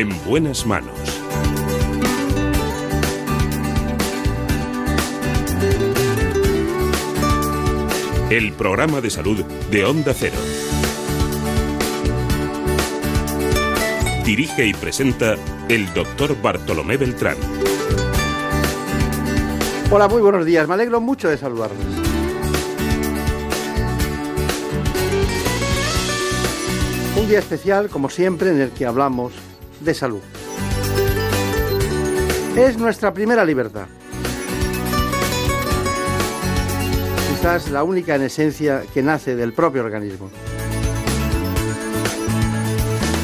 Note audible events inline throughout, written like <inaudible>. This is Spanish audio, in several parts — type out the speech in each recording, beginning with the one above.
En buenas manos. El programa de salud de Onda Cero. Dirige y presenta el doctor Bartolomé Beltrán. Hola, muy buenos días. Me alegro mucho de saludarles. Un día especial, como siempre, en el que hablamos de salud. Es nuestra primera libertad. Quizás la única en esencia que nace del propio organismo.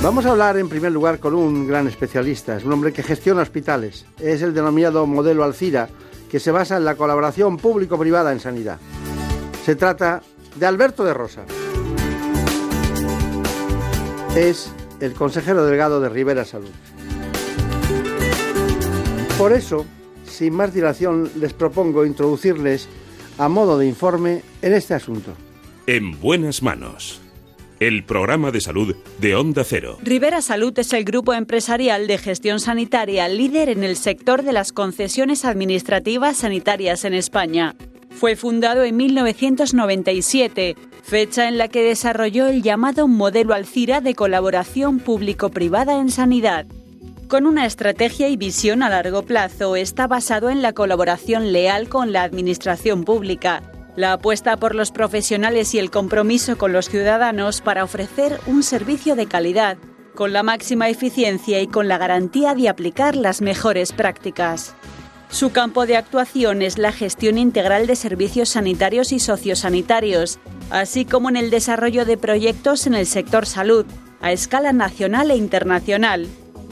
Vamos a hablar en primer lugar con un gran especialista, es un hombre que gestiona hospitales, es el denominado modelo Alcira, que se basa en la colaboración público-privada en sanidad. Se trata de Alberto de Rosa. Es el consejero delegado de Rivera Salud. Por eso, sin más dilación, les propongo introducirles a modo de informe en este asunto. En buenas manos. El programa de salud de Onda Cero. Rivera Salud es el grupo empresarial de gestión sanitaria líder en el sector de las concesiones administrativas sanitarias en España. Fue fundado en 1997, fecha en la que desarrolló el llamado modelo Alcira de colaboración público-privada en sanidad. Con una estrategia y visión a largo plazo, está basado en la colaboración leal con la administración pública, la apuesta por los profesionales y el compromiso con los ciudadanos para ofrecer un servicio de calidad, con la máxima eficiencia y con la garantía de aplicar las mejores prácticas. Su campo de actuación es la gestión integral de servicios sanitarios y sociosanitarios, así como en el desarrollo de proyectos en el sector salud, a escala nacional e internacional.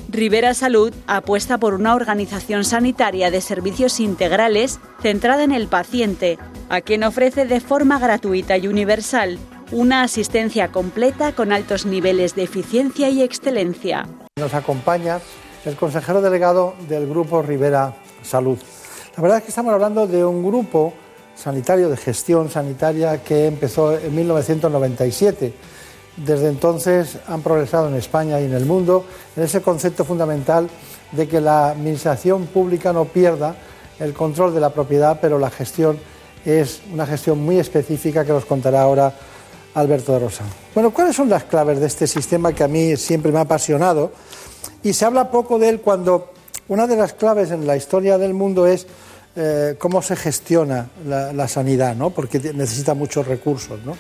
Rivera Salud apuesta por una organización sanitaria de servicios integrales centrada en el paciente, a quien ofrece de forma gratuita y universal una asistencia completa con altos niveles de eficiencia y excelencia. Nos acompaña el consejero delegado del grupo Rivera Salud. La verdad es que estamos hablando de un grupo sanitario de gestión sanitaria que empezó en 1997. Desde entonces han progresado en España y en el mundo en ese concepto fundamental de que la administración pública no pierda el control de la propiedad, pero la gestión es una gestión muy específica que nos contará ahora Alberto de Rosa. Bueno, ¿cuáles son las claves de este sistema que a mí siempre me ha apasionado? Y se habla poco de él cuando una de las claves en la historia del mundo es eh, cómo se gestiona la, sanidad, ¿no? porque necesita muchos recursos, ¿no?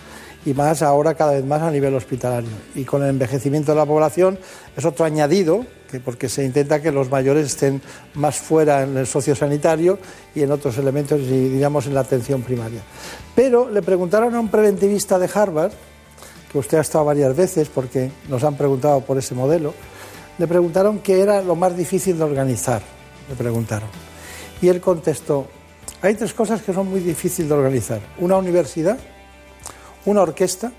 y más ahora cada vez más a nivel hospitalario. Y con el envejecimiento de la población es otro añadido, que porque se intenta que los mayores estén más fuera en el sociosanitario y en otros elementos, digamos, en la atención primaria. Pero le preguntaron a un preventivista de Harvard, que usted ha estado varias veces porque nos han preguntado por ese modelo, le preguntaron qué era lo más difícil de organizar, le preguntaron. Y él contestó, hay tres cosas que son muy difíciles de organizar. Una universidad, una orquesta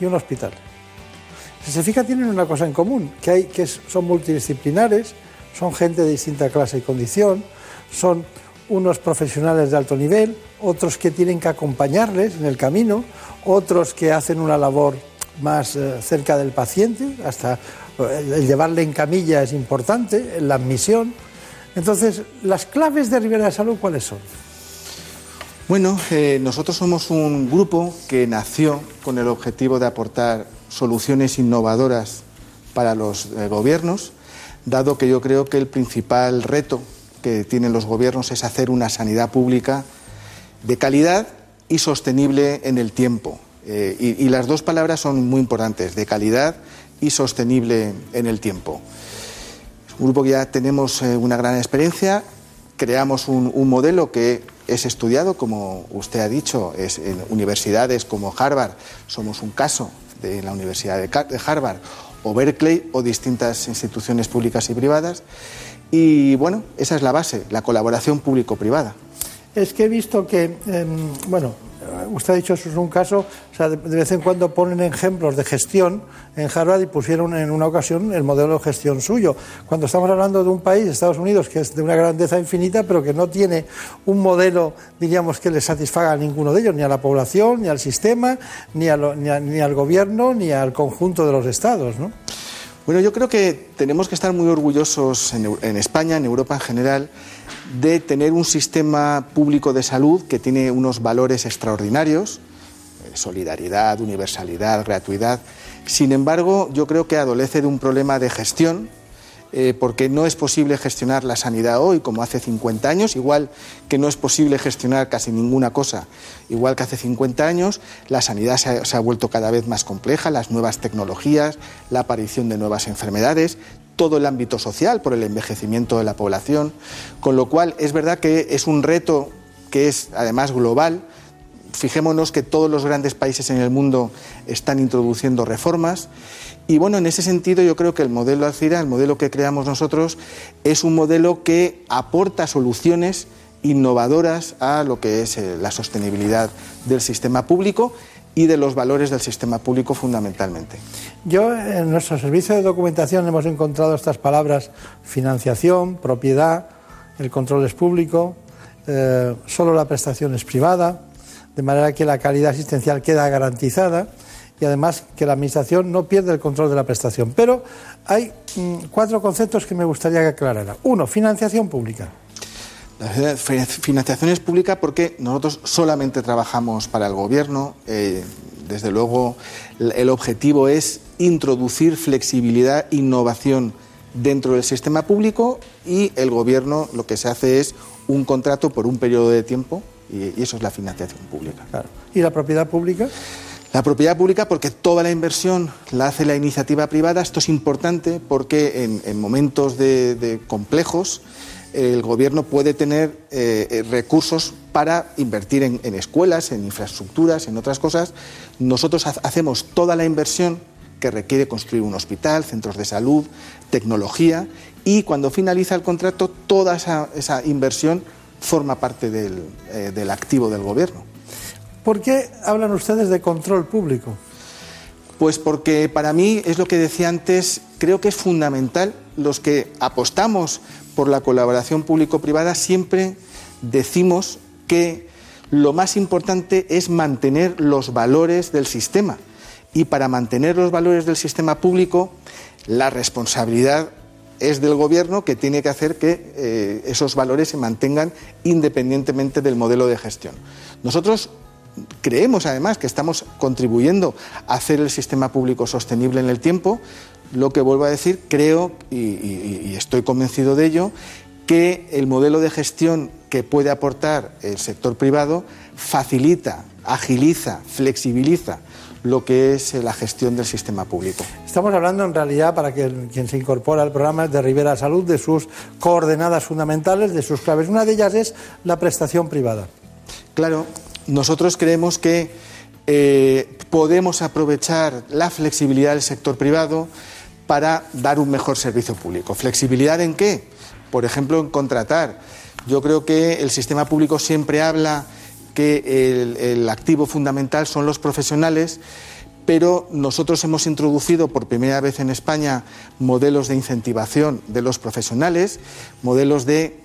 y un hospital. Si se fija, tienen una cosa en común, que, hay, que son multidisciplinares, son gente de distinta clase y condición, son unos profesionales de alto nivel, otros que tienen que acompañarles en el camino, otros que hacen una labor más eh, cerca del paciente, hasta el llevarle en camilla es importante, la admisión. Entonces, ¿las claves de Rivera de Salud cuáles son? Bueno, eh, nosotros somos un grupo que nació con el objetivo de aportar soluciones innovadoras para los eh, gobiernos, dado que yo creo que el principal reto que tienen los gobiernos es hacer una sanidad pública de calidad y sostenible en el tiempo. Eh, y, las dos palabras son muy importantes, de calidad y sostenible en el tiempo. Un grupo que ya tenemos eh, una gran experiencia, creamos un, modelo que es estudiado, como usted ha dicho, en universidades como Harvard, somos un caso de la Universidad de Harvard o Berkeley o distintas instituciones públicas y privadas. Y bueno, esa es la base, la colaboración público-privada. Es que he visto que, em, bueno, usted ha dicho eso es un caso, o sea, de vez en cuando ponen ejemplos de gestión en Harvard y pusieron en una ocasión el modelo de gestión suyo. Cuando estamos hablando de un país, Estados Unidos, que es de una grandeza infinita, pero que no tiene un modelo, diríamos, que le satisfaga a ninguno de ellos, ni a la población, ni al sistema, ni, ni, al gobierno, ni al conjunto de los estados, ¿no? Bueno, yo creo que tenemos que estar muy orgullosos en, España, en Europa en general, de tener un sistema público de salud que tiene unos valores extraordinarios, eh, solidaridad, universalidad, gratuidad. Sin embargo, yo creo que adolece de un problema de gestión eh, porque no es posible gestionar la sanidad hoy como hace 50 años, igual que no es posible gestionar casi ninguna cosa, igual que hace 50 años, la sanidad se ha, se ha vuelto cada vez más compleja, las nuevas tecnologías, la aparición de nuevas enfermedades, todo el ámbito social por el envejecimiento de la población, con lo cual es verdad que es un reto que es además global, fijémonos que todos los grandes países en el mundo están introduciendo reformas y bueno, en ese sentido yo creo que el modelo Alcira, el modelo que creamos nosotros, es un modelo que aporta soluciones innovadoras a lo que es eh, la sostenibilidad del sistema público y de los valores del sistema público fundamentalmente. Yo en nuestro servicio de documentación hemos encontrado estas palabras financiación, propiedad, el control es público, eh, solo la prestación es privada, de manera que la calidad asistencial queda garantizada y además que la Administración no pierde el control de la prestación. Pero hay mm, cuatro conceptos que me gustaría que aclarara. Uno, financiación pública. La financiación es pública porque nosotros solamente trabajamos para el Gobierno. Eh, desde luego, el objetivo es introducir flexibilidad, innovación dentro del sistema público y el Gobierno lo que se hace es un contrato por un periodo de tiempo y, eso es la financiación pública. ¿Y la propiedad pública? La propiedad pública porque toda la inversión la hace la iniciativa privada. Esto es importante porque en, momentos de, complejos el gobierno puede tener eh, recursos para invertir en, escuelas, en infraestructuras, en otras cosas. Nosotros hacemos toda la inversión que requiere construir un hospital, centros de salud, tecnología y cuando finaliza el contrato toda esa, inversión forma parte del, eh, del activo del gobierno. ¿Por qué hablan ustedes de control público? Pues porque para mí es lo que decía antes, creo que es fundamental los que apostamos por la colaboración público-privada siempre decimos que lo más importante es mantener los valores del sistema y para mantener los valores del sistema público la responsabilidad es del gobierno que tiene que hacer que eh, esos valores se mantengan independientemente del modelo de gestión. Nosotros creemos además que estamos contribuyendo a hacer el sistema público sostenible en el tiempo. Lo que vuelvo a decir, creo y, estoy convencido de ello, que el modelo de gestión que puede aportar el sector privado facilita, agiliza, flexibiliza lo que es la gestión del sistema público. Estamos hablando en realidad, para que quien se incorpora al programa de Rivera Salud, de sus coordenadas fundamentales, de sus claves. Una de ellas es la prestación privada. Claro, nosotros creemos que eh, podemos aprovechar la flexibilidad del sector privado para dar un mejor servicio público. ¿Flexibilidad en qué? Por ejemplo, en contratar. Yo creo que el sistema público siempre habla que el, activo fundamental son los profesionales, pero nosotros hemos introducido por primera vez en España modelos de incentivación de los profesionales, modelos de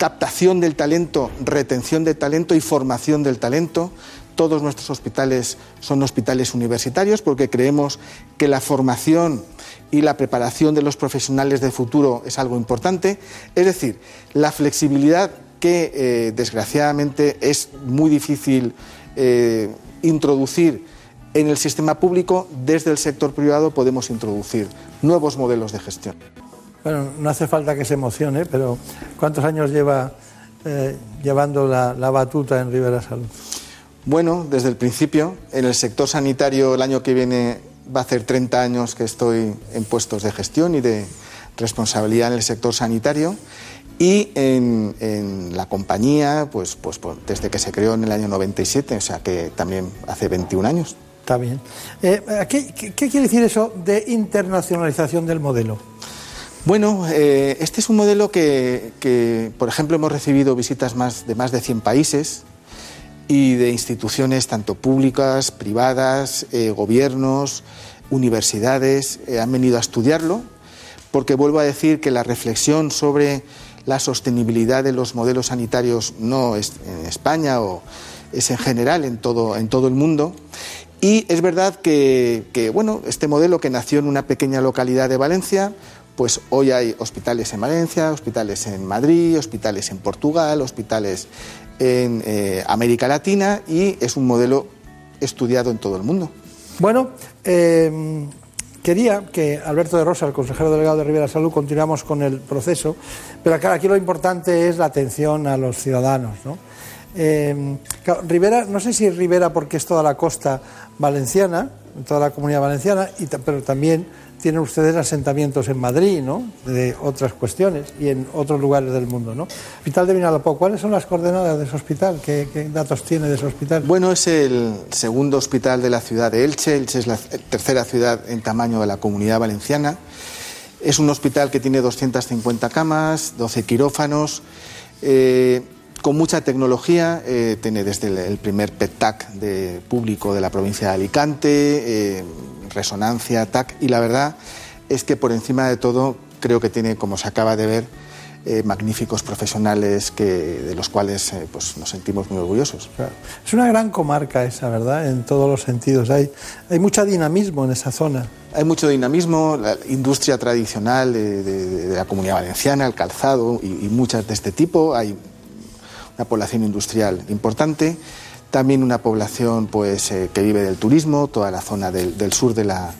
captación del talento, retención de talento y formación del talento. Todos nuestros hospitales son hospitales universitarios porque creemos que la formación y la preparación de los profesionales de futuro es algo importante. Es decir, la flexibilidad que eh, desgraciadamente es muy difícil eh, introducir en el sistema público, desde el sector privado podemos introducir nuevos modelos de gestión. Bueno, no hace falta que se emocione, pero ¿cuántos años lleva eh, llevando la, batuta en Rivera Salud? Bueno, desde el principio. En el sector sanitario el año que viene va a hacer 30 años que estoy en puestos de gestión y de responsabilidad en el sector sanitario. Y en, la compañía, pues, pues, pues, desde que se creó en el año 97, o sea que también hace 21 años. Está bien. Eh, ¿qué, ¿Qué quiere decir eso de internacionalización del modelo? Bueno, eh, este es un modelo que, por ejemplo, hemos recibido visitas más, de más de 100 países y de instituciones tanto públicas, privadas, eh, gobiernos, universidades, eh, han venido a estudiarlo, porque vuelvo a decir que la reflexión sobre la sostenibilidad de los modelos sanitarios no es en España o es en general en todo, todo el mundo. Y es verdad que, que, bueno, este modelo que nació en una pequeña localidad de Valencia, pues hoy hay hospitales en Valencia, hospitales en Madrid, hospitales en Portugal, hospitales en eh, América Latina y es un modelo estudiado en todo el mundo. Bueno, eh, quería que Alberto de Rosa, el consejero delegado de Rivera Salud, continuamos con el proceso, pero acá, aquí lo importante es la atención a los ciudadanos. ¿no? Eh, Rivera, no sé si Rivera porque es toda la costa valenciana, toda la comunidad valenciana, pero también tienen ustedes asentamientos en Madrid, ¿no? De otras cuestiones y en otros lugares del mundo, ¿no? Hospital de Vinalopó, ¿cuáles son las coordenadas de ese hospital? ¿Qué, ¿Qué, datos tiene de ese hospital? Bueno, es el segundo hospital de la ciudad de Elche. Elche es la tercera ciudad en tamaño de la comunidad valenciana. Es un hospital que tiene 250 camas, 12 quirófanos. Eh, con mucha tecnología, eh, tiene desde el, primer PET-TAC de público de la provincia de Alicante, eh, resonancia, TAC, y la verdad es que por encima de todo creo que tiene, como se acaba de ver, eh, magníficos profesionales que, de los cuales eh, pues nos sentimos muy orgullosos. Claro. Es una gran comarca esa, ¿verdad? En todos los sentidos. Hay, hay mucho dinamismo en esa zona. Hay mucho dinamismo, la industria tradicional de, de, de la comunidad valenciana, el calzado y, y muchas de este tipo. Hay una población industrial importante, también una población pues, eh, que vive del turismo, toda la zona del, sur de la,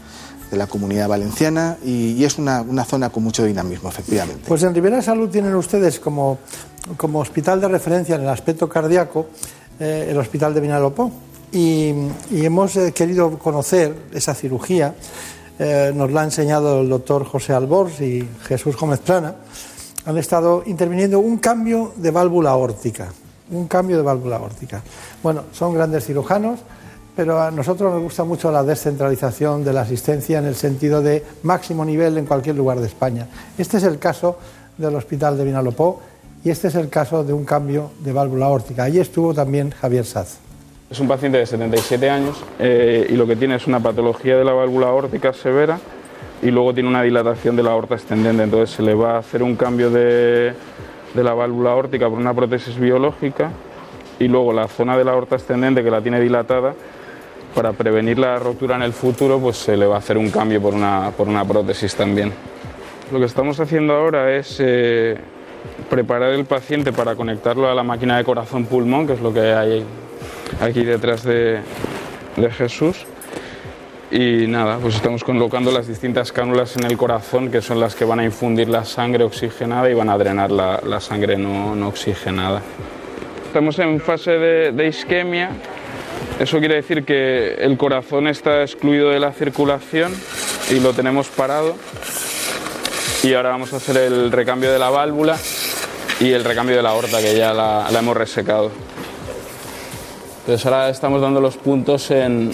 de la, comunidad valenciana y, es una, una, zona con mucho dinamismo, efectivamente. Pues en Rivera Salud tienen ustedes como, como hospital de referencia en el aspecto cardíaco eh, el Hospital de Vinalopó y, hemos eh, querido conocer esa cirugía. Nos la ha enseñado el doctor José Albors y Jesús Gómez Plana han estado interviniendo un cambio de válvula órtica, un cambio de válvula órtica. Bueno, son grandes cirujanos, pero a nosotros nos gusta mucho la descentralización de la asistencia en el sentido de máximo nivel en cualquier lugar de España. Este es el caso del Hospital de Vinalopó y este es el caso de un cambio de válvula órtica. Allí estuvo también Javier Saz. Es un paciente de 77 años eh, y lo que tiene es una patología de la válvula órtica severa y luego tiene una dilatación de la aorta ascendente. Entonces se le va a hacer un cambio de, de la válvula órtica por una prótesis biológica y luego la zona de la aorta ascendente que la tiene dilatada, para prevenir la rotura en el futuro, pues se le va a hacer un cambio por una, por una prótesis también. Lo que estamos haciendo ahora es eh, preparar el paciente para conectarlo a la máquina de corazón-pulmón, que es lo que hay aquí detrás de, de Jesús. Y nada, pues estamos colocando las distintas cánulas en el corazón, que son las que van a infundir la sangre oxigenada y van a drenar la, la sangre no, no, oxigenada. Estamos en fase de, de, isquemia, eso quiere decir que el corazón está excluido de la circulación y lo tenemos parado. Y ahora vamos a hacer el recambio de la válvula y el recambio de la aorta, que ya la, la hemos resecado. Entonces ahora estamos dando los puntos en,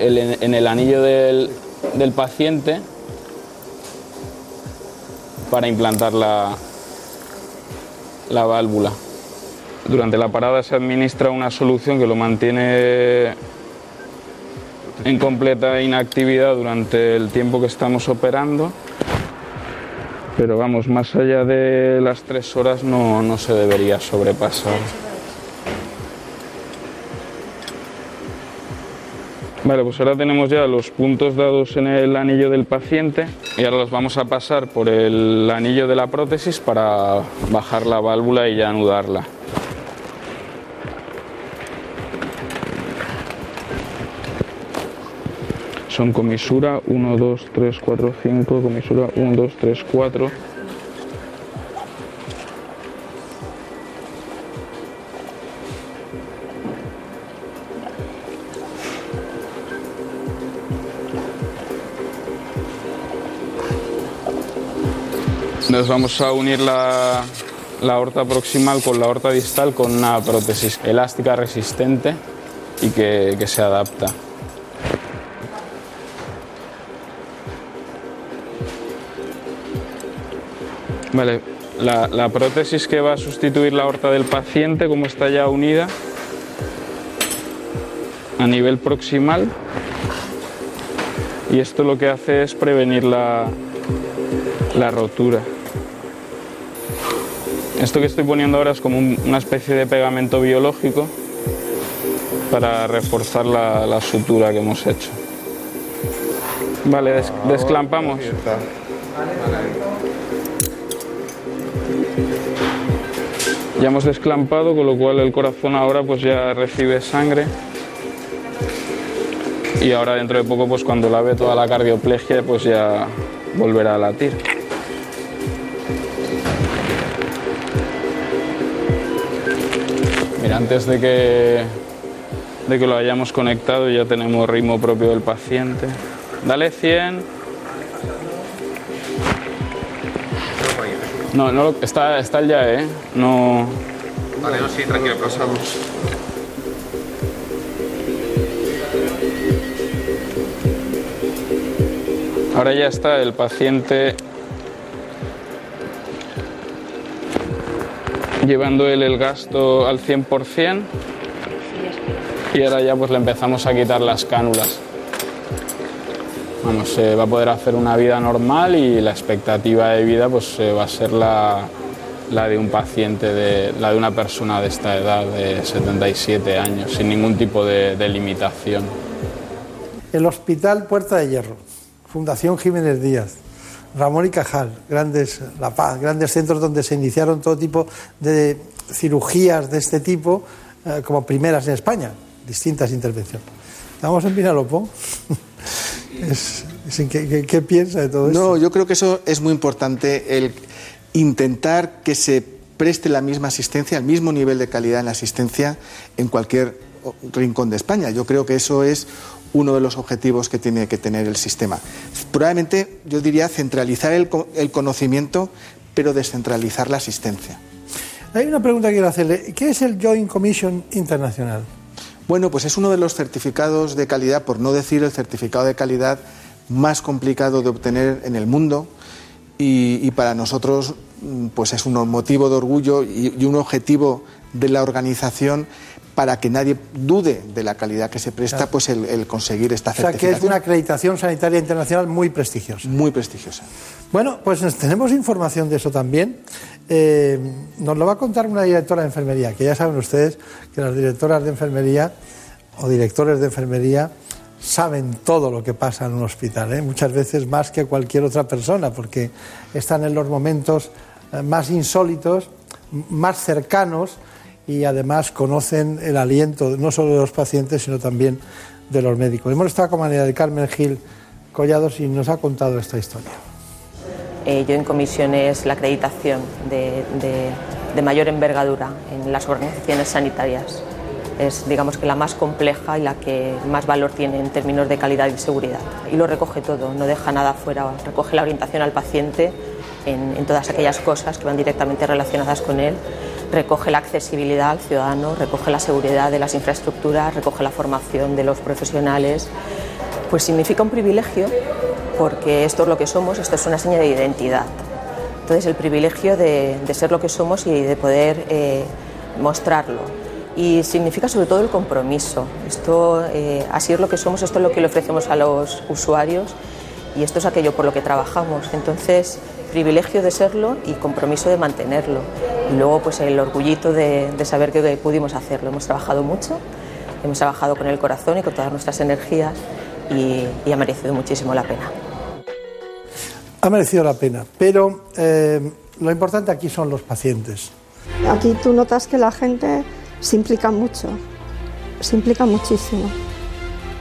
en el anillo del, del, paciente para implantar la, la válvula. Durante la parada se administra una solución que lo mantiene en completa inactividad durante el tiempo que estamos operando, pero vamos, más allá de las tres horas no, no se debería sobrepasar. Vale, pues ahora tenemos ya los puntos dados en el anillo del paciente y ahora los vamos a pasar por el anillo de la prótesis para bajar la válvula y ya anudarla. Son comisura 1, 2, 3, 4, 5, comisura 1, 2, 3, 4. Entonces vamos a unir la, la aorta proximal con la aorta distal con una prótesis elástica resistente y que, que se adapta. Vale, la, prótesis que va a sustituir la aorta del paciente, como está ya unida a nivel proximal, y esto lo que hace es prevenir la, la rotura. Esto que estoy poniendo ahora es como un, una especie de pegamento biológico para reforzar la, sutura que hemos hecho. Vale, desclampamos. Ya hemos desclampado, con lo cual el corazón ahora pues ya recibe sangre. Y ahora dentro de poco, pues cuando lave toda la cardioplegia, pues ya volverá a latir. Antes de que, de que lo hayamos conectado ya tenemos ritmo propio del paciente. Dale 100. No, no, está, está el ya, ¿eh? No... Vale, no, sí, tranquilo, pasamos. Ahora ya está el paciente llevando él el gasto al 100% y ahora ya pues le empezamos a quitar las cánulas. Vamos, se va a poder hacer una vida normal y la expectativa de vida pues va a ser la, de un paciente, de, la de una persona de esta edad, de 77 años, sin ningún tipo de, de limitación. El Hospital Puerta de Hierro, Fundación Jiménez Díaz, Ramón y Cajal, grandes, La Paz, grandes centros donde se iniciaron todo tipo de cirugías de este tipo eh, como primeras en España, distintas intervenciones. Estamos en Pinalopó. <laughs> ¿qué, piensa de todo esto? No, yo creo que eso es muy importante, el intentar que se preste la misma asistencia, el mismo nivel de calidad en la asistencia en cualquier rincón de España. Yo creo que eso es uno de los objetivos que tiene que tener el sistema. Probablemente, yo diría, centralizar el, el conocimiento, pero descentralizar la asistencia. Hay una pregunta que quiero hacerle. ¿Qué es el Joint Commission Internacional? Bueno, pues es uno de los certificados de calidad, por no decir el certificado de calidad más complicado de obtener en el mundo y, para nosotros mm, pues es un motivo de orgullo y, un objetivo de la organización para que nadie dude de la calidad que se presta, pues el, conseguir esta certificación. O sea, que es una acreditación sanitaria internacional muy prestigiosa. Muy prestigiosa. Bueno, pues tenemos información de eso también. Eh, nos lo va a contar una directora de enfermería, que ya saben ustedes que las directoras de enfermería o directores de enfermería saben todo lo que pasa en un hospital, ¿eh? muchas veces más que cualquier otra persona, porque están en los momentos eh, más insólitos, más cercanos y además conocen el aliento no solo de los pacientes, sino también de los médicos. Hemos estado con María del Carmen Gil Collados y nos ha contado esta historia. Eh, yo en comisiones la acreditación de, mayor envergadura en las organizaciones sanitarias. Es, digamos que la más compleja y la que más valor tiene en términos de calidad y seguridad. Y lo recoge todo, no deja nada fuera, recoge la orientación al paciente en, en todas aquellas cosas que van directamente relacionadas con él, recoge la accesibilidad al ciudadano, recoge la seguridad de las infraestructuras, recoge la formación de los profesionales. Pues significa un privilegio porque esto es lo que somos, esto es una seña de identidad. Entonces el privilegio de, ser lo que somos y de poder eh, mostrarlo. Y significa sobre todo el compromiso. Esto, eh, así es lo que somos, esto es lo que le ofrecemos a los usuarios y esto es aquello por lo que trabajamos. Entonces, privilegio de serlo y compromiso de mantenerlo. Y luego, pues el orgullito de, saber que pudimos hacerlo. Hemos trabajado mucho, hemos trabajado con el corazón y con todas nuestras energías y ha merecido muchísimo la pena. Ha merecido la pena, pero eh, lo importante aquí son los pacientes. Aquí tú notas que la gente se implica mucho, se implica muchísimo.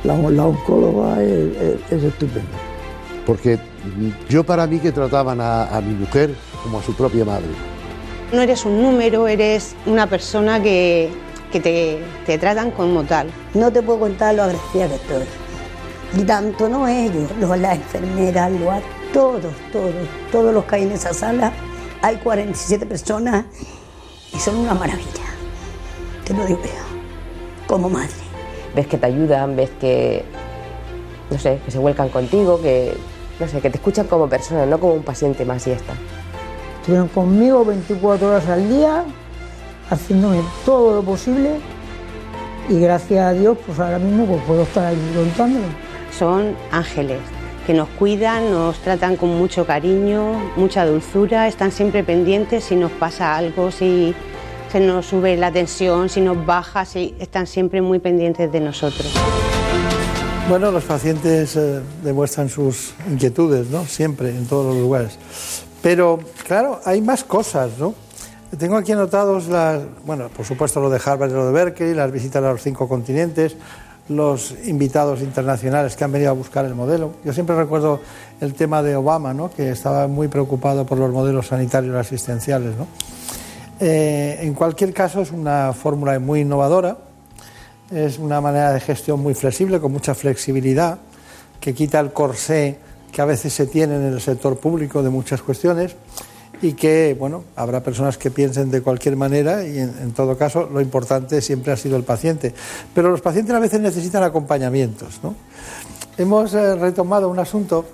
La, oncóloga es, estupenda, porque yo para mí que trataban a, mi mujer como a su propia madre. No eres un número, eres una persona que, te, te, tratan como tal. No te puedo contar lo agradecida que estoy. Y tanto no ellos, las enfermeras, los todos, todos, todos los que hay en esa sala, hay 47 personas y son una maravilla. Te lo digo yo, como madre. Ves que te ayudan, ves que, no sé, que se vuelcan contigo, que, no sé, que te escuchan como persona, no como un paciente más y ya está. Estuvieron conmigo 24 horas al día, haciéndome todo lo posible y gracias a Dios, pues ahora mismo pues puedo estar ahí contándolo. Son ángeles, que nos cuidan, nos tratan con mucho cariño, mucha dulzura, están siempre pendientes si nos pasa algo, si se nos sube la tensión, si nos baja, si están siempre muy pendientes de nosotros. Bueno, los pacientes eh, demuestran sus inquietudes, ¿no? Siempre, en todos los lugares. Pero, claro, hay más cosas, ¿no? Tengo aquí anotados las, bueno, por supuesto lo de Harvard y lo de Berkeley, las visitas a los cinco continentes, los invitados internacionales que han venido a buscar el modelo. Yo siempre recuerdo el tema de Obama, ¿no? que estaba muy preocupado por los modelos sanitarios asistenciales. ¿no? Eh, en cualquier caso, es una fórmula muy innovadora, es una manera de gestión muy flexible, con mucha flexibilidad, que quita el corsé que a veces se tiene en el sector público de muchas cuestiones y que, bueno, habrá personas que piensen de cualquier manera y en, todo caso lo importante siempre ha sido el paciente. Pero los pacientes a veces necesitan acompañamientos, ¿no? Hemos eh, retomado un asunto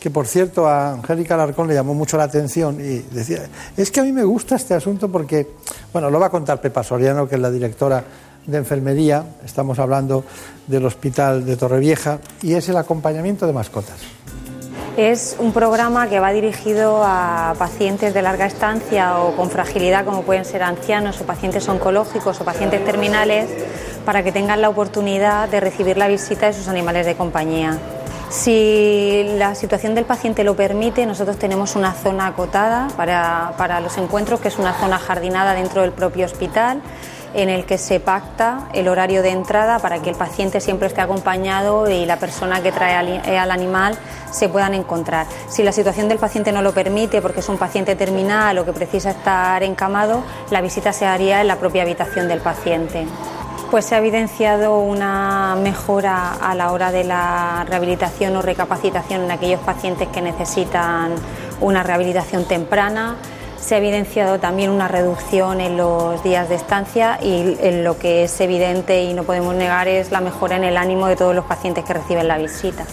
que, por cierto, a Angélica Alarcón le llamó mucho la atención y decía, es que a mí me gusta este asunto porque, bueno, lo va a contar Pepa Soriano, que es la directora de enfermería, estamos hablando del Hospital de Torrevieja, y es el acompañamiento de mascotas. Es un programa que va dirigido a pacientes de larga estancia o con fragilidad, como pueden ser ancianos o pacientes oncológicos o pacientes terminales, para que tengan la oportunidad de recibir la visita de sus animales de compañía. Si la situación del paciente lo permite, nosotros tenemos una zona acotada para, para los encuentros, que es una zona jardinada dentro del propio hospital en el que se pacta el horario de entrada para que el paciente siempre esté acompañado y la persona que trae al, eh, animal se puedan encontrar. Si la situación del paciente no lo permite porque es un paciente terminal o que precisa estar encamado, la visita se haría en la propia habitación del paciente. Pues se ha evidenciado una mejora a la hora de la rehabilitación o recapacitación en aquellos pacientes que necesitan una rehabilitación temprana, se ha evidenciado también una reducción en los días de estancia y en lo que es evidente y no podemos negar es la mejora en el ánimo de todos los pacientes que reciben la visita.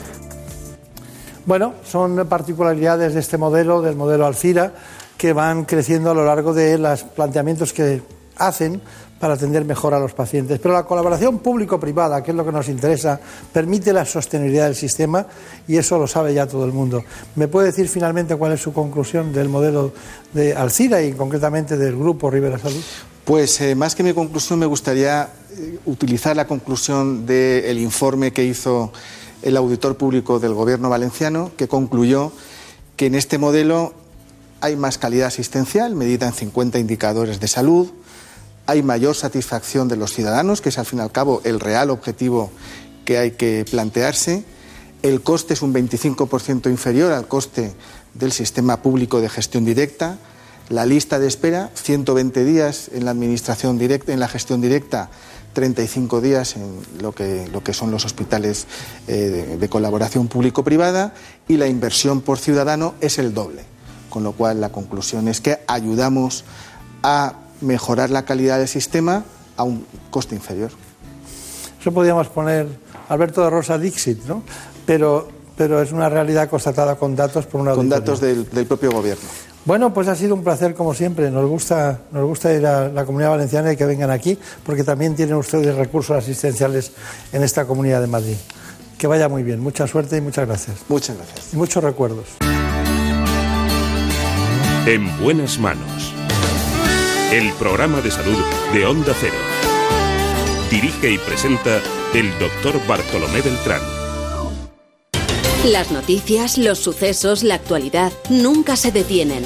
Bueno, son particularidades de este modelo, del modelo Alcira, que van creciendo a lo largo de los planteamientos que hacen para atender mejor a los pacientes. Pero la colaboración público-privada, que es lo que nos interesa, permite la sostenibilidad del sistema y eso lo sabe ya todo el mundo. ¿Me puede decir finalmente cuál es su conclusión del modelo de Alcira y concretamente del grupo Rivera Salud? Pues eh, más que mi conclusión me gustaría eh, utilizar la conclusión del informe que hizo el auditor público del Gobierno valenciano, que concluyó que en este modelo hay más calidad asistencial, medida en 50 indicadores de salud, hay mayor satisfacción de los ciudadanos, que es al fin y al cabo el real objetivo que hay que plantearse. El coste es un 25% inferior al coste del sistema público de gestión directa. La lista de espera, 120 días en la administración directa, en la gestión directa, 35 días en lo que, lo que son los hospitales eh, de colaboración público-privada y la inversión por ciudadano es el doble. Con lo cual, la conclusión es que ayudamos a mejorar la calidad del sistema a un coste inferior. Eso podríamos poner Alberto de Rosa Dixit, ¿no? Pero, pero es una realidad constatada con datos por una Con datos del, propio gobierno. Bueno, pues ha sido un placer como siempre. Nos gusta, nos gusta ir a la comunidad valenciana y que vengan aquí, porque también tienen ustedes recursos asistenciales en esta comunidad de Madrid. Que vaya muy bien. Mucha suerte y muchas gracias. Muchas gracias. Y muchos recuerdos. En buenas manos el programa de salud de Onda Cero. Dirige y presenta el doctor Bartolomé Beltrán. Las noticias, los sucesos, la actualidad nunca se detienen.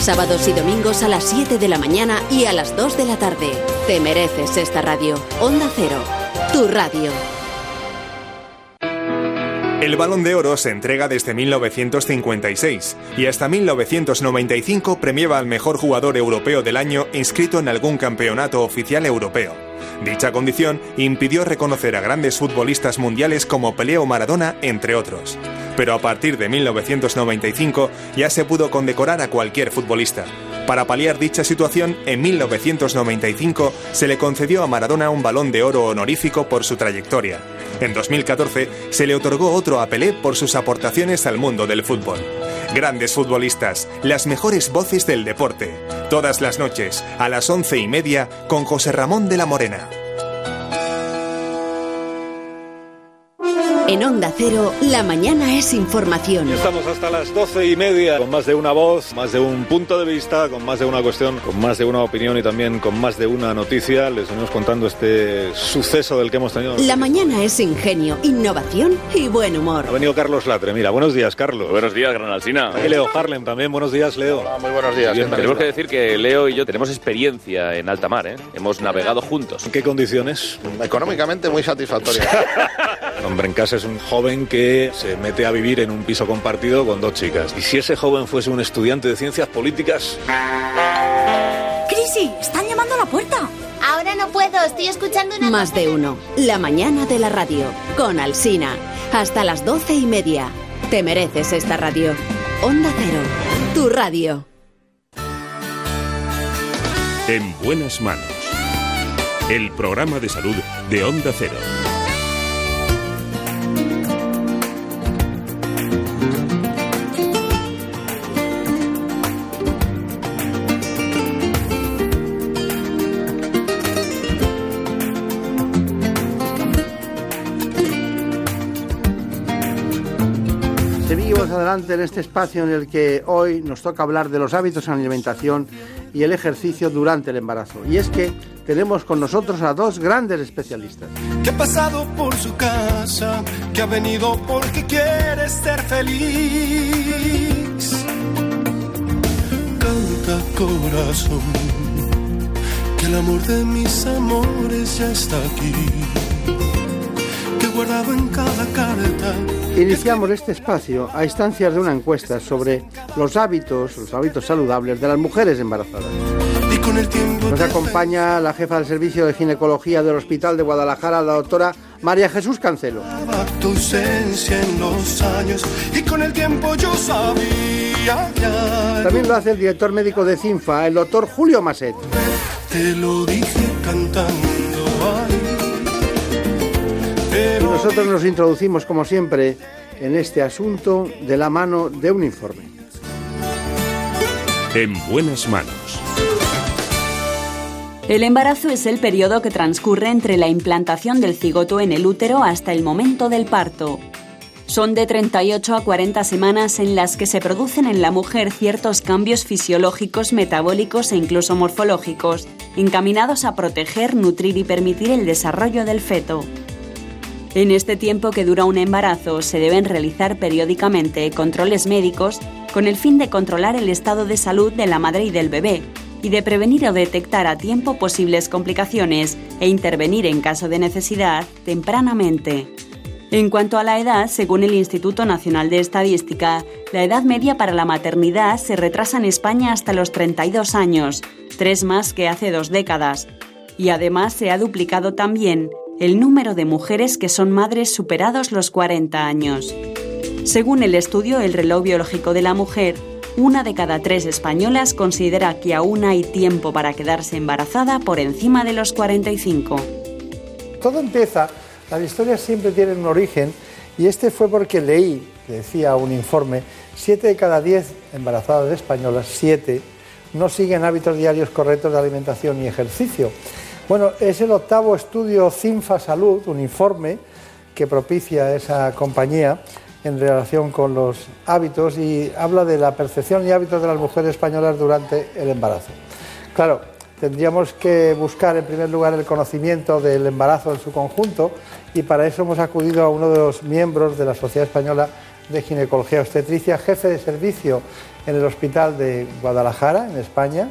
sábados y domingos a las 7 de la mañana y a las 2 de la tarde. Te mereces esta radio. Onda Cero, tu radio. El Balón de Oro se entrega desde 1956 y hasta 1995 premiaba al mejor jugador europeo del año inscrito en algún campeonato oficial europeo. Dicha condición impidió reconocer a grandes futbolistas mundiales como Pelé o Maradona, entre otros pero a partir de 1995 ya se pudo condecorar a cualquier futbolista. Para paliar dicha situación, en 1995 se le concedió a Maradona un balón de oro honorífico por su trayectoria. En 2014 se le otorgó otro a Pelé por sus aportaciones al mundo del fútbol. Grandes futbolistas, las mejores voces del deporte. Todas las noches, a las once y media, con José Ramón de la Morena. En Onda Cero, la mañana es información. Estamos hasta las doce y media con más de una voz, más de un punto de vista, con más de una cuestión, con más de una opinión y también con más de una noticia. Les venimos contando este suceso del que hemos tenido. La mañana es ingenio, innovación y buen humor. Ha venido Carlos Latre. Mira, buenos días, Carlos. Buenos días, Gran Alsina. Y Leo Harlem también. Buenos días, Leo. Hola, muy buenos días. Tenemos que decir que Leo y yo tenemos experiencia en alta mar, ¿eh? Hemos navegado juntos. ¿En qué condiciones? Económicamente muy satisfactoria. <laughs> Hombre, en casa es un joven que se mete a vivir en un piso compartido con dos chicas. ¿Y si ese joven fuese un estudiante de ciencias políticas? ¡Crisi! ¡Están llamando a la puerta! Ahora no puedo, estoy escuchando una... Más de uno. La mañana de la radio. Con Alsina. Hasta las doce y media. Te mereces esta radio. Onda Cero. Tu radio. En buenas manos. El programa de salud de Onda Cero. Adelante en este espacio en el que hoy nos toca hablar de los hábitos en alimentación y el ejercicio durante el embarazo. Y es que tenemos con nosotros a dos grandes especialistas. que ha pasado por su casa, que ha venido porque quiere ser feliz. Canta corazón, que el amor de mis amores ya está aquí, que he guardado en cada carta. Iniciamos este espacio a instancias de una encuesta sobre los hábitos, los hábitos saludables de las mujeres embarazadas. Nos acompaña la jefa del servicio de ginecología del Hospital de Guadalajara, la doctora María Jesús Cancelo. También lo hace el director médico de CINFA, el doctor Julio Maset. Te lo dije cantando ahí. Y nosotros nos introducimos, como siempre, en este asunto de la mano de un informe. En buenas manos. El embarazo es el periodo que transcurre entre la implantación del cigoto en el útero hasta el momento del parto. Son de 38 a 40 semanas en las que se producen en la mujer ciertos cambios fisiológicos, metabólicos e incluso morfológicos, encaminados a proteger, nutrir y permitir el desarrollo del feto. En este tiempo que dura un embarazo se deben realizar periódicamente controles médicos con el fin de controlar el estado de salud de la madre y del bebé y de prevenir o detectar a tiempo posibles complicaciones e intervenir en caso de necesidad tempranamente. En cuanto a la edad, según el Instituto Nacional de Estadística, la edad media para la maternidad se retrasa en España hasta los 32 años, tres más que hace dos décadas. Y además se ha duplicado también el número de mujeres que son madres superados los 40 años. Según el estudio El reloj biológico de la mujer, una de cada tres españolas considera que aún hay tiempo para quedarse embarazada por encima de los 45. Todo empieza, las historias siempre tienen un origen y este fue porque leí, decía un informe, siete de cada diez embarazadas españolas, siete, no siguen hábitos diarios correctos de alimentación y ejercicio. Bueno, es el octavo estudio CINFA Salud, un informe que propicia esa compañía en relación con los hábitos y habla de la percepción y hábitos de las mujeres españolas durante el embarazo. Claro, tendríamos que buscar en primer lugar el conocimiento del embarazo en su conjunto y para eso hemos acudido a uno de los miembros de la Sociedad Española de Ginecología Obstetricia, jefe de servicio en el Hospital de Guadalajara, en España,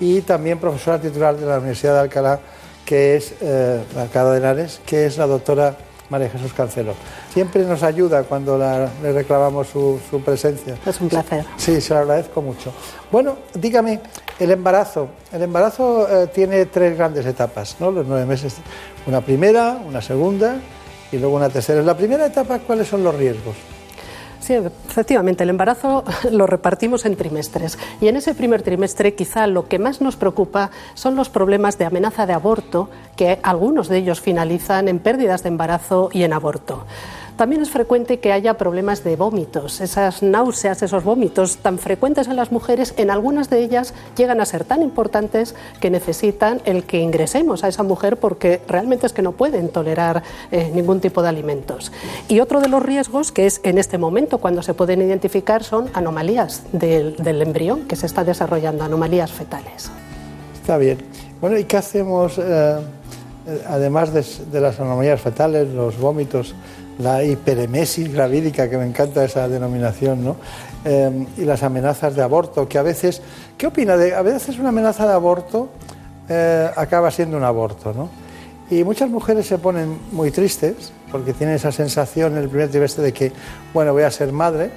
y también profesora titular de la Universidad de Alcalá, que es eh, Alcalá de Henares, que es la doctora María Jesús Cancelo. Siempre nos ayuda cuando la- le reclamamos su, su presencia. Es un placer. Sí, se lo agradezco mucho. Bueno, dígame, el embarazo. El embarazo eh, tiene tres grandes etapas, ¿no? Los nueve meses. Una primera, una segunda y luego una tercera. En la primera etapa, ¿cuáles son los riesgos? Sí, efectivamente, el embarazo <laughs> lo repartimos en trimestres. Y en ese primer trimestre quizá lo que más nos preocupa son los problemas de amenaza de aborto, que algunos de ellos finalizan en pérdidas de embarazo y en aborto. También es frecuente que haya problemas de vómitos. Esas náuseas, esos vómitos tan frecuentes en las mujeres, en algunas de ellas llegan a ser tan importantes que necesitan el que ingresemos a esa mujer porque realmente es que no pueden tolerar eh, ningún tipo de alimentos. Y otro de los riesgos, que es en este momento cuando se pueden identificar, son anomalías del, embrión que se está desarrollando, anomalías fetales. Está bien. Bueno, ¿y qué hacemos, eh, eh, además de las anomalías fetales, los vómitos? La hiperemesis gravídica, que me encanta esa denominación, ¿no? Eh, y las amenazas de aborto, que a veces, ¿qué opina? De, a veces una amenaza de aborto eh, acaba siendo un aborto, ¿no? Y muchas mujeres se ponen muy tristes porque tienen esa sensación en el primer trimestre de que, bueno, voy a ser madre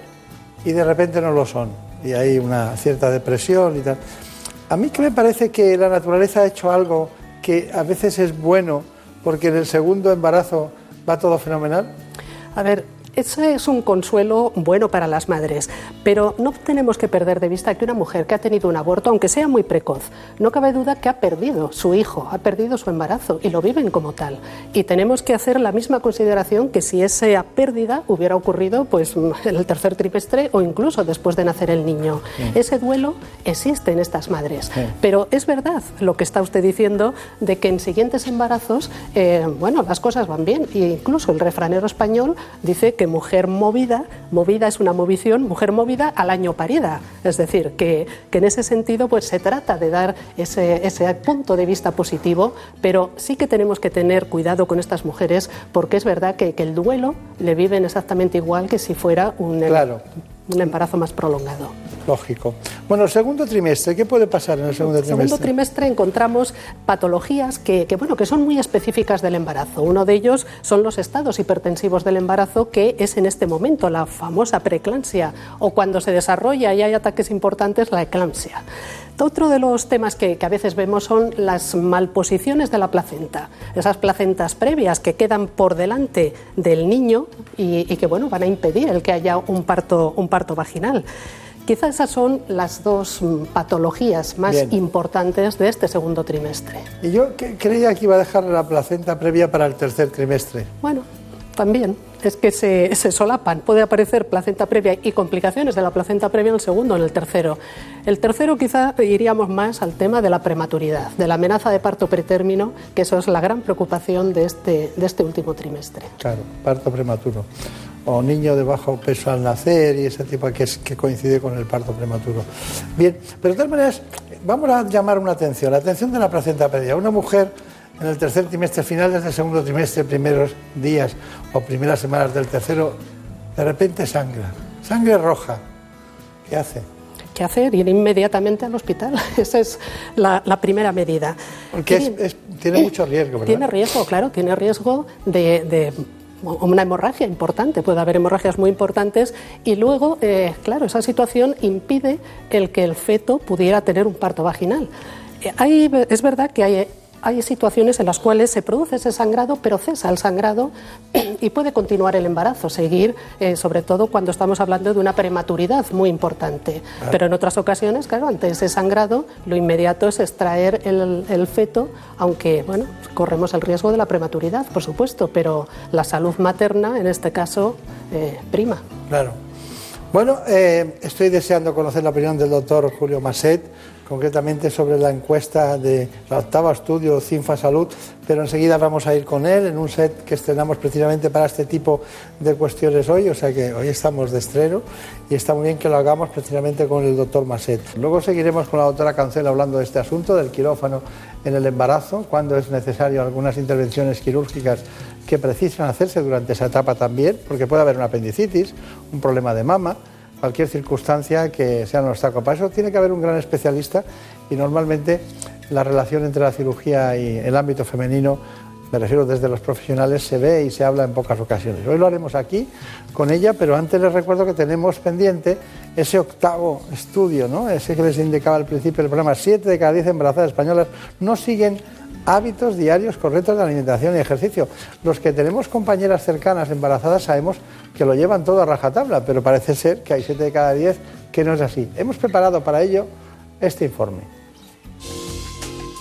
y de repente no lo son. Y hay una cierta depresión y tal. A mí que me parece que la naturaleza ha hecho algo que a veces es bueno porque en el segundo embarazo va todo fenomenal. A ver, ese es un consuelo bueno para las madres, pero no tenemos que perder de vista que una mujer que ha tenido un aborto, aunque sea muy precoz, no cabe duda que ha perdido su hijo, ha perdido su embarazo y lo viven como tal. Y tenemos que hacer la misma consideración que si esa pérdida hubiera ocurrido pues, en el tercer trimestre o incluso después de nacer el niño. Ese duelo existe en estas madres, pero es verdad lo que está usted diciendo de que en siguientes embarazos, eh, bueno, las cosas van bien. E incluso el refranero español dice que mujer movida, movida es una movición, mujer movida al año parida. Es decir, que, en ese sentido pues se trata de dar ese, ese, punto de vista positivo, pero sí que tenemos que tener cuidado con estas mujeres porque es verdad que, que el duelo le viven exactamente igual que si fuera un, claro. Un embarazo más prolongado. Lógico. Bueno, segundo trimestre, ¿qué puede pasar en el segundo trimestre? En el segundo trimestre encontramos patologías que, bueno, que son muy específicas del embarazo. Uno de ellos son los estados hipertensivos del embarazo, que es en este momento la famosa preeclampsia, o cuando se desarrolla y hay ataques importantes, la eclampsia. Otro de los temas que, a veces vemos son las malposiciones de la placenta, esas placentas previas que quedan por delante del niño y, y que bueno, van a impedir el que haya un parto, un parto vaginal. Quizás esas son las dos mm, patologías más importantes de este segundo trimestre. Y yo creía que iba a dejar la placenta previa para el tercer trimestre. Bueno, también es que se, se, solapan. Puede aparecer placenta previa y complicaciones de la placenta previa en el segundo, en el tercero. El tercero quizá iríamos más al tema de la prematuridad, de la amenaza de parto pretérmino, que eso es la gran preocupación de este, de este último trimestre. Claro, parto prematuro o niño de bajo peso al nacer y ese tipo que, que coincide con el parto prematuro. Bien, pero de todas maneras, vamos a llamar una atención, la atención de la placenta previa. Una mujer en el tercer trimestre, finales del segundo trimestre, primeros días o primeras semanas del tercero, de repente sangra, sangre roja. ¿Qué hace? ¿Qué hacer? Ir inmediatamente al hospital. <laughs> Esa es la, primera medida. Porque tiene mucho <clears throat> riesgo, ¿verdad? Tiene riesgo, claro, tiene riesgo de una hemorragia importante, puede haber hemorragias muy importantes y luego, eh, claro, esa situación impide el que el feto pudiera tener un parto vaginal. Eh, es verdad que hay hay situaciones en las cuales se produce ese sangrado, pero cesa el sangrado <clears throat> y puede continuar el embarazo, seguir, eh, sobre todo cuando estamos hablando de una prematuridad muy importante. Pero en otras ocasiones, claro, ante ese sangrado, lo inmediato es extraer el, feto, aunque, bueno, corremos el riesgo de la prematuridad, por supuesto, pero la salud materna, en este caso, eh, prima. Claro. Bueno, eh, estoy deseando conocer la opinión del doctor Julio Masset concretamente sobre la encuesta de la octava estudio CINFA Salud, pero enseguida vamos a ir con él en un set que estrenamos precisamente para este tipo de cuestiones hoy, o sea que hoy estamos de estreno y está muy bien que lo hagamos precisamente con el doctor Maset. Luego seguiremos con la doctora Cancel hablando de este asunto, del quirófano en el embarazo, cuando es necesario algunas intervenciones quirúrgicas que precisan hacerse durante esa etapa también, porque puede haber una apendicitis, un problema de mama cualquier circunstancia que sea un obstáculo. Para eso tiene que haber un gran especialista y normalmente la relación entre la cirugía y el ámbito femenino, me refiero desde los profesionales, se ve y se habla en pocas ocasiones. Hoy lo haremos aquí con ella, pero antes les recuerdo que tenemos pendiente ese octavo estudio, ¿no? ese que les indicaba al principio del programa. Siete de cada diez embarazadas españolas no siguen hábitos diarios correctos de alimentación y ejercicio. Los que tenemos compañeras cercanas embarazadas sabemos que lo llevan todo a rajatabla, pero parece ser que hay siete de cada diez que no es así. Hemos preparado para ello este informe.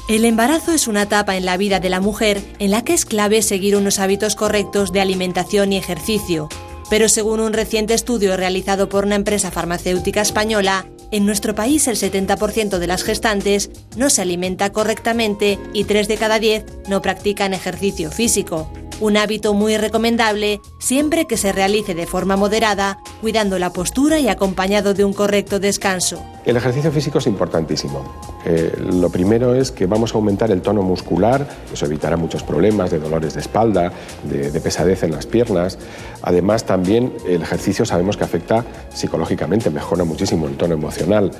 El embarazo es una etapa en la vida de la mujer en la que es clave seguir unos hábitos correctos de alimentación y ejercicio. Pero según un reciente estudio realizado por una empresa farmacéutica española, en nuestro país el 70% de las gestantes no se alimenta correctamente y 3 de cada 10 no practican ejercicio físico. Un hábito muy recomendable siempre que se realice de forma moderada, cuidando la postura y acompañado de un correcto descanso. El ejercicio físico es importantísimo. Eh, lo primero es que vamos a aumentar el tono muscular, eso evitará muchos problemas de dolores de espalda, de, de pesadez en las piernas. Además, también el ejercicio sabemos que afecta psicológicamente, mejora muchísimo el tono emocional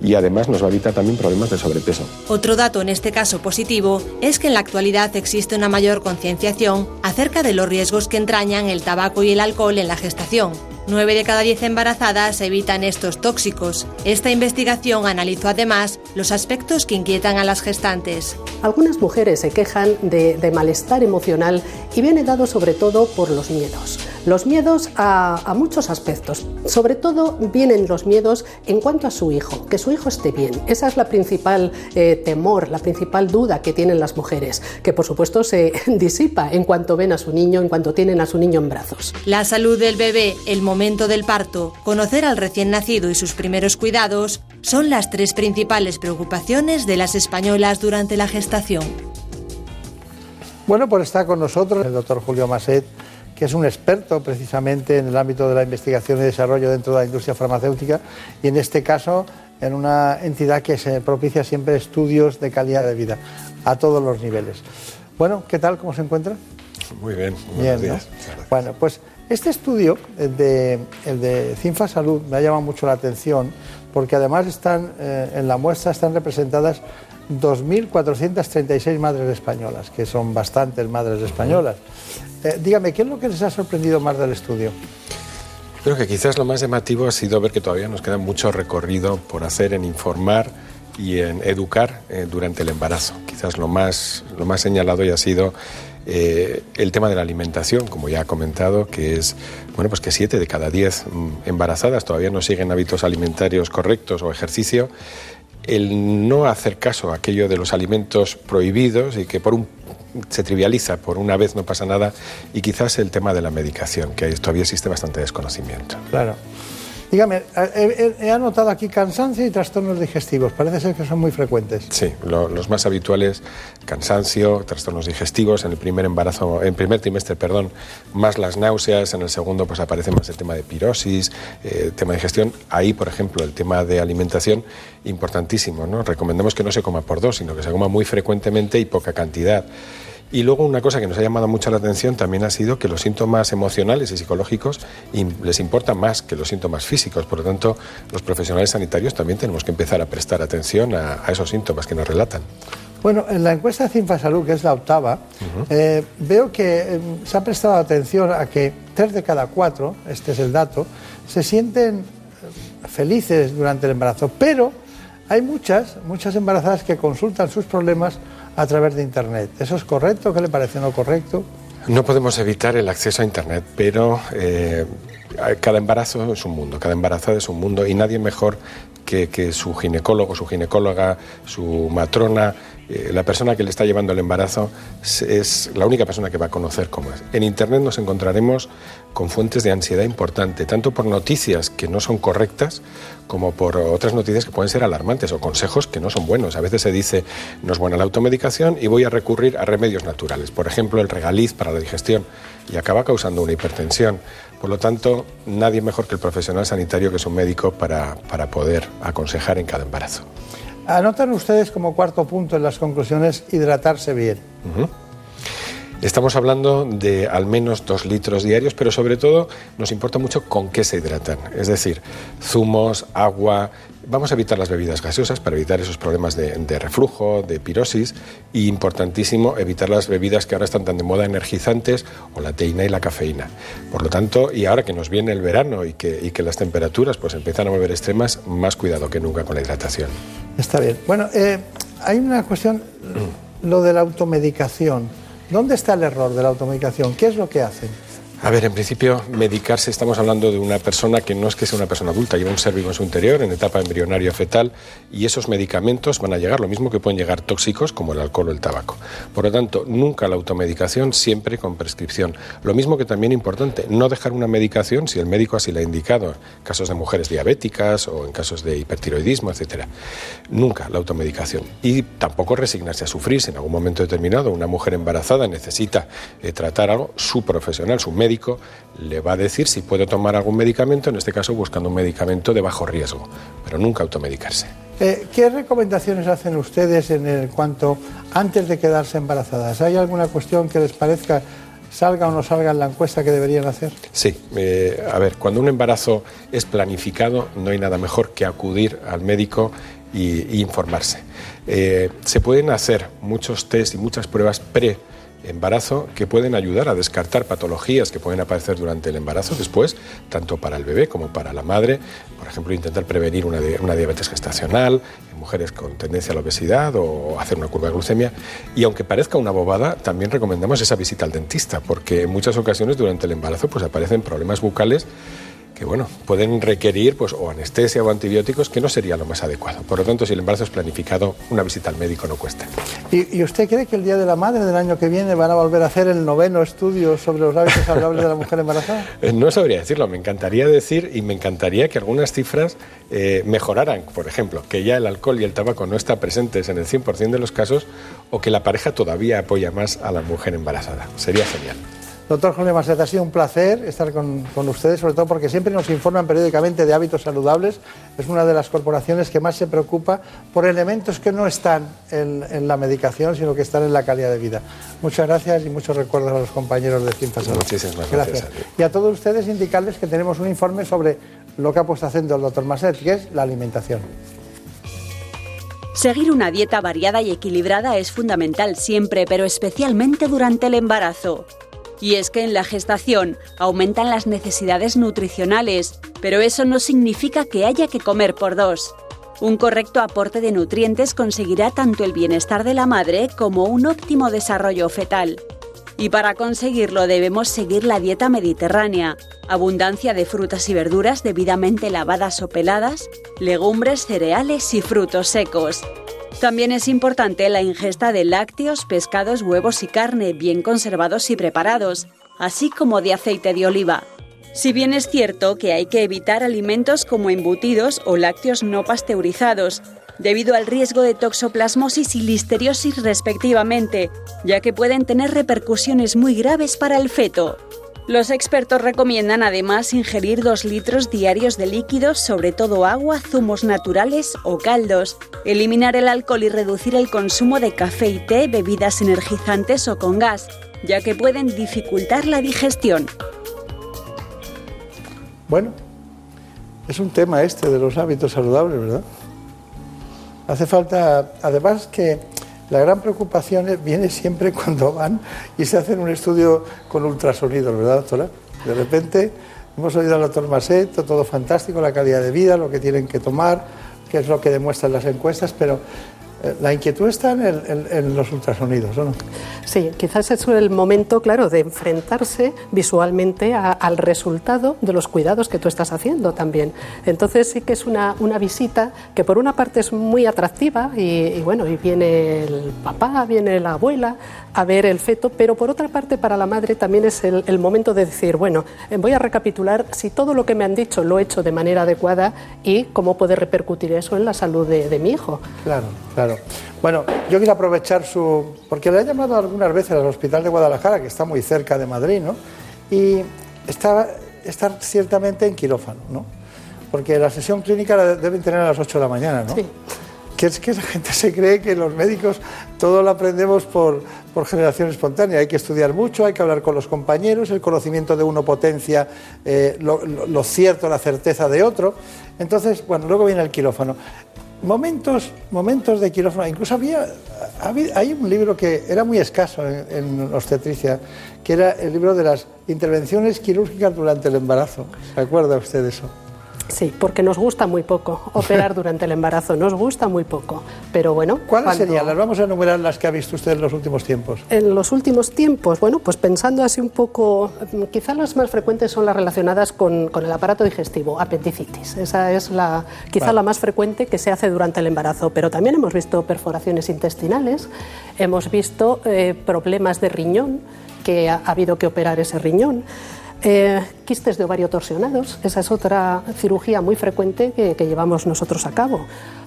y además nos va a evitar también problemas de sobrepeso. Otro dato en este caso positivo es que en la actualidad existe una mayor concienciación acerca de los riesgos que entrañan el tabaco y el alcohol en la gestación. 9 de cada 10 embarazadas evitan estos tóxicos. Esta investigación analizó además los aspectos que inquietan a las gestantes. Algunas mujeres se quejan de, de malestar emocional y viene dado sobre todo por los miedos. Los miedos a, a, muchos aspectos. Sobre todo vienen los miedos en cuanto a su hijo, que su hijo esté bien. Esa es la principal eh, temor, la principal duda que tienen las mujeres, que por supuesto se <laughs> disipa en cuanto ven a su niño, en cuanto tienen a su niño en brazos. La salud del bebé, el momento del parto, conocer al recién nacido y sus primeros cuidados son las tres principales preocupaciones de las españolas durante la gestación. Bueno, pues está con nosotros el doctor Julio Maset que es un experto precisamente en el ámbito de la investigación y desarrollo dentro de la industria farmacéutica y en este caso en una entidad que se propicia siempre estudios de calidad de vida a todos los niveles. Bueno, ¿qué tal? ¿Cómo se encuentra? Muy bien, buenos bien, días. ¿no? Bueno, pues este estudio, el de, el de Cinfa Salud, me ha llamado mucho la atención porque además están eh, en la muestra están representadas 2.436 madres españolas, que son bastantes madres españolas. Eh, dígame, ¿qué es lo que les ha sorprendido más del estudio? Creo que quizás lo más llamativo ha sido ver que todavía nos queda mucho recorrido por hacer en informar y en educar eh, durante el embarazo. Quizás lo más, lo más señalado ya ha sido eh, el tema de la alimentación, como ya ha comentado, que es bueno, pues que siete de cada diez mm, embarazadas todavía no siguen hábitos alimentarios correctos o ejercicio. El no hacer caso a aquello de los alimentos prohibidos y que por un se trivializa, por una vez no pasa nada, y quizás el tema de la medicación, que todavía existe bastante desconocimiento. Claro. Dígame, he, he, anotado aquí cansancio y trastornos digestivos. Parece ser que son muy frecuentes. Sí, lo, los más habituales, cansancio, trastornos digestivos, en el primer embarazo, en primer trimestre, perdón, más las náuseas, en el segundo pues aparece más el tema de pirosis, eh, tema de digestión. Ahí, por ejemplo, el tema de alimentación, importantísimo, ¿no? Recomendamos que no se coma por dos, sino que se coma muy frecuentemente y poca cantidad. Y luego una cosa que nos ha llamado mucho la atención también ha sido que los síntomas emocionales y psicológicos les importan más que los síntomas físicos. Por lo tanto, los profesionales sanitarios también tenemos que empezar a prestar atención a, a esos síntomas que nos relatan. Bueno, en la encuesta de Cinfasalud, que es la octava, uh -huh. eh, veo que eh, se ha prestado atención a que tres de cada cuatro, este es el dato, se sienten felices durante el embarazo, pero hay muchas, muchas embarazadas que consultan sus problemas a través de Internet. ¿Eso es correcto? ¿Qué le parece no correcto? No podemos evitar el acceso a Internet, pero eh, cada embarazo es un mundo, cada embarazada es un mundo y nadie mejor que, que su ginecólogo, su ginecóloga, su matrona, eh, la persona que le está llevando el embarazo es la única persona que va a conocer cómo es. En Internet nos encontraremos con fuentes de ansiedad importante, tanto por noticias que no son correctas como por otras noticias que pueden ser alarmantes o consejos que no son buenos. A veces se dice, no es buena la automedicación y voy a recurrir a remedios naturales, por ejemplo, el regaliz para la digestión, y acaba causando una hipertensión. Por lo tanto, nadie mejor que el profesional sanitario que es un médico para, para poder aconsejar en cada embarazo. Anotan ustedes como cuarto punto en las conclusiones hidratarse bien. Estamos hablando de al menos dos litros diarios, pero sobre todo nos importa mucho con qué se hidratan. Es decir, zumos, agua. Vamos a evitar las bebidas gaseosas para evitar esos problemas de, reflujo, de pirosis. Y importantísimo, evitar las bebidas que ahora están tan de moda, energizantes, o la teína y la cafeína. Por lo tanto, y ahora que nos viene el verano y que, y que las temperaturas pues empiezan a volver extremas, más cuidado que nunca con la hidratación. Está bien. Bueno, eh, hay una cuestión lo de la automedicación. ¿Dónde está el error de la automedicación? ¿Qué es lo que hacen? A ver, en principio, medicarse, estamos hablando de una persona que no es que sea una persona adulta, lleva un ser vivo en su interior, en etapa embrionaria fetal, y esos medicamentos van a llegar, lo mismo que pueden llegar tóxicos como el alcohol o el tabaco. Por lo tanto, nunca la automedicación, siempre con prescripción. Lo mismo que también importante, no dejar una medicación si el médico así la ha indicado, en casos de mujeres diabéticas o en casos de hipertiroidismo, etcétera. Nunca la automedicación. Y tampoco resignarse a sufrir. Si en algún momento determinado una mujer embarazada necesita eh, tratar algo, su profesional, su médico, le va a decir si puede tomar algún medicamento, en este caso buscando un medicamento de bajo riesgo, pero nunca automedicarse. Eh, ¿Qué recomendaciones hacen ustedes en el cuanto antes de quedarse embarazadas? ¿Hay alguna cuestión que les parezca salga o no salga en la encuesta que deberían hacer? Sí, eh, a ver, cuando un embarazo es planificado, no hay nada mejor que acudir al médico y, informarse. Eh, se pueden hacer muchos test y muchas pruebas pre embarazo que pueden ayudar a descartar patologías que pueden aparecer durante el embarazo después, tanto para el bebé como para la madre. Por ejemplo, intentar prevenir una, diabetes gestacional en mujeres con tendencia a la obesidad o hacer una curva de glucemia. Y aunque parezca una bobada, también recomendamos esa visita al dentista, porque en muchas ocasiones durante el embarazo pues, aparecen problemas bucales que bueno, pueden requerir pues, o anestesia o antibióticos, que no sería lo más adecuado. Por lo tanto, si el embarazo es planificado, una visita al médico no cuesta. ¿Y, usted cree que el Día de la Madre del año que viene van a volver a hacer el noveno estudio sobre los hábitos saludables de la mujer embarazada? <laughs> Eh, no sabría decirlo, me encantaría decir y me encantaría que algunas cifras eh, mejoraran, por ejemplo, que ya el alcohol y el tabaco no están presentes en el 100% de los casos o que la pareja todavía apoya más a la mujer embarazada. Sería genial. Doctor Julio Maceta, ha sido un placer estar con, ustedes, sobre todo porque siempre nos informan periódicamente de hábitos saludables. Es una de las corporaciones que más se preocupa por elementos que no están en, la medicación, sino que están en la calidad de vida. Muchas gracias y muchos recuerdos a los compañeros de Cinta Salud. Muchísimas gracias. y a todos ustedes indicarles que tenemos un informe sobre lo que ha puesto haciendo el doctor Macet, que es la alimentación. Seguir una dieta variada y equilibrada es fundamental siempre, pero especialmente durante el embarazo. Y es que en la gestación aumentan las necesidades nutricionales, pero eso no significa que haya que comer por dos. Un correcto aporte de nutrientes conseguirá tanto el bienestar de la madre como un óptimo desarrollo fetal. Y para conseguirlo debemos seguir la dieta mediterránea, abundancia de frutas y verduras debidamente lavadas o peladas, legumbres, cereales y frutos secos. También es importante la ingesta de lácteos, pescados, huevos y carne bien conservados y preparados, así como de aceite de oliva. Si bien es cierto que hay que evitar alimentos como embutidos o lácteos no pasteurizados, debido al riesgo de toxoplasmosis y listeriosis respectivamente, ya que pueden tener repercusiones muy graves para el feto. Los expertos recomiendan además ingerir 2 litros diarios de líquidos, sobre todo agua, zumos naturales o caldos, eliminar el alcohol y reducir el consumo de café y té, bebidas energizantes o con gas, ya que pueden dificultar la digestión. Bueno, es un tema este de los hábitos saludables, ¿verdad? Hace falta, además que la gran preocupación viene siempre <laughs> cuando van y se hacen un estudio con ultrasonidos, ¿verdad, doctora? De repente hemos oído al doctor Maset, todo fantástico, la calidad de vida, lo que tienen que tomar, qué es lo que demuestran las encuestas, pero la inquietud está en, los ultrasonidos, ¿o no? Sí, quizás es el momento, claro, de enfrentarse visualmente al resultado de los cuidados que tú estás haciendo también. Entonces sí que es una, visita que por una parte es muy atractiva y, bueno, y viene el papá, viene la abuela a ver el feto, pero por otra parte para la madre también es el, momento de decir, bueno, eh, voy a recapitular si todo lo que me han dicho lo he hecho de manera adecuada y cómo puede repercutir eso en la salud de mi hijo. Claro, claro. Bueno, yo quiero aprovechar su... porque le he llamado algunas veces al Hospital de Guadalajara, que está muy cerca de Madrid, ¿no? Y está, está ciertamente en quirófano, ¿no? Porque la sesión clínica la deben tener a las 8 de la mañana, ¿no? Sí. Que es que la gente se cree que los médicos todo lo aprendemos por, por generación espontánea. Hay que estudiar mucho, hay que hablar con los compañeros, el conocimiento de uno potencia eh, lo, cierto, la certeza de otro. Entonces, bueno, luego viene el quirófano momentos, momentos de quirófano. Incluso había, hay un libro que era muy escaso en, en, obstetricia, que era el libro de las intervenciones quirúrgicas durante el embarazo. ¿Se acuerda usted de eso? Sí, porque nos gusta muy poco operar <laughs> durante el embarazo, nos gusta muy poco. Pero bueno. ¿Cuáles cuando- serían? Las vamos a enumerar las que ha visto usted en los últimos tiempos. En los últimos tiempos, bueno, pues pensando así un poco, quizá las más frecuentes son las relacionadas con, con el aparato digestivo, apendicitis. Esa es la, quizá Vale. la más frecuente que se hace durante el embarazo. Pero también hemos visto perforaciones intestinales, hemos visto eh, problemas de riñón, que ha, ha habido que operar ese riñón. Eh, quistes de ovario torsionados, esa es otra cirugía muy frecuente que, llevamos nosotros a cabo.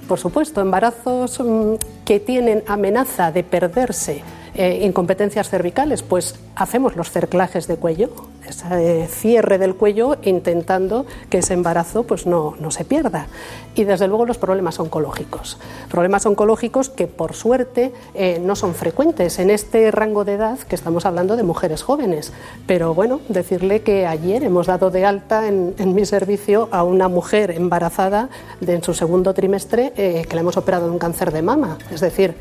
Por supuesto, embarazos mm, que tienen amenaza de perderse eh, incompetencias cervicales, pues hacemos los cerclajes de cuello, ese eh, cierre del cuello intentando que ese embarazo pues no, no se pierda. Y desde luego los problemas oncológicos. Problemas oncológicos que por suerte eh, no son frecuentes en este rango de edad que estamos hablando de mujeres jóvenes. Pero bueno, decirle que ayer hemos dado de alta en, mi servicio a una mujer embarazada en su segundo trimestre que le hemos operado de un cáncer de mama. Es decir,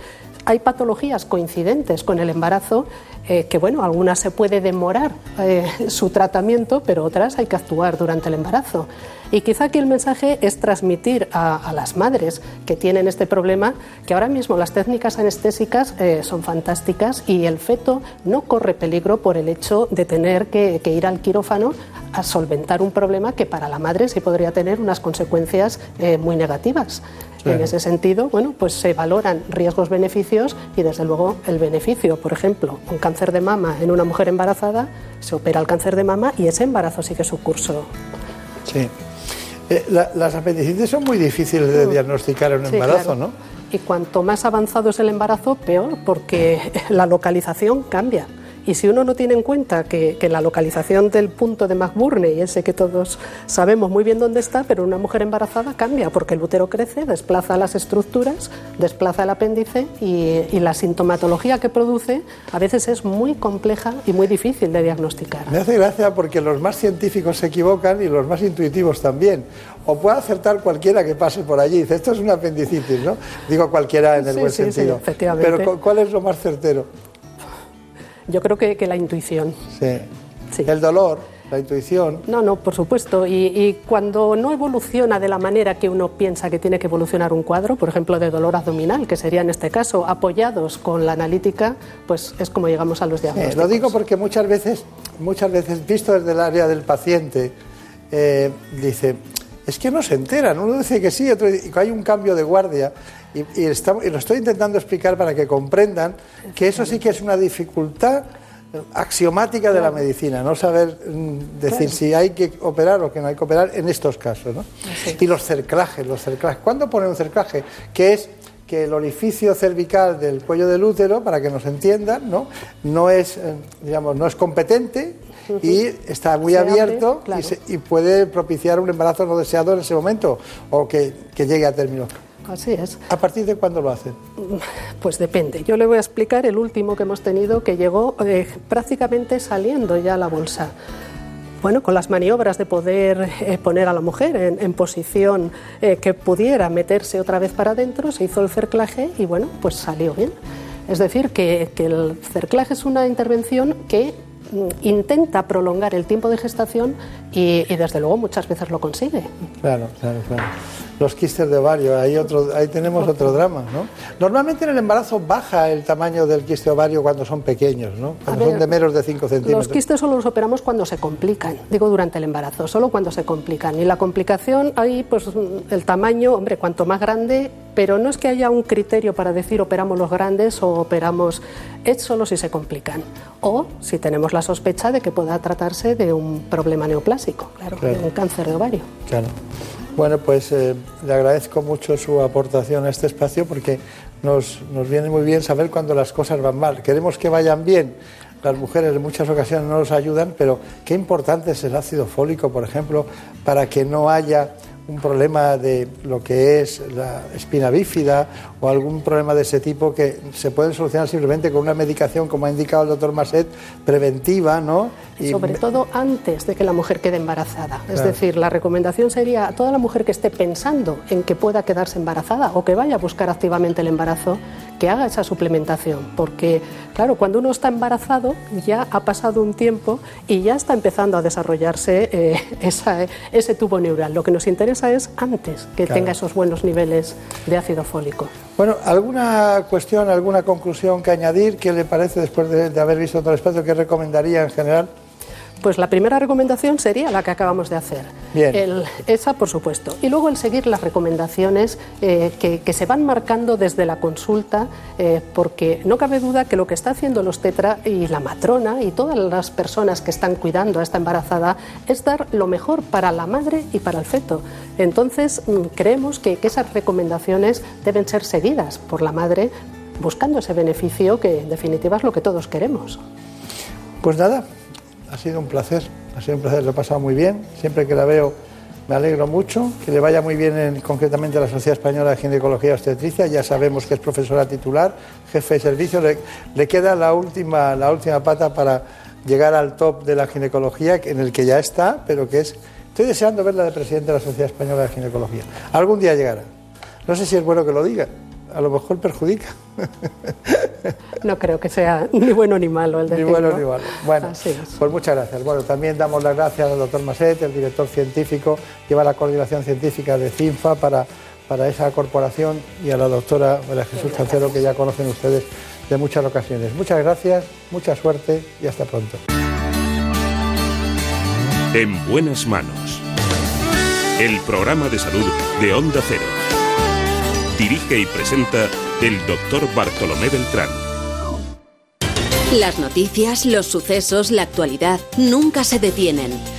hay patologías coincidentes con el embarazo eh, que, bueno, algunas se puede demorar eh, su tratamiento, pero otras hay que actuar durante el embarazo. Y quizá aquí el mensaje es transmitir a, las madres que tienen este problema que ahora mismo las técnicas anestésicas eh, son fantásticas y el feto no corre peligro por el hecho de tener que, que ir al quirófano a solventar un problema que para la madre sí podría tener unas consecuencias muy negativas. En ese sentido, bueno, pues se valoran riesgos-beneficios y desde luego el beneficio, por ejemplo, un cáncer de mama en una mujer embarazada, se opera el cáncer de mama y ese embarazo sigue su curso. Sí. Eh, la- las apendicitis son muy difíciles de diagnosticar en un Sí, embarazo, claro. ¿no? Y cuanto más avanzado es el embarazo, peor, porque <laughs> la localización cambia. Y si uno no tiene en cuenta que, que la localización del punto de McBurney, ese que todos sabemos muy bien dónde está, pero una mujer embarazada cambia, porque el útero crece, desplaza las estructuras, desplaza el apéndice y, y la sintomatología que produce a veces es muy compleja y muy difícil de diagnosticar. Me hace gracia porque los más científicos se equivocan y los más intuitivos también. O puede acertar cualquiera que pase por allí. Dice, esto es una apendicitis, ¿no? Digo cualquiera en el Sí, buen sí, sí, sentido. efectivamente. Pero ¿cu- ¿cuál es lo más certero? Yo creo que, que la intuición. Sí. El dolor, la intuición. No, no, por supuesto. Y, y cuando no evoluciona de la manera que uno piensa que tiene que evolucionar un cuadro, por ejemplo, de dolor abdominal, que sería en este caso, apoyados con la analítica, pues es como llegamos a los diagnósticos. lo digo porque muchas veces, muchas veces, visto desde el área del paciente, eh, dice, es que no se enteran. Uno dice que sí, otro dice, y hay un cambio de guardia. Y, y estamos- y lo estoy intentando explicar para que comprendan que eso sí que es una dificultad eh, axiomática de la medicina, no saber mm, decir Claro. si hay que operar o que no hay que operar en estos casos. ¿no? Y los cerclajes, los cerclajes. ¿Cuándo ponen un cerclaje? Que es que el orificio cervical del cuello del útero, para que nos entiendan, no, no es, eh, digamos, no es competente y está muy Se abre, abierto claro. y, se- y puede propiciar un embarazo no deseado en ese momento o que, que llegue a término. Así es. ¿A partir de cuándo lo hacen? Pues depende. Yo le voy a explicar el último que hemos tenido que llegó eh, prácticamente saliendo ya a la bolsa. Bueno, con las maniobras de poder eh, poner a la mujer en, en posición eh, que pudiera meterse otra vez para adentro, se hizo el cerclaje y bueno, pues salió bien. Es decir, que, que el cerclaje es una intervención que mm, intenta prolongar el tiempo de gestación y, y desde luego muchas veces lo consigue. Claro, claro, claro. Los quistes de ovario, ahí, otro, ahí tenemos otro drama, ¿no? Normalmente en el embarazo baja el tamaño del quiste ovario cuando son pequeños, ¿no? Cuando ver, son de menos de 5 centímetros. Los quistes solo los operamos cuando se complican, digo durante el embarazo, solo cuando se complican. Y la complicación ahí, pues el tamaño, hombre, cuanto más grande, pero no es que haya un criterio para decir operamos los grandes o operamos, es solo si se complican. O si tenemos la sospecha de que pueda tratarse de un problema neoplásico, claro, Claro. de un cáncer de ovario. Claro. Bueno, pues eh, le agradezco mucho su aportación a este espacio porque nos, nos viene muy bien saber cuando las cosas van mal. Queremos que vayan bien. Las mujeres en muchas ocasiones no nos ayudan, pero qué importante es el ácido fólico, por ejemplo, para que no haya un problema de lo que es la espina bífida o algún problema de ese tipo que se pueden solucionar simplemente con una medicación, como ha indicado el doctor Masset, preventiva, ¿no? Y Sobre todo antes de que la mujer quede embarazada. Es decir, la recomendación sería a toda la mujer que esté pensando en que pueda quedarse embarazada o que vaya a buscar activamente el embarazo, que haga esa suplementación, porque claro, cuando uno está embarazado ya ha pasado un tiempo y ya está empezando a desarrollarse eh, <laughs> ese tubo neural. Lo que nos interesa es antes que tenga esos buenos niveles de ácido fólico. Bueno, ¿alguna cuestión, alguna conclusión que añadir? ¿Qué le parece después de, de haber visto todo el espacio? ¿Qué recomendaría en general? Pues la primera recomendación sería la que acabamos de hacer. Bien. esa, por supuesto. Y luego el seguir las recomendaciones eh, que, se van marcando desde la consulta, eh, porque no cabe duda que lo que está haciendo los tetra y la matrona y todas las personas que están cuidando a esta embarazada es dar lo mejor para la madre y para el feto. Entonces, mm, creemos que, que esas recomendaciones deben ser seguidas por la madre buscando ese beneficio que en definitiva es lo que todos queremos. Pues nada, ha sido un placer, ha sido un placer, lo he pasado muy bien. Siempre que la veo me alegro mucho, que le vaya muy bien en, concretamente a la Sociedad Española de Ginecología y Obstetricia. Ya sabemos que es profesora titular, jefe de servicio. Le, queda la última, la última pata para llegar al top de la ginecología, en el que ya está, pero que es. Estoy deseando verla de presidente de la Sociedad Española de Ginecología. Algún día llegará. No sé si es bueno que lo diga, a lo mejor perjudica. No creo que sea ni bueno ni malo el decirlo. Ni bueno ni malo. Bueno, pues muchas gracias. Bueno, también damos las gracias al doctor Maset, el director científico, lleva la coordinación científica de CINFA para, para esa corporación y a la doctora María Jesús Cancero, que ya conocen ustedes de muchas ocasiones. Muchas gracias, mucha suerte y hasta pronto. En buenas manos. El programa de salud de Onda Cero. Dirige y presenta el doctor Bartolomé Beltrán. Las noticias, los sucesos, la actualidad nunca se detienen.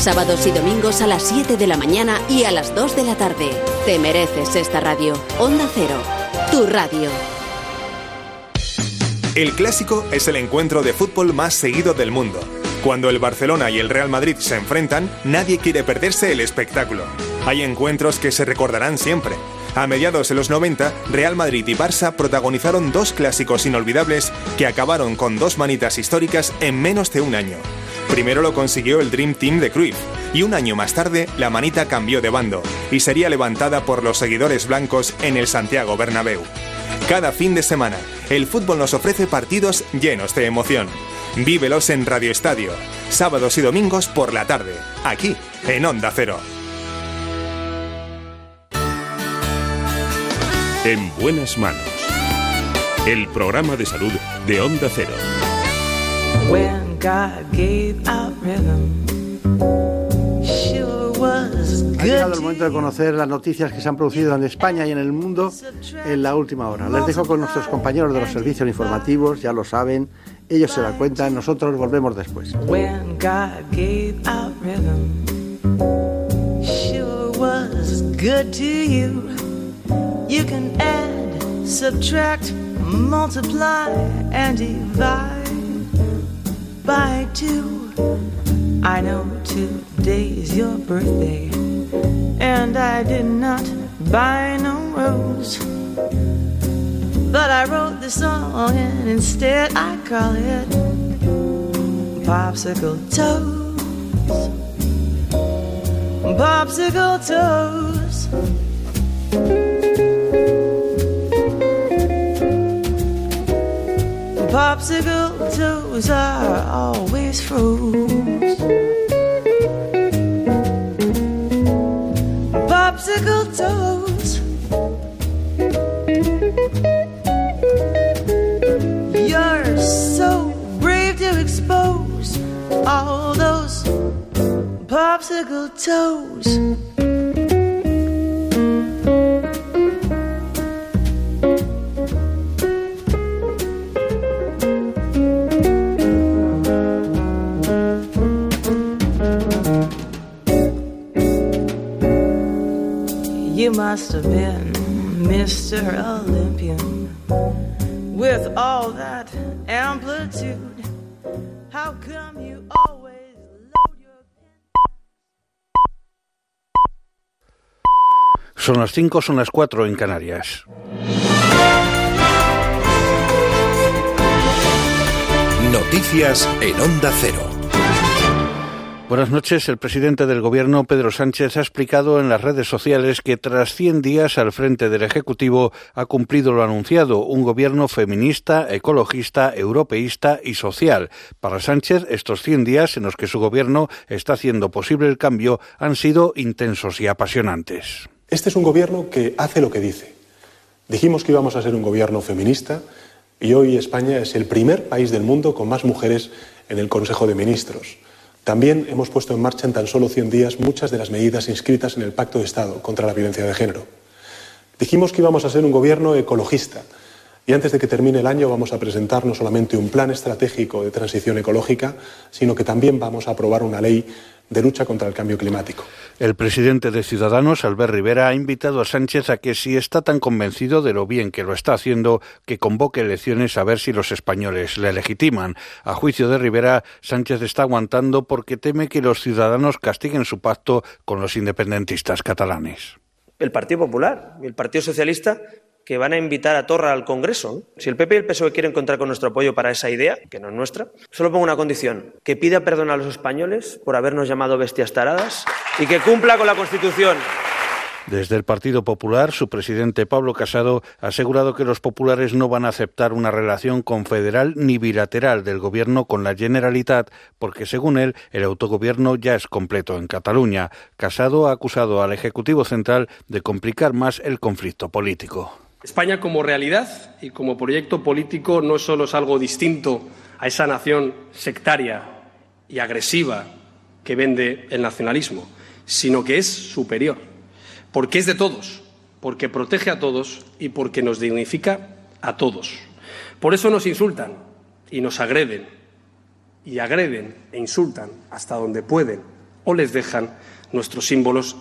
sábados y domingos a las 7 de la mañana y a las 2 de la tarde. Te mereces esta radio. Onda Cero, tu radio. El clásico es el encuentro de fútbol más seguido del mundo. Cuando el Barcelona y el Real Madrid se enfrentan, nadie quiere perderse el espectáculo. Hay encuentros que se recordarán siempre. A mediados de los 90, Real Madrid y Barça protagonizaron dos clásicos inolvidables que acabaron con dos manitas históricas en menos de un año. Primero lo consiguió el Dream Team de Cruyff, y un año más tarde la manita cambió de bando y sería levantada por los seguidores blancos en el Santiago Bernabéu. Cada fin de semana, el fútbol nos ofrece partidos llenos de emoción. Vívelos en Radio Estadio, sábados y domingos por la tarde, aquí, en Onda Cero. En buenas manos. El programa de salud de Onda Cero. Ha llegado el momento de conocer las noticias que se han producido en España y en el mundo en la última hora. Les dejo con nuestros compañeros de los servicios informativos, ya lo saben, ellos se la cuentan, nosotros volvemos después. By two. I know today's your birthday, and I did not buy no rose. But I wrote the song, and instead I call it Popsicle Toes. Popsicle Toes. Popsicle toes are always froze. Popsicle toes. You're so brave to expose all those popsicle toes. Must have been Mr. Olympian with all that amplitude. How come you always load your Son las 5, son las 4 en Canarias. Noticias en Onda Cero. Buenas noches. El presidente del Gobierno, Pedro Sánchez, ha explicado en las redes sociales que tras 100 días al frente del Ejecutivo ha cumplido lo anunciado, un gobierno feminista, ecologista, europeísta y social. Para Sánchez, estos 100 días en los que su gobierno está haciendo posible el cambio han sido intensos y apasionantes. Este es un gobierno que hace lo que dice. Dijimos que íbamos a ser un gobierno feminista y hoy España es el primer país del mundo con más mujeres en el Consejo de Ministros. También hemos puesto en marcha en tan solo 100 días muchas de las medidas inscritas en el Pacto de Estado contra la violencia de género. Dijimos que íbamos a ser un gobierno ecologista y antes de que termine el año vamos a presentar no solamente un plan estratégico de transición ecológica, sino que también vamos a aprobar una ley de lucha contra el cambio climático. El presidente de Ciudadanos, Albert Rivera, ha invitado a Sánchez a que si está tan convencido de lo bien que lo está haciendo, que convoque elecciones a ver si los españoles le legitiman. A juicio de Rivera, Sánchez está aguantando porque teme que los ciudadanos castiguen su pacto con los independentistas catalanes. El Partido Popular y el Partido Socialista que van a invitar a Torra al Congreso. Si el PP y el PSOE quieren contar con nuestro apoyo para esa idea, que no es nuestra, solo pongo una condición, que pida perdón a los españoles por habernos llamado bestias taradas y que cumpla con la Constitución. Desde el Partido Popular, su presidente Pablo Casado ha asegurado que los populares no van a aceptar una relación confederal ni bilateral del gobierno con la Generalitat, porque según él, el autogobierno ya es completo en Cataluña. Casado ha acusado al Ejecutivo Central de complicar más el conflicto político. España como realidad y como proyecto político no solo es algo distinto a esa nación sectaria y agresiva que vende el nacionalismo, sino que es superior porque es de todos, porque protege a todos y porque nos dignifica a todos. Por eso nos insultan y nos agreden, y agreden e insultan hasta donde pueden o les dejan nuestros símbolos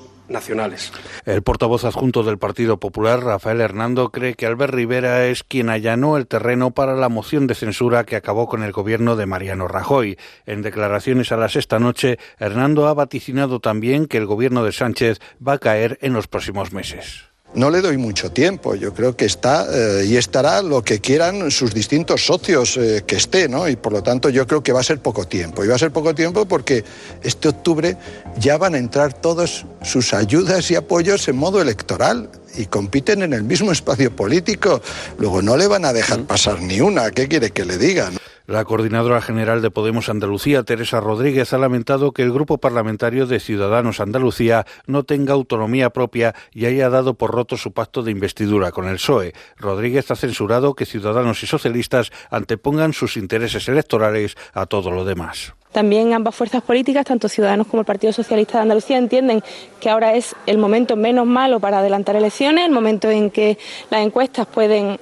El portavoz adjunto del Partido Popular, Rafael Hernando, cree que Albert Rivera es quien allanó el terreno para la moción de censura que acabó con el gobierno de Mariano Rajoy. En declaraciones a las esta noche, Hernando ha vaticinado también que el gobierno de Sánchez va a caer en los próximos meses. No le doy mucho tiempo, yo creo que está eh, y estará lo que quieran sus distintos socios eh, que esté, ¿no? Y por lo tanto yo creo que va a ser poco tiempo. Y va a ser poco tiempo porque este octubre ya van a entrar todas sus ayudas y apoyos en modo electoral y compiten en el mismo espacio político. Luego no le van a dejar pasar ni una, ¿qué quiere que le digan? La coordinadora general de Podemos Andalucía, Teresa Rodríguez, ha lamentado que el grupo parlamentario de Ciudadanos Andalucía no tenga autonomía propia y haya dado por roto su pacto de investidura con el PSOE. Rodríguez ha censurado que Ciudadanos y socialistas antepongan sus intereses electorales a todo lo demás. También ambas fuerzas políticas, tanto Ciudadanos como el Partido Socialista de Andalucía, entienden que ahora es el momento menos malo para adelantar elecciones, el momento en que las encuestas pueden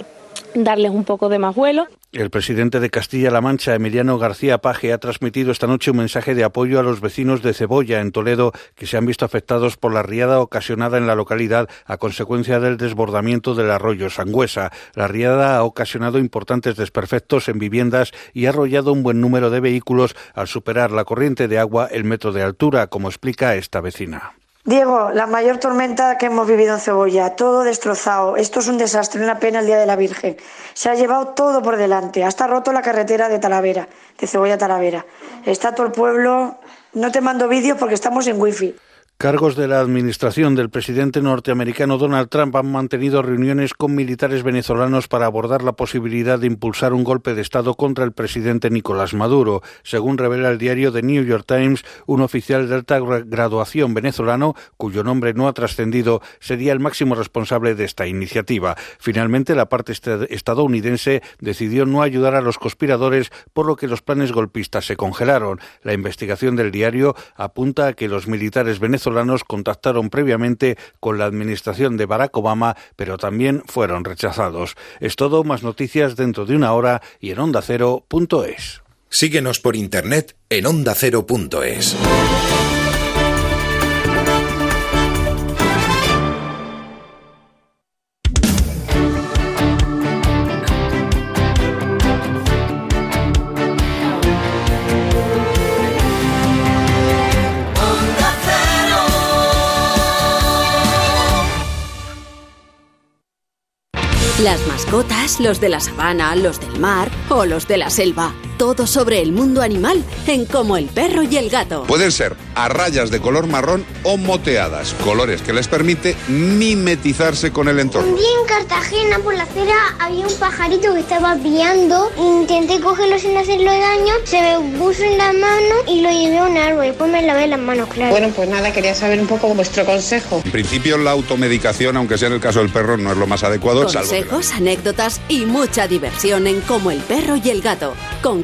darles un poco de más vuelo. El presidente de Castilla-La Mancha, Emiliano García Paje, ha transmitido esta noche un mensaje de apoyo a los vecinos de Cebolla, en Toledo, que se han visto afectados por la riada ocasionada en la localidad a consecuencia del desbordamiento del arroyo Sangüesa. La riada ha ocasionado importantes desperfectos en viviendas y ha arrollado un buen número de vehículos al superar la corriente de agua el metro de altura, como explica esta vecina. Diego, la mayor tormenta que hemos vivido en Cebolla, todo destrozado. Esto es un desastre, una pena el Día de la Virgen. Se ha llevado todo por delante, hasta roto la carretera de Talavera, de Cebolla a Talavera. Está todo el pueblo. No te mando vídeos porque estamos en wifi. Cargos de la administración del presidente norteamericano Donald Trump han mantenido reuniones con militares venezolanos para abordar la posibilidad de impulsar un golpe de Estado contra el presidente Nicolás Maduro. Según revela el diario The New York Times, un oficial de alta graduación venezolano, cuyo nombre no ha trascendido, sería el máximo responsable de esta iniciativa. Finalmente, la parte estadounidense decidió no ayudar a los conspiradores, por lo que los planes golpistas se congelaron. La investigación del diario apunta a que los militares venezolanos contactaron previamente con la administración de Barack Obama, pero también fueron rechazados. Es todo, más noticias dentro de una hora y en ondacero.es. Síguenos por internet en ondacero.es. mascotas, los de la sabana, los del mar o los de la selva. Todo sobre el mundo animal en Como el perro y el gato. Pueden ser a rayas de color marrón o moteadas, colores que les permite mimetizarse con el entorno. Un día en Cartagena por la acera había un pajarito que estaba piando. Intenté cogerlo sin hacerle daño, se me puso en la mano y lo llevé a un árbol. Después me lavé las manos, claro. Bueno, pues nada, quería saber un poco vuestro consejo. En principio la automedicación, aunque sea en el caso del perro, no es lo más adecuado. salvo que- Consejos, anécdotas y mucha diversión en Como el perro y el gato. Con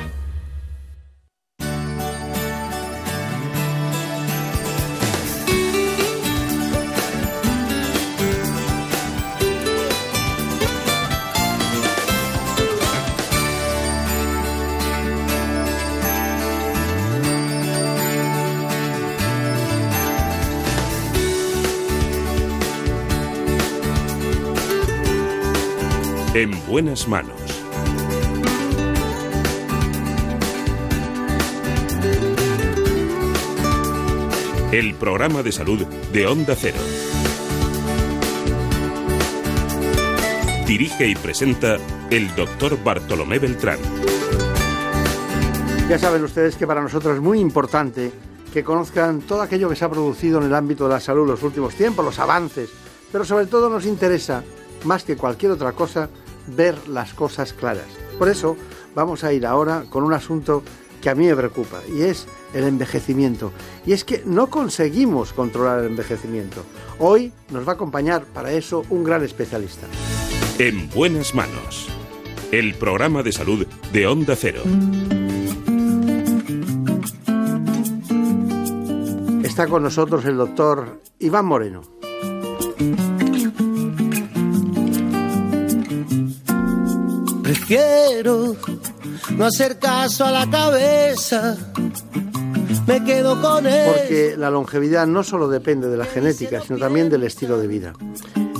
En buenas manos. El programa de salud de Onda Cero. Dirige y presenta el doctor Bartolomé Beltrán. Ya saben ustedes que para nosotros es muy importante que conozcan todo aquello que se ha producido en el ámbito de la salud en los últimos tiempos, los avances, pero sobre todo nos interesa, más que cualquier otra cosa, ver las cosas claras. Por eso vamos a ir ahora con un asunto que a mí me preocupa y es el envejecimiento. Y es que no conseguimos controlar el envejecimiento. Hoy nos va a acompañar para eso un gran especialista. En buenas manos. El programa de salud de Onda Cero. Está con nosotros el doctor Iván Moreno. Prefiero no hacer caso a la cabeza. Me quedo con él. Porque la longevidad no solo depende de la genética, sino también del estilo de vida.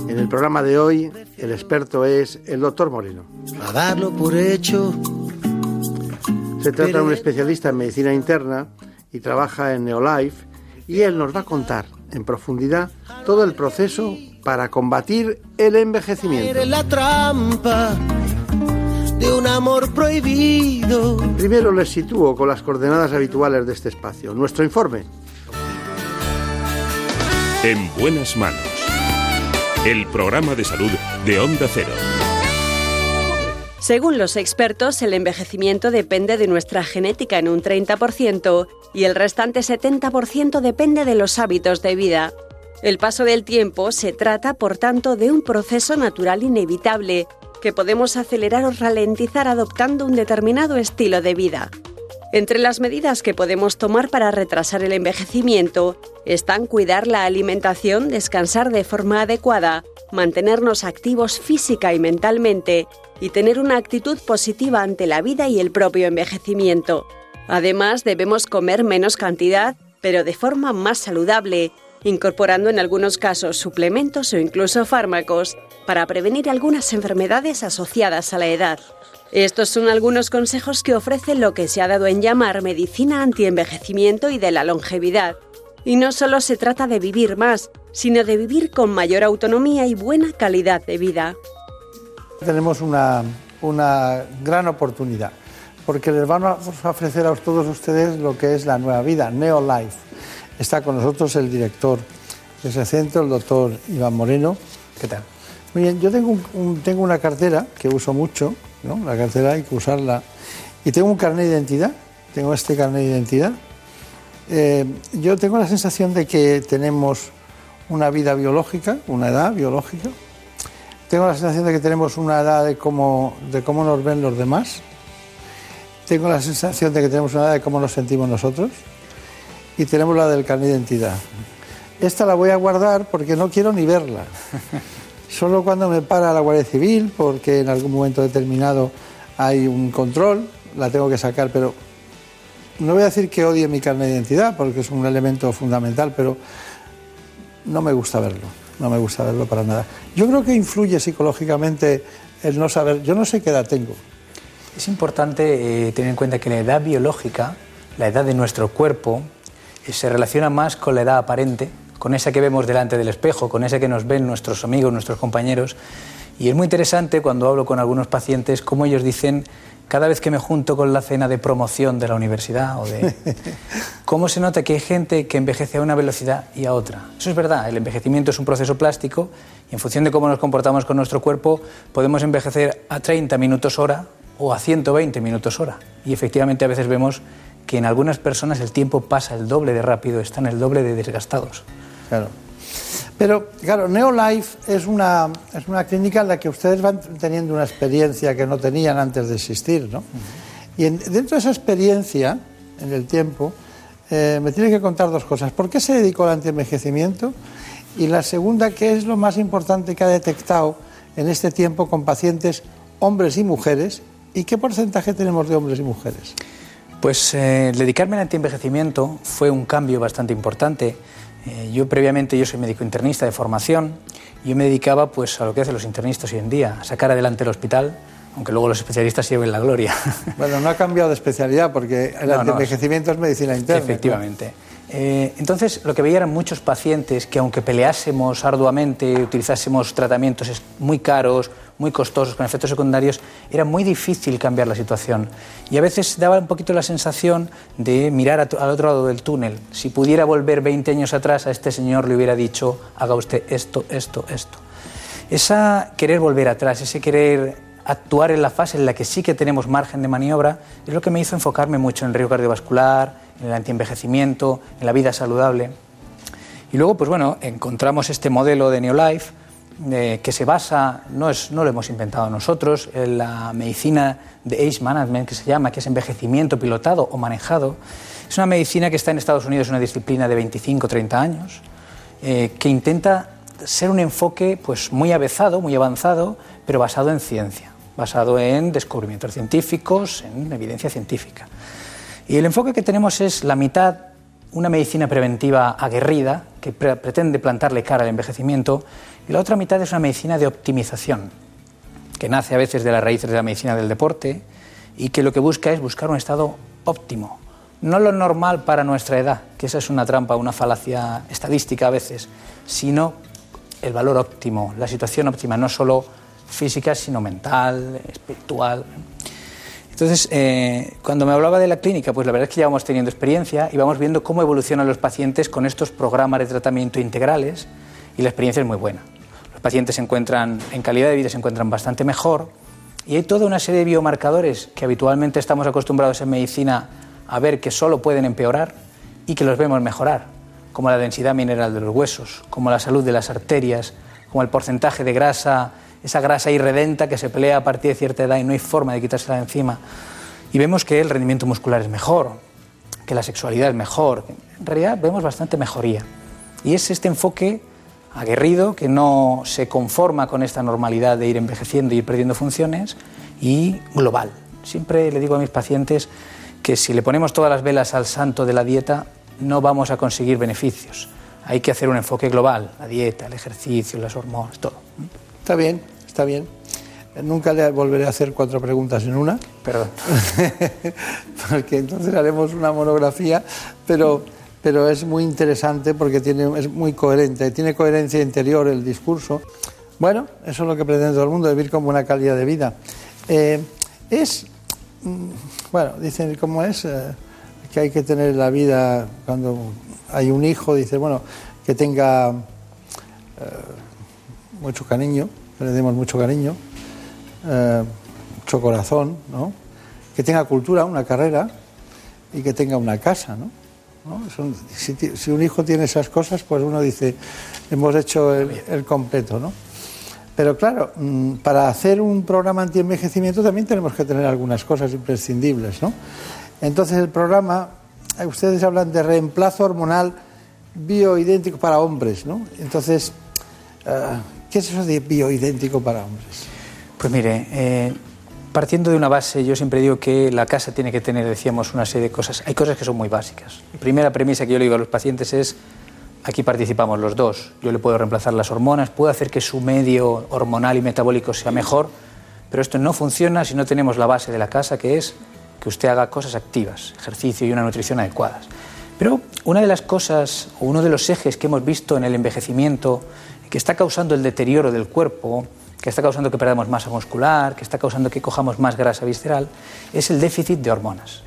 En el programa de hoy, el experto es el doctor Moreno. A darlo por hecho. Se trata de un especialista en medicina interna y trabaja en Neolife y él nos va a contar en profundidad todo el proceso para combatir el envejecimiento. La trampa de un amor prohibido. Primero les sitúo con las coordenadas habituales de este espacio. Nuestro informe. En buenas manos. El programa de salud de Onda Cero. Según los expertos, el envejecimiento depende de nuestra genética en un 30% y el restante 70% depende de los hábitos de vida. El paso del tiempo se trata, por tanto, de un proceso natural inevitable que podemos acelerar o ralentizar adoptando un determinado estilo de vida. Entre las medidas que podemos tomar para retrasar el envejecimiento están cuidar la alimentación, descansar de forma adecuada, mantenernos activos física y mentalmente y tener una actitud positiva ante la vida y el propio envejecimiento. Además, debemos comer menos cantidad, pero de forma más saludable, incorporando en algunos casos suplementos o incluso fármacos para prevenir algunas enfermedades asociadas a la edad. Estos son algunos consejos que ofrece lo que se ha dado en llamar medicina antienvejecimiento y de la longevidad. Y no solo se trata de vivir más, sino de vivir con mayor autonomía y buena calidad de vida. Tenemos una, una gran oportunidad porque les vamos a ofrecer a todos ustedes lo que es la nueva vida, Neolife. Está con nosotros el director de ese centro, el doctor Iván Moreno. ¿Qué tal? Muy bien, yo tengo, un- un- tengo una cartera que uso mucho, ¿no? La cartera hay que usarla. Y tengo un carnet de identidad, tengo este carnet de identidad. Eh, yo tengo la sensación de que tenemos una vida biológica, una edad biológica. Tengo la sensación de que tenemos una edad de cómo, de cómo nos ven los demás. Tengo la sensación de que tenemos una edad de cómo nos sentimos nosotros. Y tenemos la del carnet de identidad. Esta la voy a guardar porque no quiero ni verla. <laughs> Solo cuando me para la Guardia Civil, porque en algún momento determinado hay un control, la tengo que sacar, pero no voy a decir que odie mi carnet de identidad, porque es un elemento fundamental, pero no me gusta verlo, no me gusta verlo para nada. Yo creo que influye psicológicamente el no saber, yo no sé qué edad tengo, Es importante eh, tener en cuenta que la edad biológica, la edad de nuestro cuerpo, se relaciona más con la edad aparente, con esa que vemos delante del espejo, con esa que nos ven nuestros amigos, nuestros compañeros. Y es muy interesante cuando hablo con algunos pacientes cómo ellos dicen cada vez que me junto con la cena de promoción de la universidad o de <laughs> cómo se nota que hay gente que envejece a una velocidad y a otra. Eso es verdad, el envejecimiento es un proceso plástico y en función de cómo nos comportamos con nuestro cuerpo podemos envejecer a 30 minutos hora o a 120 minutos hora. Y efectivamente a veces vemos que en algunas personas el tiempo pasa el doble de rápido, están el doble de desgastados. Claro. Pero, claro, Neolife es una, es una clínica en la que ustedes van teniendo una experiencia que no tenían antes de existir, ¿no? Y en- dentro de esa experiencia, en el tiempo, eh, me tiene que contar dos cosas. ¿Por qué se dedicó al antienvejecimiento? Y la segunda, ¿qué es lo más importante que ha detectado en este tiempo con pacientes hombres y mujeres? ¿Y qué porcentaje tenemos de hombres y mujeres? Pues eh, dedicarme al antienvejecimiento fue un cambio bastante importante. Eh, yo previamente yo soy médico internista de formación. y Yo me dedicaba pues a lo que hacen los internistas hoy en día, a sacar adelante el hospital, aunque luego los especialistas lleven la gloria. Bueno, no ha cambiado de especialidad porque el <laughs> No, no, antienvejecimiento es medicina interna. Efectivamente. Eh, entonces, lo que veía eran muchos pacientes que, aunque peleásemos arduamente, utilizásemos tratamientos muy caros, muy costosos, con efectos secundarios, era muy difícil cambiar la situación. Y a veces daba un poquito la sensación de mirar al otro lado del túnel. Si pudiera volver 20 años atrás, a este señor le hubiera dicho, haga usted esto, esto, esto. Esa querer volver atrás, ese querer actuar en la fase en la que sí que tenemos margen de maniobra, es lo que me hizo enfocarme mucho en el riesgo cardiovascular, en el antienvejecimiento, en la vida saludable. Y luego, pues bueno, encontramos este modelo de Neolife eh, que se basa, no, es, no lo hemos inventado nosotros, en la medicina de age management, que se llama, que es envejecimiento pilotado o manejado. Es una medicina que está en Estados Unidos, una disciplina de 25 30 años, eh, que intenta ser un enfoque pues, muy avezado, muy avanzado, pero basado en ciencia, basado en descubrimientos científicos, en evidencia científica. Y el enfoque que tenemos es la mitad una medicina preventiva aguerrida que pre- pretende plantarle cara al envejecimiento y la otra mitad es una medicina de optimización que nace a veces de las raíces de la medicina del deporte y que lo que busca es buscar un estado óptimo, no lo normal para nuestra edad, que esa es una trampa, una falacia estadística a veces, sino el valor óptimo, la situación óptima, no solo física, sino mental, espiritual. Entonces, eh, cuando me hablaba de la clínica, pues la verdad es que ya vamos teniendo experiencia y vamos viendo cómo evolucionan los pacientes con estos programas de tratamiento integrales y la experiencia es muy buena. Los pacientes se encuentran, en calidad de vida se encuentran bastante mejor y hay toda una serie de biomarcadores que habitualmente estamos acostumbrados en medicina a ver que solo pueden empeorar y que los vemos mejorar, como la densidad mineral de los huesos, como la salud de las arterias, como el porcentaje de grasa, esa grasa irredenta que se pelea a partir de cierta edad y no hay forma de quitársela de encima. Y vemos que el rendimiento muscular es mejor, que la sexualidad es mejor. En realidad vemos bastante mejoría. Y es este enfoque aguerrido que no se conforma con esta normalidad de ir envejeciendo y ir perdiendo funciones y global. Siempre le digo a mis pacientes que si le ponemos todas las velas al santo de la dieta no vamos a conseguir beneficios. Hay que hacer un enfoque global, la dieta, el ejercicio, las hormonas, todo. Está bien, está bien. Nunca le volveré a hacer cuatro preguntas en una. Perdón. <laughs> porque entonces haremos una monografía, pero, pero es muy interesante porque tiene, es muy coherente, tiene coherencia interior el discurso. Bueno, eso es lo que pretende todo el mundo, vivir como una calidad de vida. Eh, es, mm, bueno, dicen cómo es, Eh, que hay que tener la vida cuando hay un hijo, dice, bueno, que tenga eh, mucho cariño, le demos mucho cariño, eh, mucho corazón, ¿no? que tenga cultura, una carrera y que tenga una casa. ¿no? Si, un hijo tiene esas cosas, pues uno dice, hemos hecho el, el completo. ¿no? Pero claro, mm, para hacer un programa anti-envejecimiento también tenemos que tener algunas cosas imprescindibles. ¿no? Entonces el programa, eh, ustedes hablan de reemplazo hormonal bioidéntico para hombres. ¿no? Entonces, eh, ¿qué es eso de bioidéntico para hombres? Pues mire, eh, partiendo de una base, yo siempre digo que la casa tiene que tener, decíamos, una serie de cosas. Hay cosas que son muy básicas. La primera premisa que yo le digo a los pacientes es, aquí participamos los dos. Yo le puedo reemplazar las hormonas, puedo hacer que su medio hormonal y metabólico sea mejor, Pero esto no funciona si no tenemos la base de la casa, que es que usted haga cosas activas, ejercicio y una nutrición adecuadas. Pero una de las cosas, o uno de los ejes que hemos visto en el envejecimiento, que está causando el deterioro del cuerpo, que está causando que perdamos masa muscular, que está causando que cojamos más grasa visceral, es el déficit de hormonas.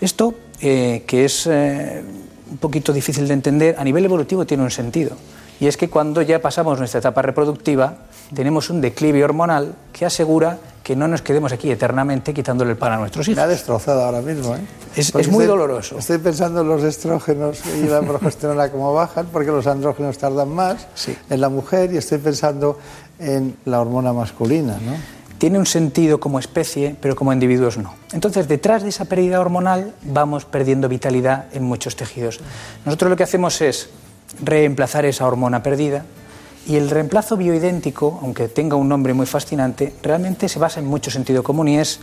Esto, eh, que es eh, un poquito difícil de entender, a nivel evolutivo tiene un sentido. Y es que cuando ya pasamos nuestra etapa reproductiva, tenemos un declive hormonal que asegura que no nos quedemos aquí eternamente quitándole el pan a nuestros hijos. Me ha destrozado ahora mismo. ¿eh? Es, muy estoy- doloroso. Estoy pensando en los estrógenos y la progesterona como bajan, porque los andrógenos tardan más en la mujer, y estoy pensando en la hormona masculina. ¿no? Tiene un sentido como especie, pero como individuos no. Entonces, detrás de esa pérdida hormonal vamos perdiendo vitalidad en muchos tejidos. Nosotros lo que hacemos es reemplazar esa hormona perdida y el reemplazo bioidéntico, aunque tenga un nombre muy fascinante, realmente se basa en mucho sentido común y es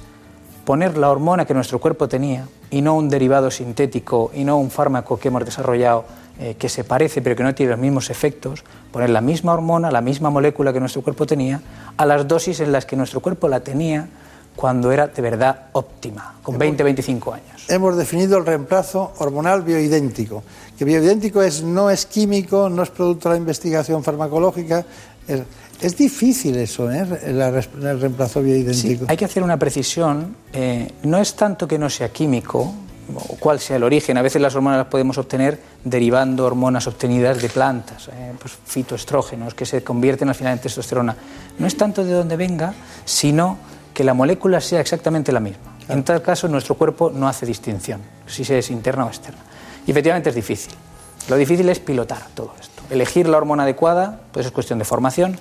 poner la hormona que nuestro cuerpo tenía y no un derivado sintético y no un fármaco que hemos desarrollado eh, que se parece pero que no tiene los mismos efectos, poner la misma hormona, la misma molécula que nuestro cuerpo tenía, a las dosis en las que nuestro cuerpo la tenía cuando era de verdad óptima, con 20-25 años. Hemos definido el reemplazo hormonal bioidéntico. Que bioidéntico es, no es químico, no es producto de la investigación farmacológica. Es, es difícil eso, ¿eh? El reemplazo bioidéntico. Hay que hacer una precisión. eh, no es tanto que no sea químico, o cuál sea el origen. A veces las hormonas las podemos obtener derivando hormonas obtenidas de plantas, eh, pues fitoestrógenos, que se convierten al final en testosterona. No es tanto de dónde venga, sino que la molécula sea exactamente la misma. En tal caso, nuestro cuerpo no hace distinción, si se es interna o externa. Y efectivamente es difícil. Lo difícil es pilotar todo esto. Elegir la hormona adecuada, pues es cuestión de formación,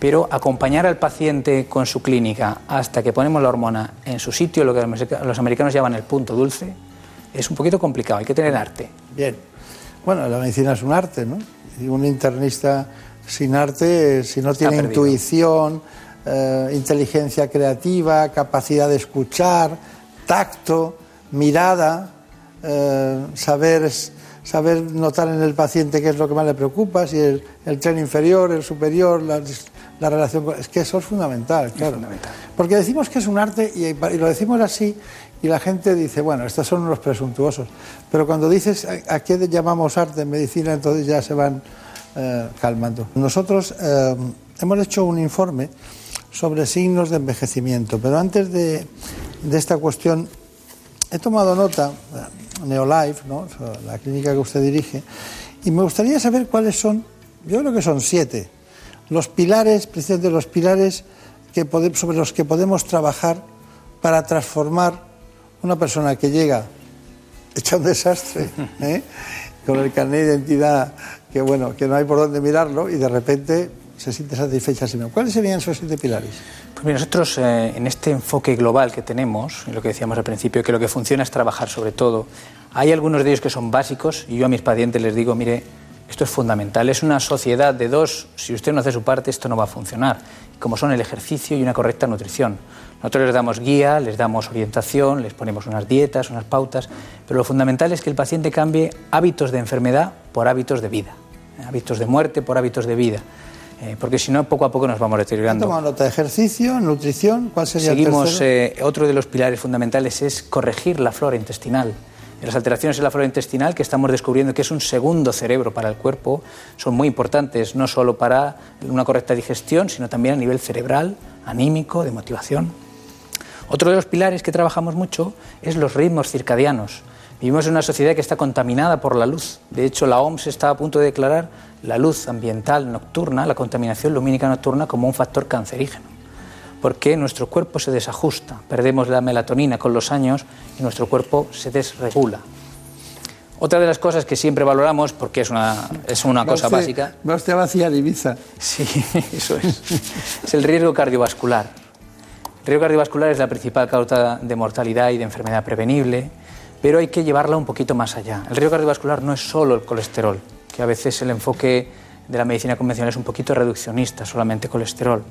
pero acompañar al paciente con su clínica hasta que ponemos la hormona en su sitio, lo que los americanos llaman el punto dulce, es un poquito complicado, hay que tener arte. Bien. Bueno, la medicina es un arte, ¿no? Y un internista sin arte, eh, si no tiene intuición, eh, inteligencia creativa, capacidad de escuchar, tacto, mirada, eh, saber, saber notar en el paciente qué es lo que más le preocupa, si el, el tren inferior, el superior, la, la relación con... Es que eso es fundamental, claro. Porque decimos que es un arte y, y lo decimos así y la gente dice, bueno, estos son unos presuntuosos. Pero cuando dices a, a qué llamamos arte en medicina, entonces ya se van eh, calmando. Nosotros hemos hecho un informe sobre signos de envejecimiento, pero antes de, de esta cuestión he tomado nota, eh, Neolife, ¿no? la clínica que usted dirige, y me gustaría saber cuáles son, yo creo que son siete, los pilares, precisamente los pilares que pode- sobre los que podemos trabajar para transformar una persona que llega hecha un desastre, <laughs> ¿eh? con el carnet de identidad que bueno, que no hay por dónde mirarlo y de repente se siente satisfecha. sí misma. ¿Cuáles serían esos siete pilares? Pues mira, nosotros eh, en este enfoque global que tenemos, lo que decíamos al principio, que lo que funciona es trabajar sobre todo, hay algunos de ellos que son básicos y yo a mis pacientes les digo, mire, esto es fundamental, es una sociedad de dos, si usted no hace su parte esto no va a funcionar, como son el ejercicio y una correcta nutrición. Nosotros les damos guía, les damos orientación, les ponemos unas dietas, unas pautas, pero lo fundamental es que el paciente cambie hábitos de enfermedad por hábitos de vida, eh, hábitos de muerte por hábitos de vida, eh, porque si no, poco a poco nos vamos deteriorando. tomado nota de ejercicio, nutrición, ¿cuál sería el Seguimos, tercero? eh, otro de los pilares fundamentales es corregir la flora intestinal. Las alteraciones en la flora intestinal que estamos descubriendo que es un segundo cerebro para el cuerpo son muy importantes, no solo para una correcta digestión, sino también a nivel cerebral, anímico, de motivación. Otro de los pilares que trabajamos mucho es los ritmos circadianos. Vivimos en una sociedad que está contaminada por la luz. De hecho, la OMS está a punto de declarar la luz ambiental nocturna, la contaminación lumínica nocturna, como un factor cancerígeno. Porque nuestro cuerpo se desajusta, perdemos la melatonina con los años y nuestro cuerpo se desregula. Otra de las cosas que siempre valoramos, porque es una, es una cosa usted- básica, Va usted a vaciar Ibiza. Sí, <laughs> eso es. Es el riesgo cardiovascular. El riesgo cardiovascular es la principal causa de mortalidad y de enfermedad prevenible, pero hay que llevarla un poquito más allá. El riesgo cardiovascular no es solo el colesterol, que a veces el enfoque de la medicina convencional es un poquito reduccionista, solamente colesterol.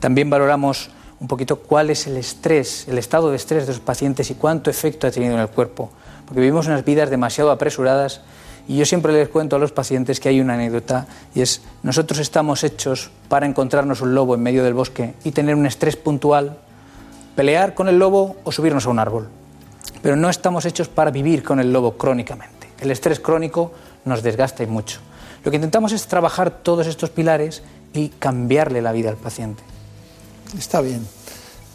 También valoramos un poquito cuál es el estrés, el estado de estrés de los pacientes y cuánto efecto ha tenido en el cuerpo, porque vivimos unas vidas demasiado apresuradas Y yo siempre les cuento a los pacientes que hay una anécdota y es, nosotros estamos hechos para encontrarnos un lobo en medio del bosque y tener un estrés puntual, pelear con el lobo o subirnos a un árbol. Pero no estamos hechos para vivir con el lobo crónicamente. El estrés crónico nos desgasta y mucho. Lo que intentamos es trabajar todos estos pilares y cambiarle la vida al paciente. Está bien.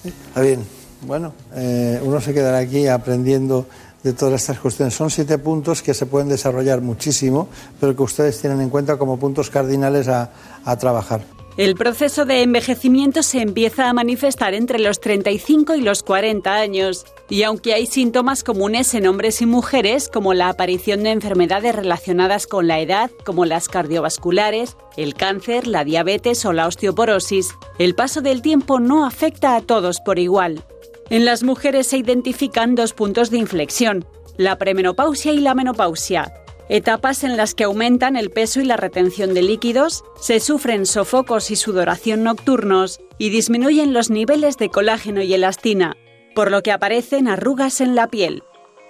Está bien. Bueno, eh, uno se quedará aquí aprendiendo de todas estas cuestiones. Son siete puntos que se pueden desarrollar muchísimo, pero que ustedes tienen en cuenta como puntos cardinales a, a trabajar. El proceso de envejecimiento se empieza a manifestar entre los 35 y los 40 años, y aunque hay síntomas comunes en hombres y mujeres, como la aparición de enfermedades relacionadas con la edad, como las cardiovasculares, el cáncer, la diabetes o la osteoporosis, el paso del tiempo no afecta a todos por igual. En las mujeres se identifican dos puntos de inflexión, la premenopausia y la menopausia, etapas en las que aumentan el peso y la retención de líquidos, se sufren sofocos y sudoración nocturnos y disminuyen los niveles de colágeno y elastina, por lo que aparecen arrugas en la piel.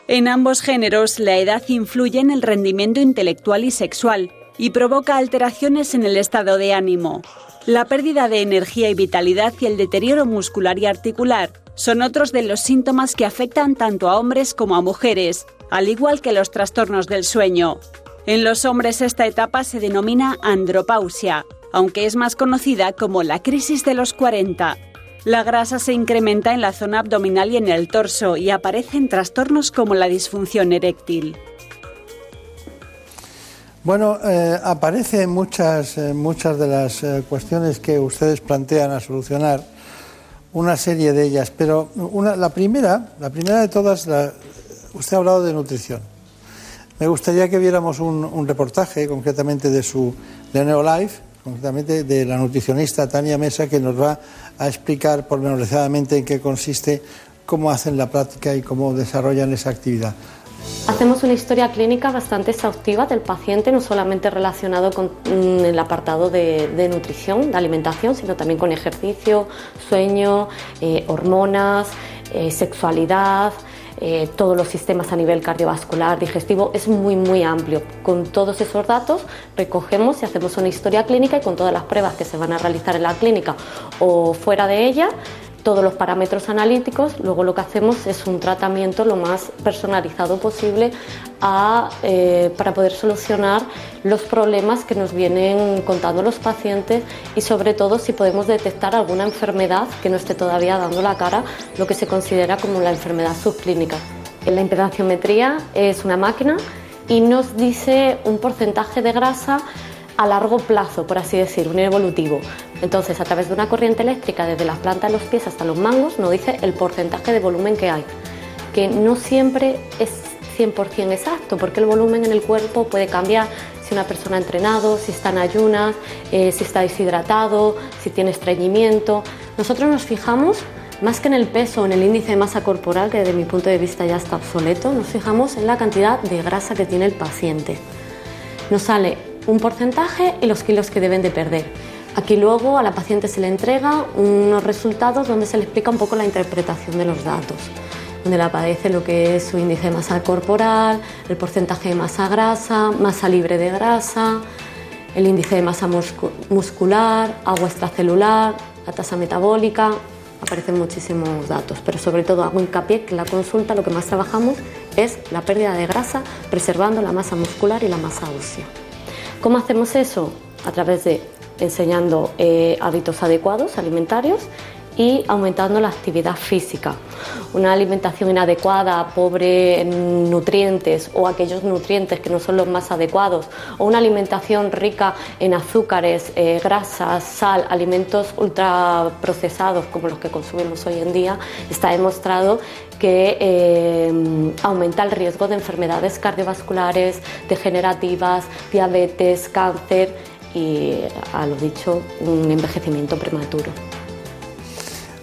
En ambos géneros, la edad influye en el rendimiento intelectual y sexual y provoca alteraciones en el estado de ánimo. La pérdida de energía y vitalidad y el deterioro muscular y articular son otros de los síntomas que afectan tanto a hombres como a mujeres, al igual que los trastornos del sueño. En los hombres esta etapa se denomina andropausia, aunque es más conocida como la crisis de los 40. La grasa se incrementa en la zona abdominal y en el torso y aparecen trastornos como la disfunción eréctil. Bueno, eh, aparecen muchas, eh, muchas de las eh, cuestiones que ustedes plantean a solucionar, una serie de ellas, pero una, la primera, la primera de todas, la, usted ha hablado de nutrición. Me gustaría que viéramos un, reportaje, concretamente de su de Neolife, concretamente de la nutricionista Tania Mesa, que nos va a explicar pormenorizadamente en qué consiste, cómo hacen la práctica y cómo desarrollan esa actividad. Hacemos una historia clínica bastante exhaustiva del paciente, no solamente relacionado con mm, el apartado de, nutrición, de alimentación, sino también con ejercicio, sueño, eh, hormonas, eh, sexualidad, eh, todos los sistemas a nivel cardiovascular, digestivo, es muy, muy amplio. Con todos esos datos recogemos y hacemos una historia clínica y con todas las pruebas que se van a realizar en la clínica o fuera de ella, todos los parámetros analíticos, luego lo que hacemos es un tratamiento lo más personalizado posible eh, para poder solucionar los problemas que nos vienen contando los pacientes y sobre todo si podemos detectar alguna enfermedad que no esté todavía dando la cara, lo que se considera como la enfermedad subclínica. La impedanciometría es una máquina y nos dice un porcentaje de grasa a largo plazo, por así decir, un evolutivo. Entonces, a través de una corriente eléctrica desde las plantas de los pies hasta los mangos, nos dice el porcentaje de volumen que hay, que no siempre es 100% exacto, porque el volumen en el cuerpo puede cambiar si una persona ha entrenado, si está en ayunas, eh, si está deshidratado, si tiene estreñimiento. Nosotros nos fijamos más que en el peso en el índice de masa corporal, que desde mi punto de vista ya está obsoleto, nos fijamos en la cantidad de grasa que tiene el paciente. Nos sale un porcentaje y los kilos que deben de perder. Aquí luego a la paciente se le entrega unos resultados donde se le explica un poco la interpretación de los datos, donde le aparece lo que es su índice de masa corporal, el porcentaje de masa grasa, masa libre de grasa, el índice de masa muscular, agua extracelular, la tasa metabólica, aparecen muchísimos datos, pero sobre todo hago hincapié que en la consulta lo que más trabajamos es la pérdida de grasa preservando la masa muscular y la masa ósea. ¿Cómo hacemos eso? A través de enseñando eh, hábitos adecuados alimentarios y aumentando la actividad física. Una alimentación inadecuada, pobre en nutrientes o aquellos nutrientes que no son los más adecuados, o una alimentación rica en azúcares, eh, grasas, sal, alimentos ultraprocesados como los que consumimos hoy en día, está demostrado que eh, aumenta el riesgo de enfermedades cardiovasculares, degenerativas, diabetes, cáncer y, a lo dicho, un envejecimiento prematuro.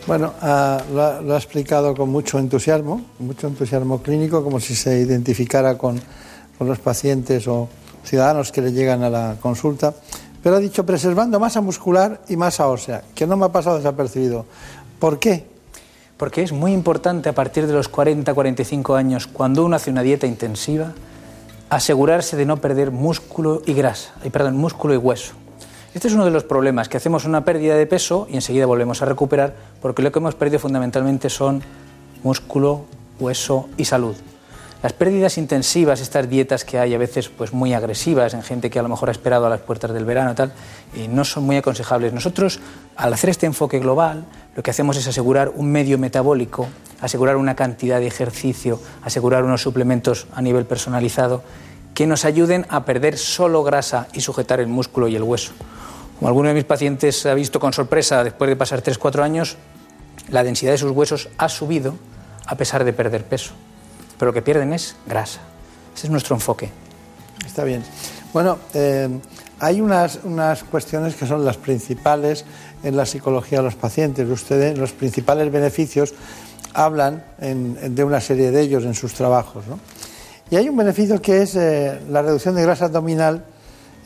Bueno, ah, lo, lo, ha explicado con mucho entusiasmo, mucho entusiasmo clínico, como si se identificara con, con, los pacientes o ciudadanos que le llegan a la consulta. Pero ha dicho preservando masa muscular y masa ósea, que no me ha pasado desapercibido. ¿Por qué? Porque es muy importante a partir de los 40-45 años, cuando uno hace una dieta intensiva, asegurarse de no perder músculo y grasa, y perdón, músculo y hueso. Este es uno de los problemas, que hacemos una pérdida de peso y enseguida volvemos a recuperar, porque lo que hemos perdido fundamentalmente son músculo, hueso y salud. Las pérdidas intensivas, estas dietas que hay a veces pues muy agresivas en gente que a lo mejor ha esperado a las puertas del verano y tal, y no son muy aconsejables. Nosotros, al hacer este enfoque global, lo que hacemos es asegurar un medio metabólico, asegurar una cantidad de ejercicio, asegurar unos suplementos a nivel personalizado que nos ayuden a perder solo grasa y sujetar el músculo y el hueso. Como alguno de mis pacientes ha visto con sorpresa después de pasar 3-4 años, la densidad de sus huesos ha subido a pesar de perder peso pero lo que pierden es grasa. Ese es nuestro enfoque. Está bien. Bueno, eh, hay unas, unas cuestiones que son las principales en la psicología de los pacientes. Ustedes, los principales beneficios, hablan en- de una serie de ellos en sus trabajos. ¿no? Y hay un beneficio que es eh, la reducción de grasa abdominal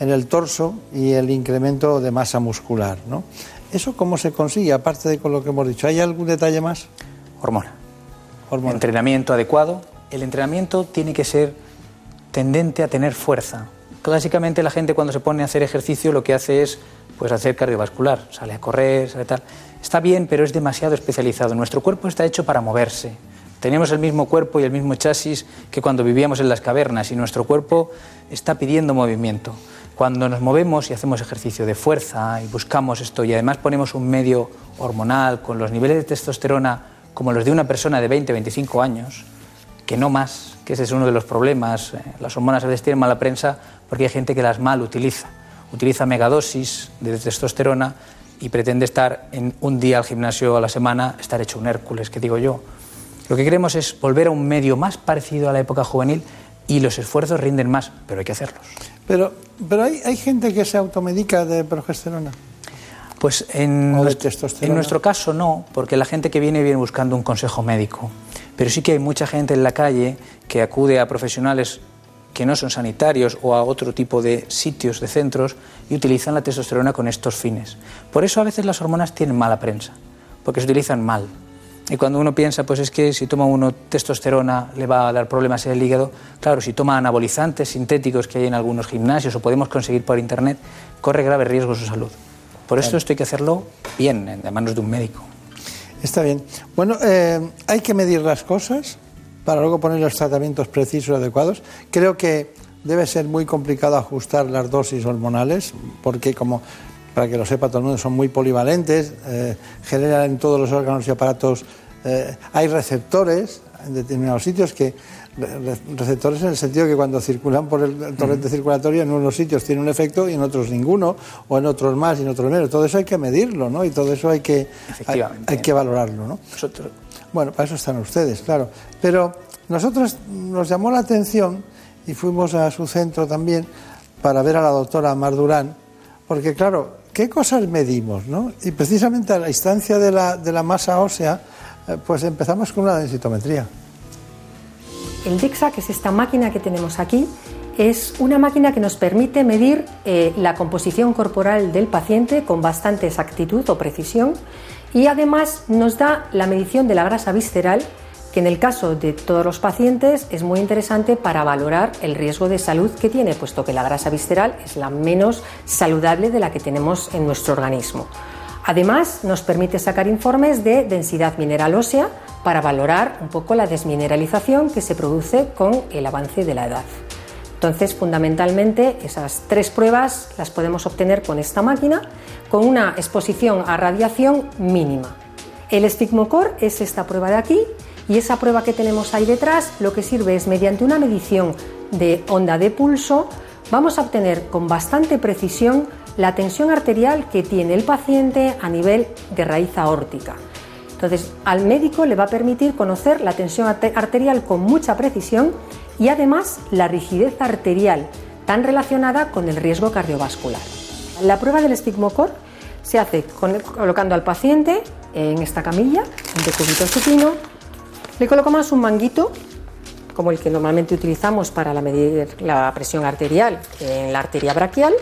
en el torso y el incremento de masa muscular. ¿no? ¿Eso cómo se consigue, aparte de con lo que hemos dicho? ¿Hay algún detalle más? Hormona. Entrenamiento adecuado. El entrenamiento tiene que ser tendente a tener fuerza. Clásicamente la gente cuando se pone a hacer ejercicio lo que hace es pues hacer cardiovascular, sale a correr, sale tal. Está bien, pero es demasiado especializado. Nuestro cuerpo está hecho para moverse. Tenemos el mismo cuerpo y el mismo chasis que cuando vivíamos en las cavernas y nuestro cuerpo está pidiendo movimiento. Cuando nos movemos y hacemos ejercicio de fuerza y buscamos esto y además ponemos un medio hormonal con los niveles de testosterona como los de una persona de 20, 25 años, que no más, que ese es uno de los problemas. eh, Las hormonas a veces tienen mala prensa porque hay gente que las mal utiliza. Utiliza megadosis de testosterona y pretende estar en un día al gimnasio a la semana, estar hecho un Hércules, que digo yo. Lo que queremos es volver a un medio más parecido a la época juvenil y los esfuerzos rinden más, pero hay que hacerlos. Pero, pero hay, hay gente que se automedica de progesterona. Pues en, en nuestro caso no, porque la gente que viene viene buscando un consejo médico. Pero sí que hay mucha gente en la calle que acude a profesionales que no son sanitarios o a otro tipo de sitios, de centros, y utilizan la testosterona con estos fines. Por eso a veces las hormonas tienen mala prensa, porque se utilizan mal. Y cuando uno piensa, pues es que si toma uno testosterona le va a dar problemas en el hígado, claro, si toma anabolizantes sintéticos que hay en algunos gimnasios o podemos conseguir por internet, corre grave riesgo su salud. Por eso esto hay que hacerlo bien, en- de manos de un médico. Está bien. Bueno, eh, hay que medir las cosas para luego poner los tratamientos precisos y adecuados. Creo que debe ser muy complicado ajustar las dosis hormonales, porque como para que lo sepa todo son muy polivalentes, eh, generan en todos los órganos y aparatos, eh, hay receptores en determinados sitios que receptores en el sentido que cuando circulan por el, torrente circulatorio en unos sitios tiene un efecto y en otros ninguno, o en otros más y en otros menos. Todo eso hay que medirlo, ¿no? Y todo eso hay que, hay, hay que valorarlo, ¿no? Nosotros, Bueno, para eso están ustedes, claro. Pero nosotros nos llamó la atención y fuimos a su centro también para ver a la doctora Mar Durán, porque claro, ¿qué cosas medimos? ¿no? Y precisamente a la instancia de la, de la masa ósea, eh, pues empezamos con una densitometría. El DEXA, que es esta máquina que tenemos aquí, es una máquina que nos permite medir eh, la composición corporal del paciente con bastante exactitud o precisión y además nos da la medición de la grasa visceral, que en el caso de todos los pacientes es muy interesante para valorar el riesgo de salud que tiene, puesto que la grasa visceral es la menos saludable de la que tenemos en nuestro organismo. Además, nos permite sacar informes de densidad mineral ósea para valorar un poco la desmineralización que se produce con el avance de la edad. Entonces, fundamentalmente, esas tres pruebas las podemos obtener con esta máquina con una exposición a radiación mínima. El estigmocor es esta prueba de aquí y esa prueba que tenemos ahí detrás lo que sirve es mediante una medición de onda de pulso vamos a obtener con bastante precisión la tensión arterial que tiene el paciente a nivel de raíz aórtica. Entonces, al médico le va a permitir conocer la tensión arte- arterial con mucha precisión y además la rigidez arterial, tan relacionada con el riesgo cardiovascular. La prueba del estigmocor se hace colocando al paciente en esta camilla, en decúbito supino, le colocamos un manguito, como el que normalmente utilizamos para medir la presión arterial en la arteria braquial,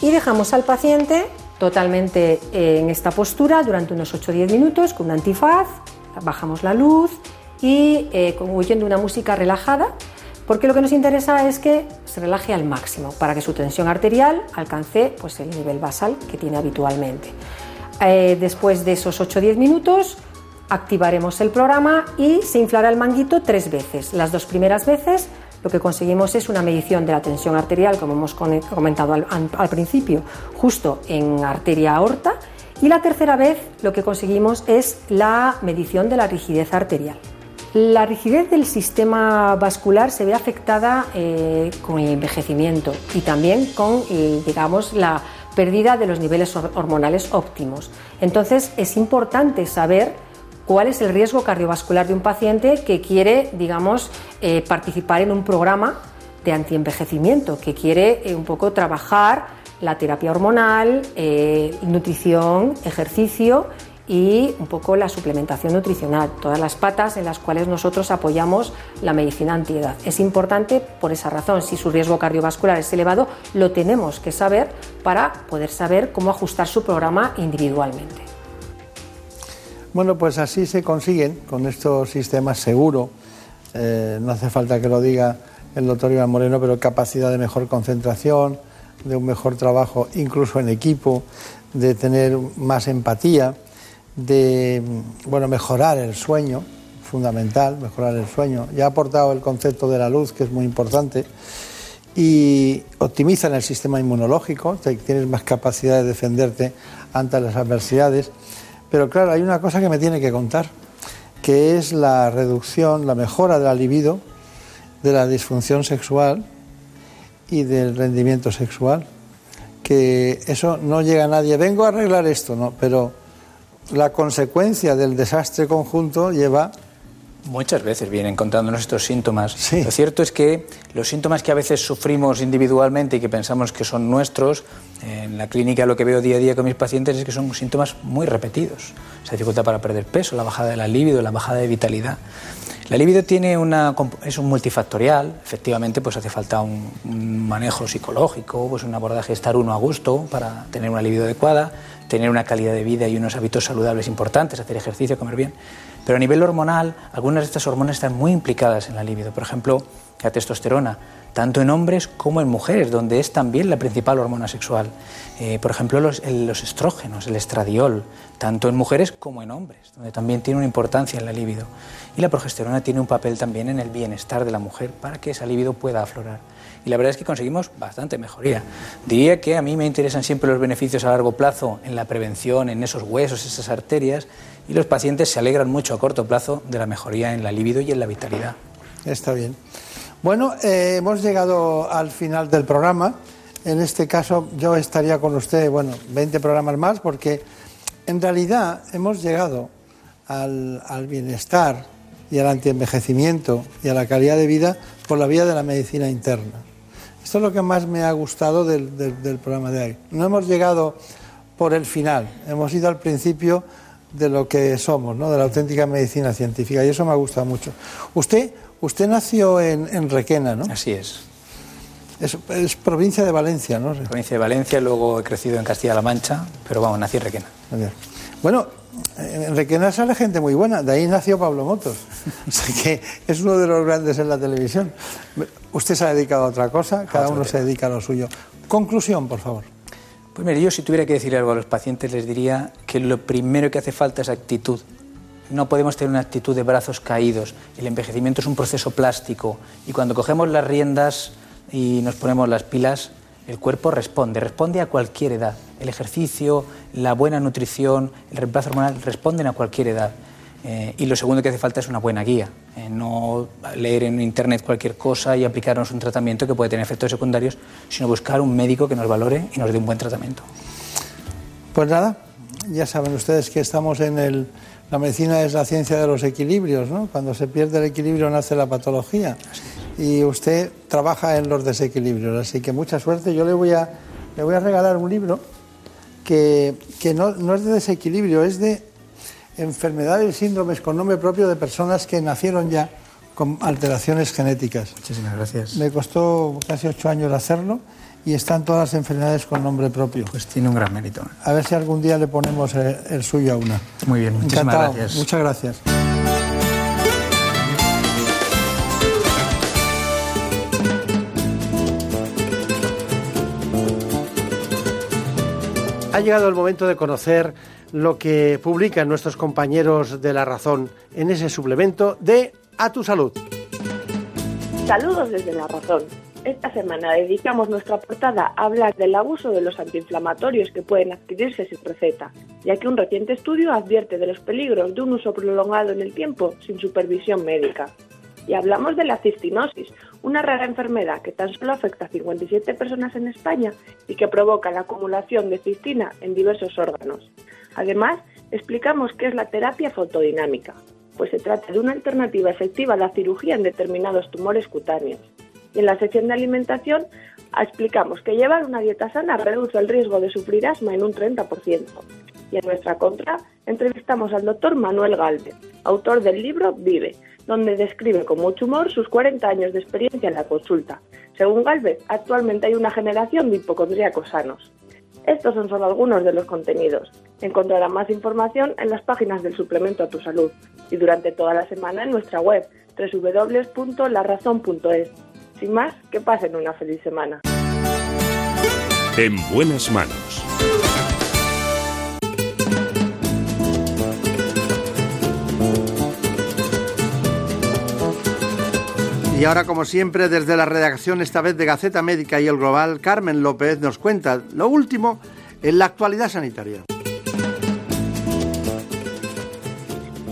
y dejamos al paciente totalmente en esta postura durante unos 8 o 10 minutos con un antifaz, bajamos la luz y eh, oyendo una música relajada, porque lo que nos interesa es que se relaje al máximo para que su tensión arterial alcance pues, el nivel basal que tiene habitualmente. Eh, después de esos 8-10 minutos, activaremos el programa y se inflará el manguito tres veces. Las dos primeras veces lo que conseguimos es una medición de la tensión arterial, como hemos comentado al, principio, justo en arteria aorta. Y la tercera vez lo que conseguimos es la medición de la rigidez arterial. La rigidez del sistema vascular se ve afectada eh, con el envejecimiento y también con, eh, digamos, la pérdida de los niveles hormonales óptimos. Entonces, es importante saber cuál es el riesgo cardiovascular de un paciente que quiere, digamos, eh, participar en un programa de antienvejecimiento, que quiere un poco trabajar la terapia hormonal, nutrición, ejercicio y un poco la suplementación nutricional, todas las patas en las cuales nosotros apoyamos la medicina antiedad. Es importante por esa razón, si su riesgo cardiovascular es elevado, lo tenemos que saber para poder saber cómo ajustar su programa individualmente. Bueno, pues así se consiguen con estos sistemas seguros. Eh, no hace falta que lo diga el doctor Iván Moreno, pero capacidad de mejor concentración, de un mejor trabajo incluso en equipo, de tener más empatía de bueno, mejorar el sueño, fundamental, mejorar el sueño. Ya ha aportado el concepto de la luz, que es muy importante, y optimizan el sistema inmunológico, tienes más capacidad de defenderte ante las adversidades. Pero claro, hay una cosa que me tiene que contar, que es la reducción, la mejora de la libido, de la disfunción sexual y del rendimiento sexual. Que eso no llega a nadie. Vengo a arreglar esto, ¿no? Pero la consecuencia del desastre conjunto lleva Muchas veces vienen contándonos estos síntomas. Lo cierto es que los síntomas que a veces sufrimos individualmente y que pensamos que son nuestros, en la clínica lo que veo día a día con mis pacientes es que son síntomas muy repetidos. Esa dificultad para perder peso, la bajada de la libido, la bajada de vitalidad. La libido tiene una, es un multifactorial, efectivamente pues hace falta un, un manejo psicológico, pues un abordaje estar uno a gusto para tener una libido adecuada, tener una calidad de vida y unos hábitos saludables importantes, hacer ejercicio, comer bien. Pero a nivel hormonal, algunas de estas hormonas están muy implicadas en la libido. Por ejemplo, la testosterona, tanto en hombres como en mujeres, donde es también la principal hormona sexual. Eh, por ejemplo, los, los, estrógenos, el estradiol, tanto en mujeres como en hombres, donde también tiene una importancia en la libido. Y la progesterona tiene un papel también en el bienestar de la mujer para que esa libido pueda aflorar y la verdad es que conseguimos bastante mejoría. Diría que a mí me interesan siempre los beneficios a largo plazo en la prevención, en esos huesos, esas arterias, y los pacientes se alegran mucho a corto plazo de la mejoría en la libido y en la vitalidad. Está bien. Bueno, eh, hemos llegado al final del programa. En este caso yo estaría con usted, bueno, 20 programas más, porque en realidad hemos llegado al, al bienestar y al antienvejecimiento y a la calidad de vida por la vía de la medicina interna. Esto es lo que más me ha gustado del, programa de hoy. No hemos llegado por el final, hemos ido al principio de lo que somos, ¿no? de la auténtica medicina científica, y eso me ha gustado mucho. Usted, usted nació en, Requena, ¿no? Así es. es. provincia de Valencia, ¿no? Provincia de Valencia, luego he crecido en Castilla-La Mancha, pero vamos, nací en Requena. Bueno, en Requena sale gente muy buena, de ahí nació Pablo Motos, o sea que es uno de los grandes en la televisión. Usted se ha dedicado a otra cosa, cada uno se dedica a lo suyo. Conclusión, por favor. Pues yo si tuviera que decir algo a los pacientes les diría que lo primero que hace falta es actitud. No podemos tener una actitud de brazos caídos. El envejecimiento es un proceso plástico y cuando cogemos las riendas y nos ponemos las pilas, el cuerpo responde, responde a cualquier edad. El ejercicio, la buena nutrición, el reemplazo hormonal responden a cualquier edad. Eh, y lo segundo que hace falta es una buena guía, eh, no leer en internet cualquier cosa y aplicarnos un tratamiento que puede tener efectos secundarios, sino buscar un médico que nos valore y nos dé un buen tratamiento. Pues nada, ya saben ustedes que estamos en el... La medicina es la ciencia de los equilibrios, ¿no? Cuando se pierde el equilibrio nace la patología y usted trabaja en los desequilibrios. Así que mucha suerte. Yo le voy a, le voy a regalar un libro que, no, no, es de desequilibrio, es de enfermedades y síndromes con nombre propio de personas que nacieron ya con alteraciones genéticas. Muchísimas gracias. Me costó casi ocho años hacerlo y están todas las enfermedades con nombre propio. Pues tiene un gran mérito. A ver si algún día le ponemos el, suyo a una. Muy bien, muchísimas gracias. Muchas gracias. Ha llegado el momento de conocer lo que publican nuestros compañeros de La Razón en ese suplemento de A tu Salud. Saludos desde La Razón. Esta semana dedicamos nuestra portada a hablar del abuso de los antiinflamatorios que pueden adquirirse sin receta, ya que un reciente estudio advierte de los peligros de un uso prolongado en el tiempo sin supervisión médica. Y hablamos de la cistinosis, una rara enfermedad que tan solo afecta a 57 personas en España y que provoca la acumulación de cistina en diversos órganos. Además, explicamos qué es la terapia fotodinámica, pues se trata de una alternativa efectiva a la cirugía en determinados tumores cutáneos. Y en la sección de alimentación explicamos que llevar una dieta sana reduce el riesgo de sufrir asma en un 30%. Y en nuestra contra entrevistamos al doctor Manuel Galvez, autor del libro Vive, donde describe con mucho humor sus 40 años de experiencia en la consulta. Según Galvez, actualmente hay una generación de hipocondríacos sanos. Estos son solo algunos de los contenidos. Encontrarán más información en las páginas del suplemento a tu salud y durante toda la semana en nuestra web www.larazón.es. Sin más, que pasen una feliz semana. En buenas manos. Y ahora, como siempre, desde la redacción, esta vez de Gaceta Médica y el Global, Carmen López nos cuenta lo último en la actualidad sanitaria.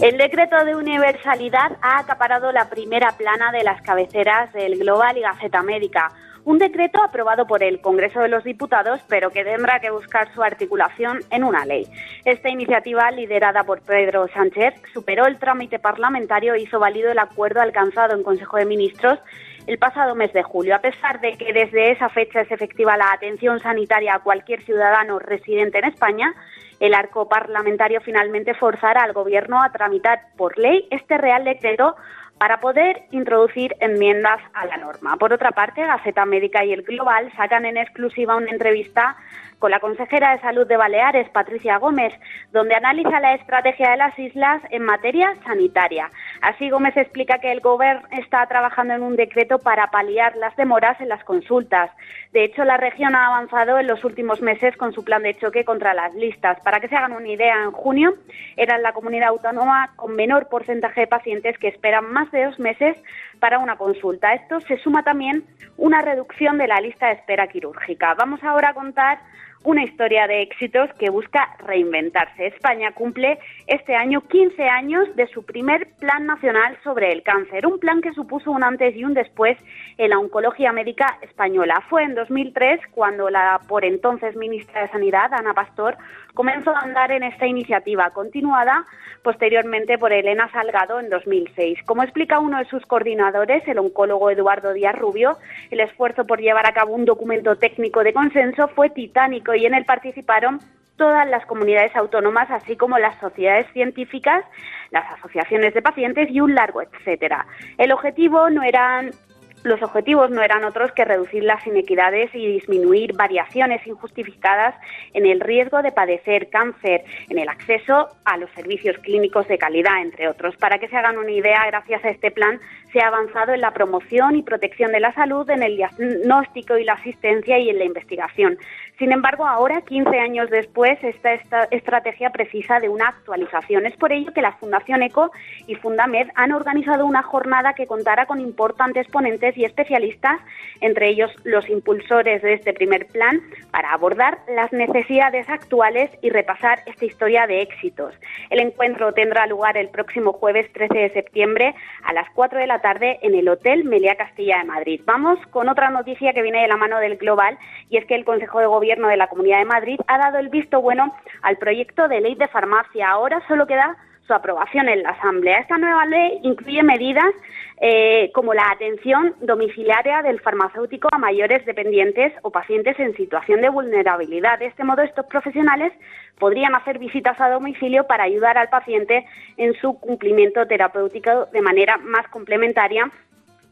El decreto de universalidad ha acaparado la primera plana de las cabeceras del Global y Gaceta Médica. Un decreto aprobado por el Congreso de los Diputados, pero que tendrá que buscar su articulación en una ley. Esta iniciativa, liderada por Pedro Sánchez, superó el trámite parlamentario e hizo válido el acuerdo alcanzado en Consejo de Ministros el pasado mes de julio. A pesar de que desde esa fecha es efectiva la atención sanitaria a cualquier ciudadano residente en España, el arco parlamentario finalmente forzará al Gobierno a tramitar por ley este Real Decreto para poder introducir enmiendas a la norma. Por otra parte, Gaceta Médica y el Global sacan en exclusiva una entrevista con la consejera de Salud de Baleares, Patricia Gómez, donde analiza la estrategia de las islas en materia sanitaria. Así, Gómez explica que el Gobierno está trabajando en un decreto para paliar las demoras en las consultas. De hecho, la región ha avanzado en los últimos meses con su plan de choque contra las listas. Para que se hagan una idea, en junio era la comunidad autónoma con menor porcentaje de pacientes que esperan más de dos meses para una consulta. Esto se suma también una reducción de la lista de espera quirúrgica. Vamos ahora a contar una historia de éxitos que busca reinventarse. España cumple este año 15 años de su primer Plan Nacional sobre el Cáncer, un plan que supuso un antes y un después en la oncología médica española. Fue en 2003 cuando la por entonces ministra de Sanidad, Ana Pastor, comenzó a andar en esta iniciativa, continuada posteriormente por Elena Salgado en 2006. Como explica uno de sus coordinadores, el oncólogo Eduardo Díaz Rubio, el esfuerzo por llevar a cabo un documento técnico de consenso fue titánico y en él participaron todas las comunidades autónomas, así como las sociedades científicas, las asociaciones de pacientes y un largo etcétera. El objetivo no eran los objetivos no eran otros que reducir las inequidades y disminuir variaciones injustificadas en el riesgo de padecer cáncer, en el acceso a los servicios clínicos de calidad, entre otros. Para que se hagan una idea, gracias a este plan se ha avanzado en la promoción y protección de la salud, en el diagnóstico y la asistencia y en la investigación. Sin embargo, ahora, 15 años después, esta, esta, estrategia precisa de una actualización. Es por ello que la Fundación ECO y Fundamed han organizado una jornada que contará con importantes ponentes y especialistas, entre ellos los impulsores de este primer plan, para abordar las necesidades actuales y repasar esta historia de éxitos. El encuentro tendrá lugar el próximo jueves 13 de septiembre a las 4 de la tarde en el Hotel Meliá Castilla de Madrid. Vamos con otra noticia que viene de la mano del Global y es que el Consejo de Gobierno Gobierno de la Comunidad de Madrid ha dado el visto bueno al proyecto de ley de farmacia. Ahora solo queda su aprobación en la Asamblea. Esta nueva ley incluye medidas eh, como la atención domiciliaria del farmacéutico a mayores dependientes o pacientes en situación de vulnerabilidad. De este modo, estos profesionales podrían hacer visitas a domicilio para ayudar al paciente en su cumplimiento terapéutico de manera más complementaria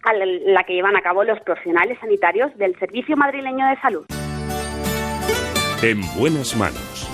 a la que llevan a cabo los profesionales sanitarios del Servicio Madrileño de Salud. En buenas manos.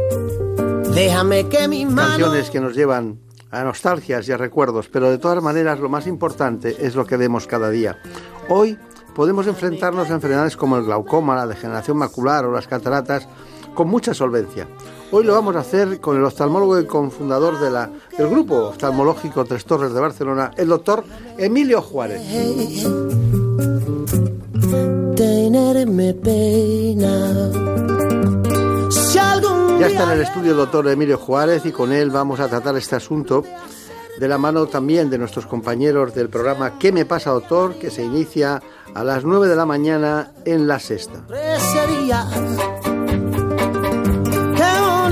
Déjame que mis manos... Canciones que nos llevan a nostalgias y a recuerdos, pero de todas maneras lo más importante es lo que vemos cada día. Hoy podemos enfrentarnos a enfermedades como el glaucoma, la degeneración macular o las cataratas con mucha solvencia. Hoy lo vamos a hacer con el oftalmólogo y cofundador de la, del grupo oftalmológico Tres Torres de Barcelona, el doctor Emilio Juárez. Tenerme pena. Si algún Ya está en el estudio el doctor Emilio Juárez y con él vamos a tratar este asunto de la mano también de nuestros compañeros del programa ¿Qué me pasa, doctor? que se inicia a las 9 de la mañana en La Sexta.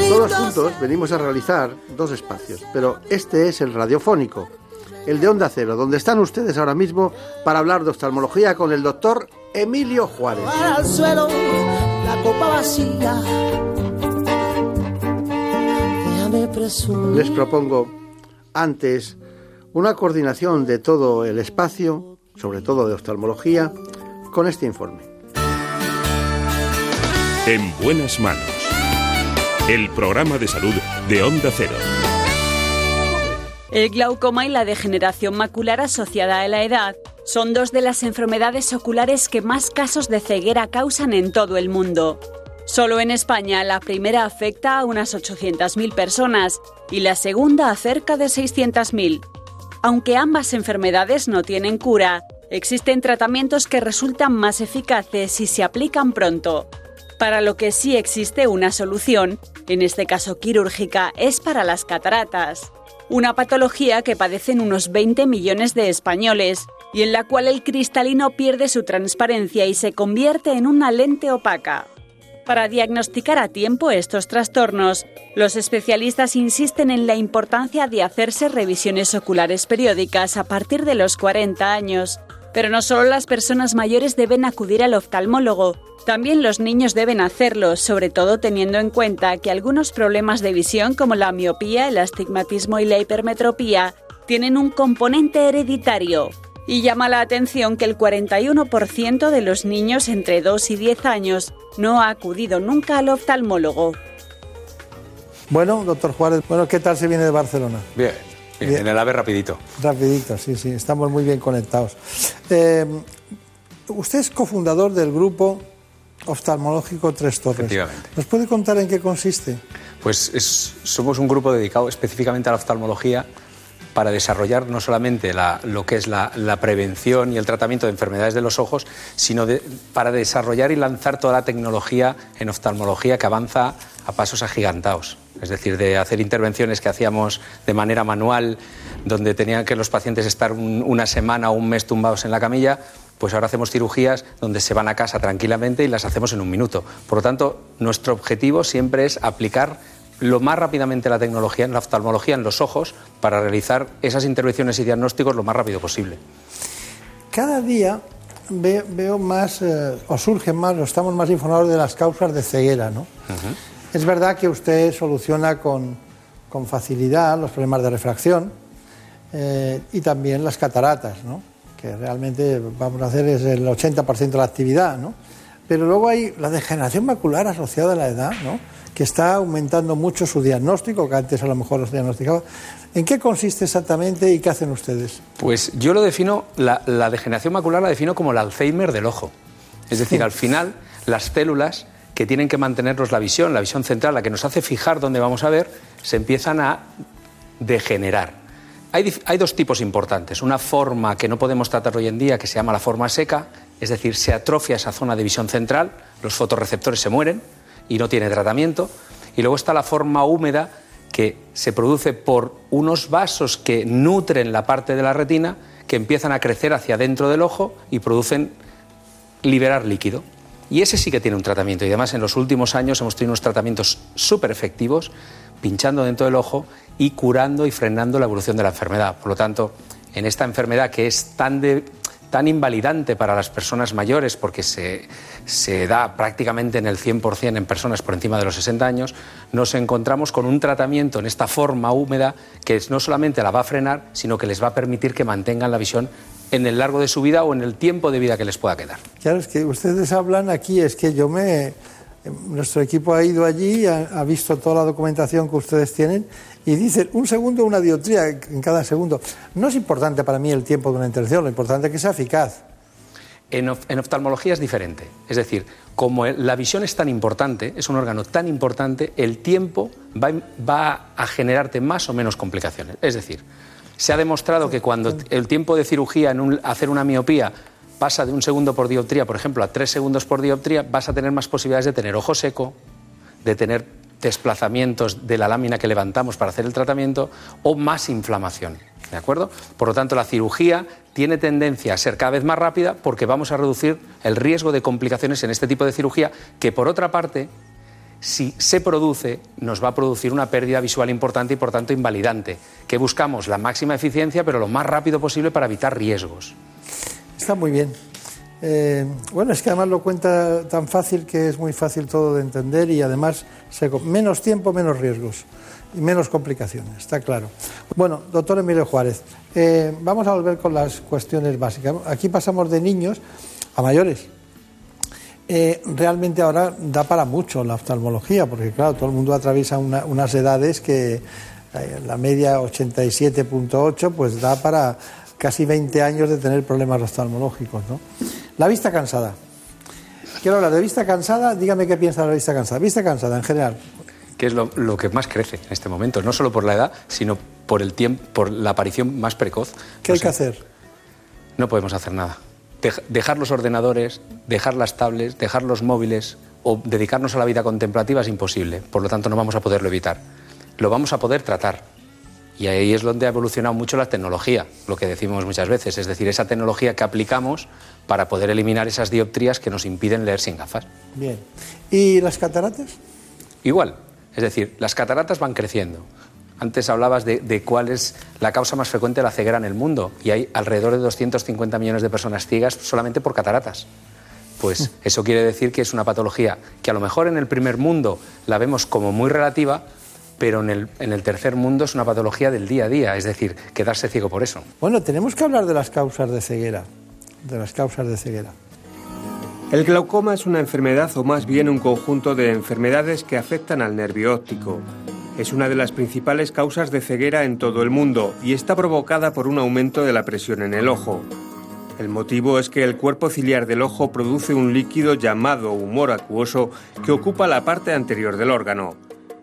Todos juntos venimos a realizar dos espacios, pero este es el radiofónico, el de Onda Cero, donde están ustedes ahora mismo para hablar de oftalmología con el doctor Emilio Juárez. Para el suelo, la copa vacía. Déjame presumir. Les propongo antes una coordinación de todo el espacio, sobre todo de oftalmología, con este informe. En buenas manos. El programa de salud de Onda Cero. El glaucoma y la degeneración macular asociada a la edad son dos de las enfermedades oculares que más casos de ceguera causan en todo el mundo. Solo en España la primera afecta a unas 800.000 personas y la segunda a cerca de 600.000. Aunque ambas enfermedades no tienen cura, existen tratamientos que resultan más eficaces si se aplican pronto. Para lo que sí existe una solución, en este caso quirúrgica, es para las cataratas, una patología que padecen unos 20 millones de españoles y en la cual el cristalino pierde su transparencia y se convierte en una lente opaca. Para diagnosticar a tiempo estos trastornos, los especialistas insisten en la importancia de hacerse revisiones oculares periódicas a partir de los 40 años. Pero no solo las personas mayores deben acudir al oftalmólogo, también los niños deben hacerlo, sobre todo teniendo en cuenta que algunos problemas de visión como la miopía, el astigmatismo y la hipermetropía tienen un componente hereditario. Y llama la atención que el 41% de los niños entre 2 y 10 años no ha acudido nunca al oftalmólogo. Bueno, doctor Juárez, bueno, ¿qué tal se viene de Barcelona? Bien, bien, en el AVE rapidito. Rapidito, sí, sí, estamos muy bien conectados. Eh, usted es cofundador del grupo oftalmológico Tres Torres. Efectivamente. ¿Nos puede contar en qué consiste? Pues es- somos un grupo dedicado específicamente a la oftalmología para desarrollar no solamente la- lo que es la, prevención y el tratamiento de enfermedades de los ojos, sino para desarrollar y lanzar toda la tecnología en oftalmología que avanza a pasos agigantados. Es decir, de hacer intervenciones que hacíamos de manera manual, donde tenían que los pacientes estar un- una semana o un mes tumbados en la camilla, pues ahora hacemos cirugías donde se van a casa tranquilamente y las hacemos en un minuto. Por lo tanto, nuestro objetivo siempre es aplicar lo más rápidamente la tecnología en la oftalmología en los ojos para realizar esas intervenciones y diagnósticos lo más rápido posible. Cada día ve- veo más, eh, o surgen más, o estamos más informados de las causas de ceguera, ¿no? Es verdad que usted soluciona con, con facilidad los problemas de refracción eh, y también las cataratas, ¿no? que realmente vamos a hacer es el 80% de la actividad. ¿no? Pero luego hay la degeneración macular asociada a la edad, ¿no? Que está aumentando mucho su diagnóstico, que antes a lo mejor los diagnosticaba. ¿En qué consiste exactamente y qué hacen ustedes? Pues yo lo defino, la, la degeneración macular la defino como el Alzheimer del ojo. Es decir, al final, las células que tienen que mantenernos la visión, la visión central, la que nos hace fijar dónde vamos a ver, se empiezan a degenerar. Hay, hay dos tipos importantes. Una forma que no podemos tratar hoy en día, que se llama la forma seca, es decir, se atrofia esa zona de visión central, los fotorreceptores se mueren y no tiene tratamiento. Y luego está la forma húmeda, que se produce por unos vasos que nutren la parte de la retina, que empiezan a crecer hacia dentro del ojo y producen liberar líquido. Y ese sí que tiene un tratamiento. Y además en los últimos años hemos tenido unos tratamientos súper efectivos, pinchando dentro del ojo y curando y frenando la evolución de la enfermedad. Por lo tanto, en esta enfermedad que es tan, de, tan invalidante para las personas mayores porque se, se da prácticamente en el 100% en personas por encima de los 60 años, nos encontramos con un tratamiento en esta forma húmeda que no solamente la va a frenar, sino que les va a permitir que mantengan la visión en el largo de su vida o en el tiempo de vida que les pueda quedar. Claro, es que ustedes hablan aquí, es que yo me... Nuestro equipo ha ido allí, ha, ha visto toda la documentación que ustedes tienen y dicen un segundo, una dioptría en cada segundo. No es importante para mí el tiempo de una intervención, lo importante es que sea eficaz. En, of- en oftalmología es diferente. Es decir, como la visión es tan importante, es un órgano tan importante, el tiempo va, va a generarte más o menos complicaciones. Es decir, se ha demostrado que cuando el tiempo de cirugía en un- hacer una miopía pasa de un segundo por dioptría, por ejemplo, a tres segundos por dioptría, vas a tener más posibilidades de tener ojo seco, de tener desplazamientos de la lámina que levantamos para hacer el tratamiento o más inflamación. ¿De acuerdo? Por lo tanto, la cirugía tiene tendencia a ser cada vez más rápida porque vamos a reducir el riesgo de complicaciones en este tipo de cirugía que, por otra parte, si se produce, nos va a producir una pérdida visual importante y, por tanto, invalidante, que buscamos la máxima eficiencia, pero lo más rápido posible para evitar riesgos. Está muy bien. Eh, bueno, es que además lo cuenta tan fácil que es muy fácil todo de entender y además menos tiempo, menos riesgos y menos complicaciones, está claro. Bueno, doctor Emilio Juárez, eh, vamos a volver con las cuestiones básicas. Aquí pasamos de niños a mayores. Eh, realmente ahora da para mucho la oftalmología, porque claro, todo el mundo atraviesa una- unas edades que la media 87.8 pues da para casi 20 años de tener problemas oftalmológicos. ¿no? La vista cansada. Quiero hablar de vista cansada, dígame qué piensa de la vista cansada. Vista cansada en general. que es lo, lo que más crece en este momento, no solo por la edad, sino por el tiempo, por la aparición más precoz. ¿Qué hay que hacer? No podemos hacer nada. Dej- dejar los ordenadores, dejar las tablets, dejar los móviles o dedicarnos a la vida contemplativa es imposible. Por lo tanto, no vamos a poderlo evitar. Lo vamos a poder tratar. Y ahí es donde ha evolucionado mucho la tecnología, lo que decimos muchas veces, es decir, esa tecnología que aplicamos para poder eliminar esas dioptrías que nos impiden leer sin gafas. Bien. ¿Y las cataratas? Igual, es decir, las cataratas van creciendo. Antes hablabas de, de cuál es la causa más frecuente de la ceguera en el mundo y hay alrededor de 250 millones de personas ciegas solamente por cataratas. Pues <laughs> eso quiere decir que es una patología que a lo mejor en el primer mundo la vemos como muy relativa, pero en el, en el tercer mundo es una patología del día a día, es decir, quedarse ciego por eso. Bueno, tenemos que hablar de las causas de ceguera. De las causas de ceguera. El glaucoma es una enfermedad o más bien un conjunto de enfermedades que afectan al nervio óptico. Es una de las principales causas de ceguera en todo el mundo y está provocada por un aumento de la presión en el ojo. El motivo es que el cuerpo ciliar del ojo produce un líquido llamado humor acuoso que ocupa la parte anterior del órgano.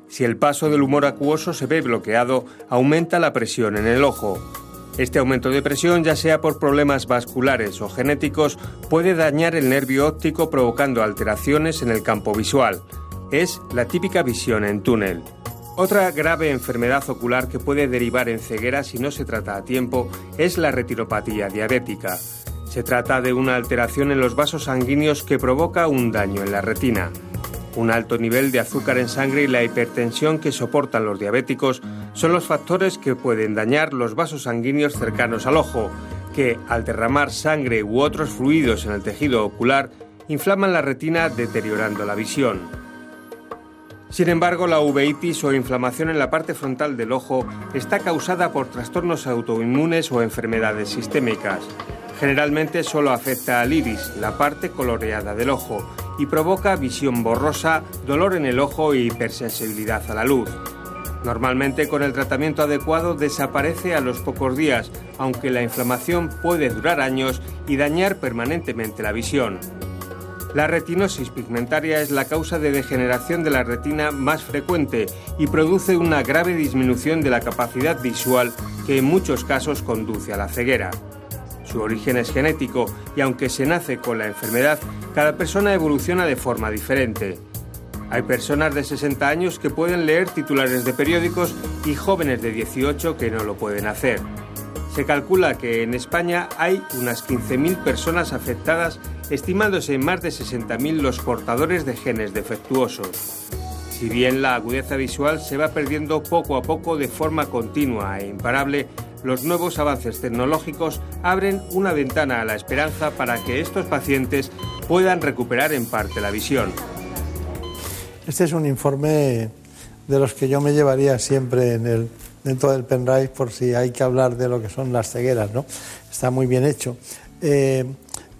Si el paso del humor acuoso se ve bloqueado, aumenta la presión en el ojo. Este aumento de presión, ya sea por problemas vasculares o genéticos, puede dañar el nervio óptico provocando alteraciones en el campo visual. Es la típica visión en túnel. Otra grave enfermedad ocular que puede derivar en ceguera si no se trata a tiempo es la retinopatía diabética. Se trata de una alteración en los vasos sanguíneos que provoca un daño en la retina. Un alto nivel de azúcar en sangre y la hipertensión que soportan los diabéticos son los factores que pueden dañar los vasos sanguíneos cercanos al ojo, que al derramar sangre u otros fluidos en el tejido ocular inflaman la retina deteriorando la visión. Sin embargo, la uveitis o inflamación en la parte frontal del ojo está causada por trastornos autoinmunes o enfermedades sistémicas. Generalmente solo afecta al iris, la parte coloreada del ojo, y provoca visión borrosa, dolor en el ojo y hipersensibilidad a la luz. Normalmente con el tratamiento adecuado desaparece a los pocos días, aunque la inflamación puede durar años y dañar permanentemente la visión. La retinosis pigmentaria es la causa de degeneración de la retina más frecuente y produce una grave disminución de la capacidad visual que en muchos casos conduce a la ceguera. Su origen es genético y aunque se nace con la enfermedad, cada persona evoluciona de forma diferente. Hay personas de 60 años que pueden leer titulares de periódicos y jóvenes de 18 que no lo pueden hacer. Se calcula que en España hay unas 15.000 personas afectadas, estimándose en más de 60.000 los portadores de genes defectuosos. Si bien la agudeza visual se va perdiendo poco a poco de forma continua e imparable, los nuevos avances tecnológicos abren una ventana a la esperanza para que estos pacientes puedan recuperar en parte la visión. Este es un informe de los que yo me llevaría siempre en el, dentro del pendrive por si hay que hablar de lo que son las cegueras, ¿no? Está muy bien hecho. Eh,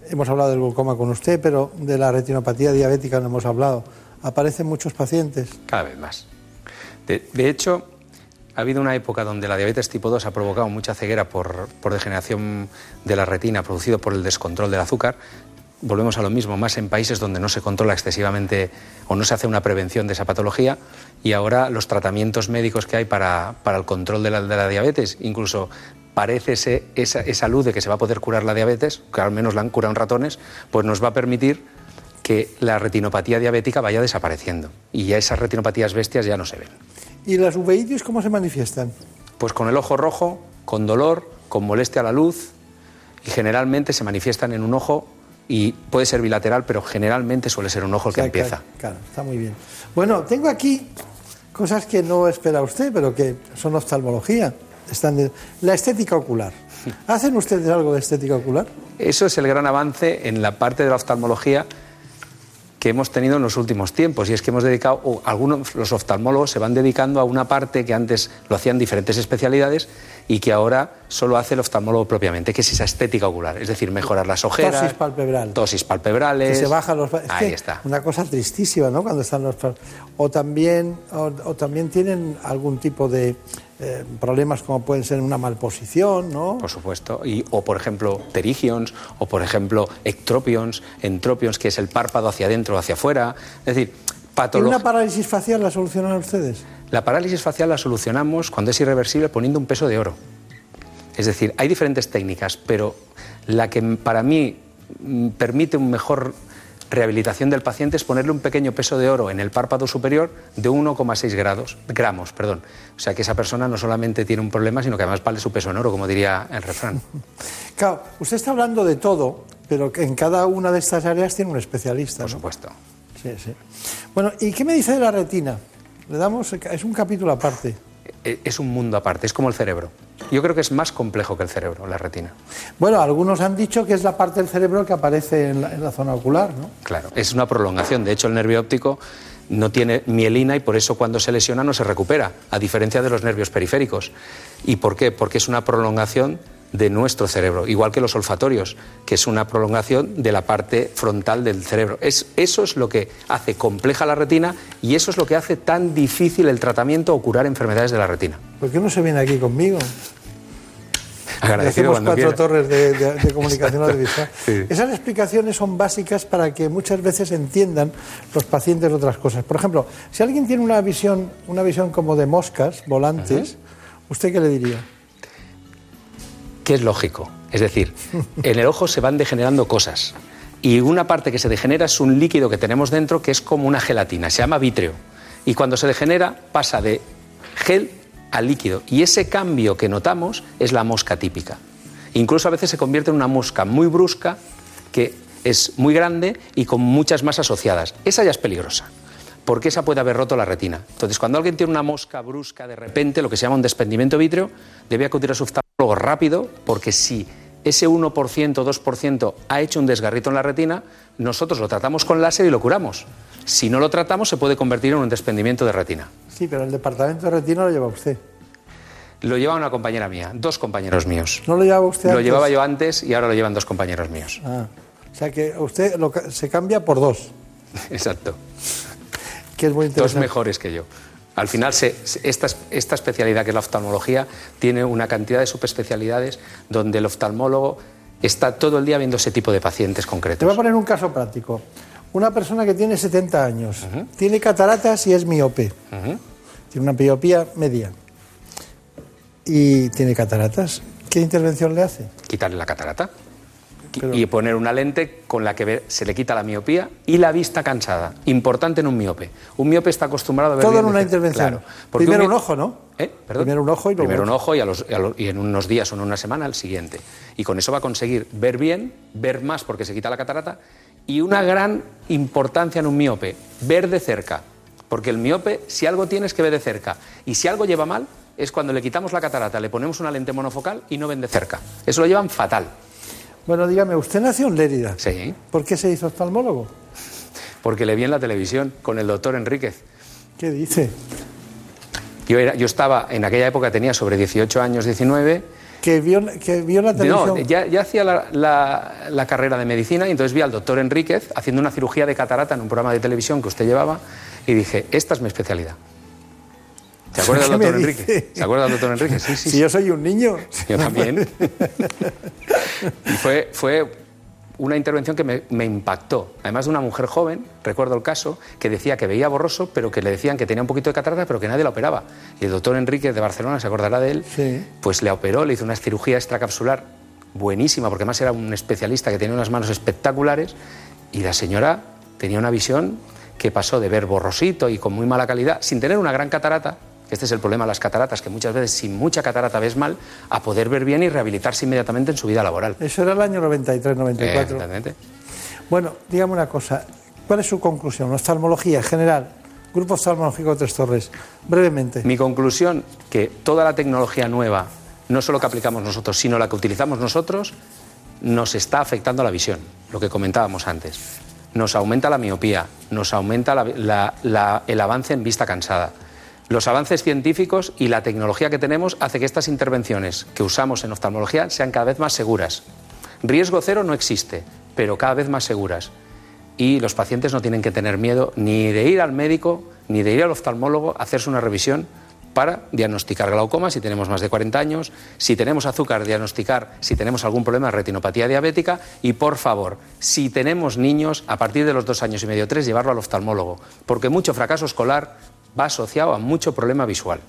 hemos hablado del glaucoma con usted, pero de la retinopatía diabética no hemos hablado. ¿Aparecen muchos pacientes? Cada vez más. De, de hecho, ha habido una época donde la diabetes tipo 2 ha provocado mucha ceguera por, por degeneración de la retina producido por el descontrol del azúcar. Volvemos a lo mismo, más en países donde no se controla excesivamente o no se hace una prevención de esa patología y ahora los tratamientos médicos que hay para, para el control de la, diabetes, incluso parece esa, esa luz de que se va a poder curar la diabetes, que al menos la han curado en ratones, pues nos va a permitir que la retinopatía diabética vaya desapareciendo y ya esas retinopatías bestias ya no se ven. ¿Y las uveitis cómo se manifiestan? Pues con el ojo rojo, con dolor, con molestia a la luz y generalmente se manifiestan en un ojo y puede ser bilateral, pero generalmente suele ser un ojo el que Claro, empieza. Claro, claro, está muy bien. Bueno, tengo aquí cosas que no espera usted, pero que son oftalmología. Están de- La estética ocular. <laughs> ¿Hacen ustedes algo de estética ocular? Eso es el gran avance en la parte de la oftalmología que hemos tenido en los últimos tiempos y es que hemos dedicado, o algunos los oftalmólogos se van dedicando a una parte que antes lo hacían diferentes especialidades y que ahora solo hace el oftalmólogo propiamente, que es esa estética ocular, es decir, mejorar las ojeras, Tosis palpebral. tosis palpebrales. Que se bajan los... es Ahí está. Una cosa tristísima, ¿no? Cuando están los... O también, o, o también tienen algún tipo de eh, problemas como pueden ser una malposición, ¿no? Por supuesto. Y, o, por ejemplo, pterigions, o, por ejemplo, ectropions, entropions, que es el párpado hacia adentro o hacia afuera. Es decir, ¿Y patología. una parálisis facial la solucionan ustedes? La parálisis facial la solucionamos cuando es irreversible poniendo un peso de oro. Es decir, hay diferentes técnicas, pero la que para mí permite una mejor rehabilitación del paciente es ponerle un pequeño peso de oro en el párpado superior de 1,6 grados, gramos. Perdón. O sea que esa persona no solamente tiene un problema, sino que además vale su peso en oro, como diría el refrán. <laughs> Claro, usted está hablando de todo, pero en cada una de estas áreas tiene un especialista. Por supuesto. Sí, sí. Bueno, ¿y qué me dice de la retina? Le damos, es un capítulo aparte. E- Es un mundo aparte, es como el cerebro. Yo creo que es más complejo que el cerebro, la retina. Bueno, algunos han dicho que es la parte del cerebro que aparece en la, en la zona ocular, ¿no? Claro, es una prolongación. De hecho, el nervio óptico no tiene mielina y por eso cuando se lesiona no se recupera, a diferencia de los nervios periféricos. ¿Y por qué? Porque es una prolongación de nuestro cerebro, igual que los olfatorios, que es una prolongación de la parte frontal del cerebro. Es, eso es lo que hace compleja la retina y eso es lo que hace tan difícil el tratamiento o curar enfermedades de la retina. ¿Por qué no se viene aquí conmigo? Agradecido hacemos cuatro quiera. torres de, de- de comunicación <laughs> audiovisual. Sí. Esas explicaciones son básicas para que muchas veces entiendan los pacientes otras cosas. Por ejemplo, si alguien tiene una visión, una visión como de moscas volantes, ¿usted qué le diría? Que es lógico. Es decir, <laughs> en el ojo se van degenerando cosas. Y una parte que se degenera es un líquido que tenemos dentro que es como una gelatina, se llama vítreo. Y cuando se degenera pasa de gel a líquido. Y ese cambio que notamos es la mosca típica. Incluso a veces se convierte en una mosca muy brusca que es muy grande y con muchas más asociadas. Esa ya es peligrosa porque esa puede haber roto la retina. Entonces, cuando alguien tiene una mosca brusca de repente, lo que se llama un desprendimiento vítreo, debe acudir a su rápido, porque si ese 1% o 2% ha hecho un desgarrito en la retina, nosotros lo tratamos con láser y lo curamos. Si no lo tratamos, se puede convertir en un desprendimiento de retina. Sí, pero el departamento de retina lo lleva usted. Lo lleva una compañera mía, dos compañeros míos. ¿No lo llevaba usted Lo antes? llevaba yo antes y ahora lo llevan dos compañeros míos. Ah, o sea que usted lo se cambia por dos, <laughs> Exacto. que es muy Dos interesante. mejores que yo. Al final, se- esta, esta especialidad que es la oftalmología tiene una cantidad de subespecialidades donde el oftalmólogo está todo el día viendo ese tipo de pacientes Te concretos. voy a poner un caso práctico. Una persona que tiene 70 años, tiene cataratas y es miope. Tiene una miopía media. Y tiene cataratas. ¿Qué intervención le hace? Quitarle la catarata y poner una lente con la que se le quita la miopía y la vista cansada. Importante en un miope. Un miope está acostumbrado a ver Todo bien en una intervención. Claro, Primero un ojo, ¿no? ¿Eh? Perdón. Primero un ojo y luego Primero un ojo y, a los- y a lo- y en unos días o en una semana el siguiente. Y con eso va a conseguir ver bien, ver más porque se quita la catarata y una gran importancia en un miope, ver de cerca. Porque el miope, si algo tiene es que ve de cerca. Y si algo lleva mal, es cuando le quitamos la catarata, le ponemos una lente monofocal y no ven de cerca. Eso lo llevan fatal. Bueno, dígame, usted nació en Lérida. Sí. ¿Por qué se hizo oftalmólogo? Porque le vi en la televisión con el doctor Enríquez. ¿Qué dice? Yo, era, yo estaba, en aquella época tenía sobre 18 años, 19. Que vio, que vio la televisión. No, ya, ya hacía la, la- la carrera de medicina y entonces vi al doctor Enríquez haciendo una cirugía de catarata en un programa de televisión que usted llevaba y dije, esta es mi especialidad. ¿Se acuerda del ¿Qué me doctor dice? Enríquez? ¿Se acuerda del doctor Enríquez? Sí, sí. Si yo soy un niño. Yo también. <laughs> Y fue, fue una intervención que me, me impactó. Además de una mujer joven, recuerdo el caso, que decía que veía borroso, pero que le decían que tenía un poquito de catarata, pero que nadie la operaba. Y el doctor Enrique de Barcelona, se acordará de él, pues le operó, le hizo una cirugía extracapsular buenísima, porque además era un especialista que tenía unas manos espectaculares, y la señora tenía una visión que pasó de ver borrosito y con muy mala calidad, sin tener una gran catarata, este es el problema de las cataratas, que muchas veces sin mucha catarata ves mal, a poder ver bien y rehabilitarse inmediatamente en su vida laboral. Eso era el año 93, 94. Exactamente. Bueno, dígame una cosa. ¿Cuál es su conclusión? Oftalmología en general. Grupo oftalmológico de Tres Torres. Brevemente. Mi conclusión, que toda la tecnología nueva, no solo que aplicamos nosotros, sino la que utilizamos nosotros, nos está afectando la visión, lo que comentábamos antes. Nos aumenta la miopía, nos aumenta la- la- la- el avance en vista cansada. Los avances científicos y la tecnología que tenemos hace que estas intervenciones que usamos en oftalmología sean cada vez más seguras. Riesgo cero no existe, pero cada vez más seguras. Y los pacientes no tienen que tener miedo ni de ir al médico, ni de ir al oftalmólogo a hacerse una revisión para diagnosticar glaucoma si tenemos más de 40 años, si tenemos azúcar, diagnosticar si tenemos algún problema de retinopatía diabética y, por favor, si tenemos niños, a partir de los dos años y medio, tres, llevarlo al oftalmólogo, porque mucho fracaso escolar va asociado a mucho problema visual.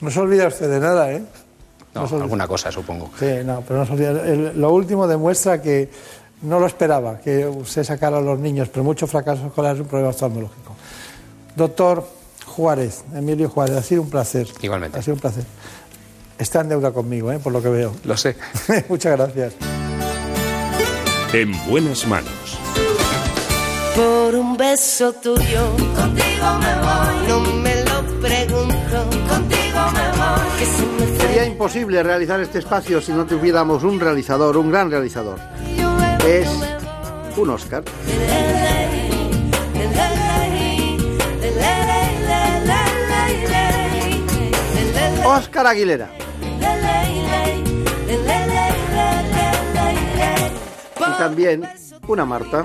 No se olvida usted de nada, ¿eh? No, alguna cosa, supongo. Sí, no, pero no se olvida. El- lo último demuestra que no lo esperaba, que usted sacara a los niños, pero mucho fracaso escolar es un problema oftalmológico. Doctor Juárez, Emilio Juárez, ha sido un placer. Igualmente. Ha sido un placer. Está en deuda conmigo, ¿eh? por lo que veo. Lo sé. <laughs> Muchas gracias. En buenas manos. Por un beso tuyo, contigo me voy. No me Sería imposible realizar este espacio si no tuviéramos un realizador, un gran realizador. Es un Oscar. Oscar Aguilera. Y también una Marta.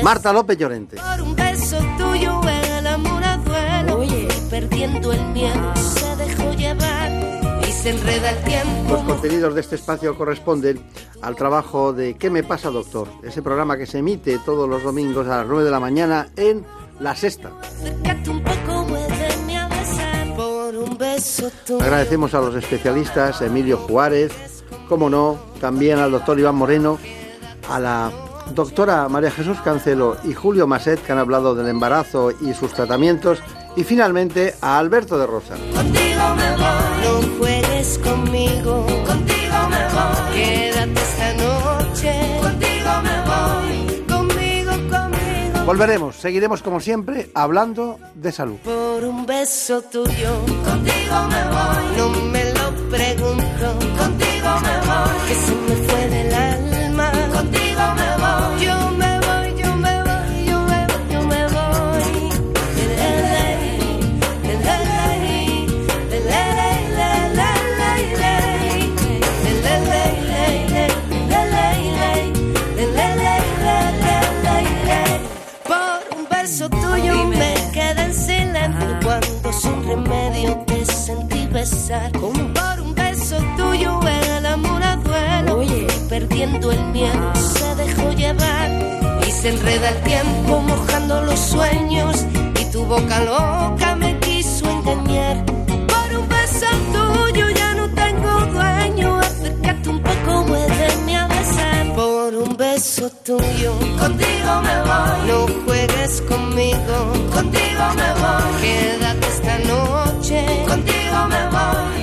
Marta López Llorente. El miedo se dejó llevar y se enreda el tiempo. Los contenidos de este espacio corresponden al trabajo de ¿Qué me pasa, doctor? Ese programa que se emite todos los domingos a las 9 de la mañana en La Sexta. Agradecemos a los especialistas, Emilio Juárez, como no, también al doctor Iván Moreno, a la doctora María Jesús Cancelo y Julio Maset, que han hablado del embarazo y sus tratamientos, y finalmente a Alberto de Rosa. Contigo me voy, no juegues conmigo. Contigo me voy, quédate esta noche. Contigo me voy, conmigo, conmigo. Volveremos, seguiremos como siempre hablando de salud. Por un beso tuyo, contigo me voy. No me lo pregunto, contigo me voy. Que se me sentí besar. Por un beso tuyo el amor a duelo y perdiendo el miedo se dejó llevar y se enreda el tiempo mojando los sueños y tu boca loca me quiso engañar. Por un beso tuyo beso tuyo, contigo me voy. No juegues conmigo, contigo me voy. Quédate esta noche, contigo me voy.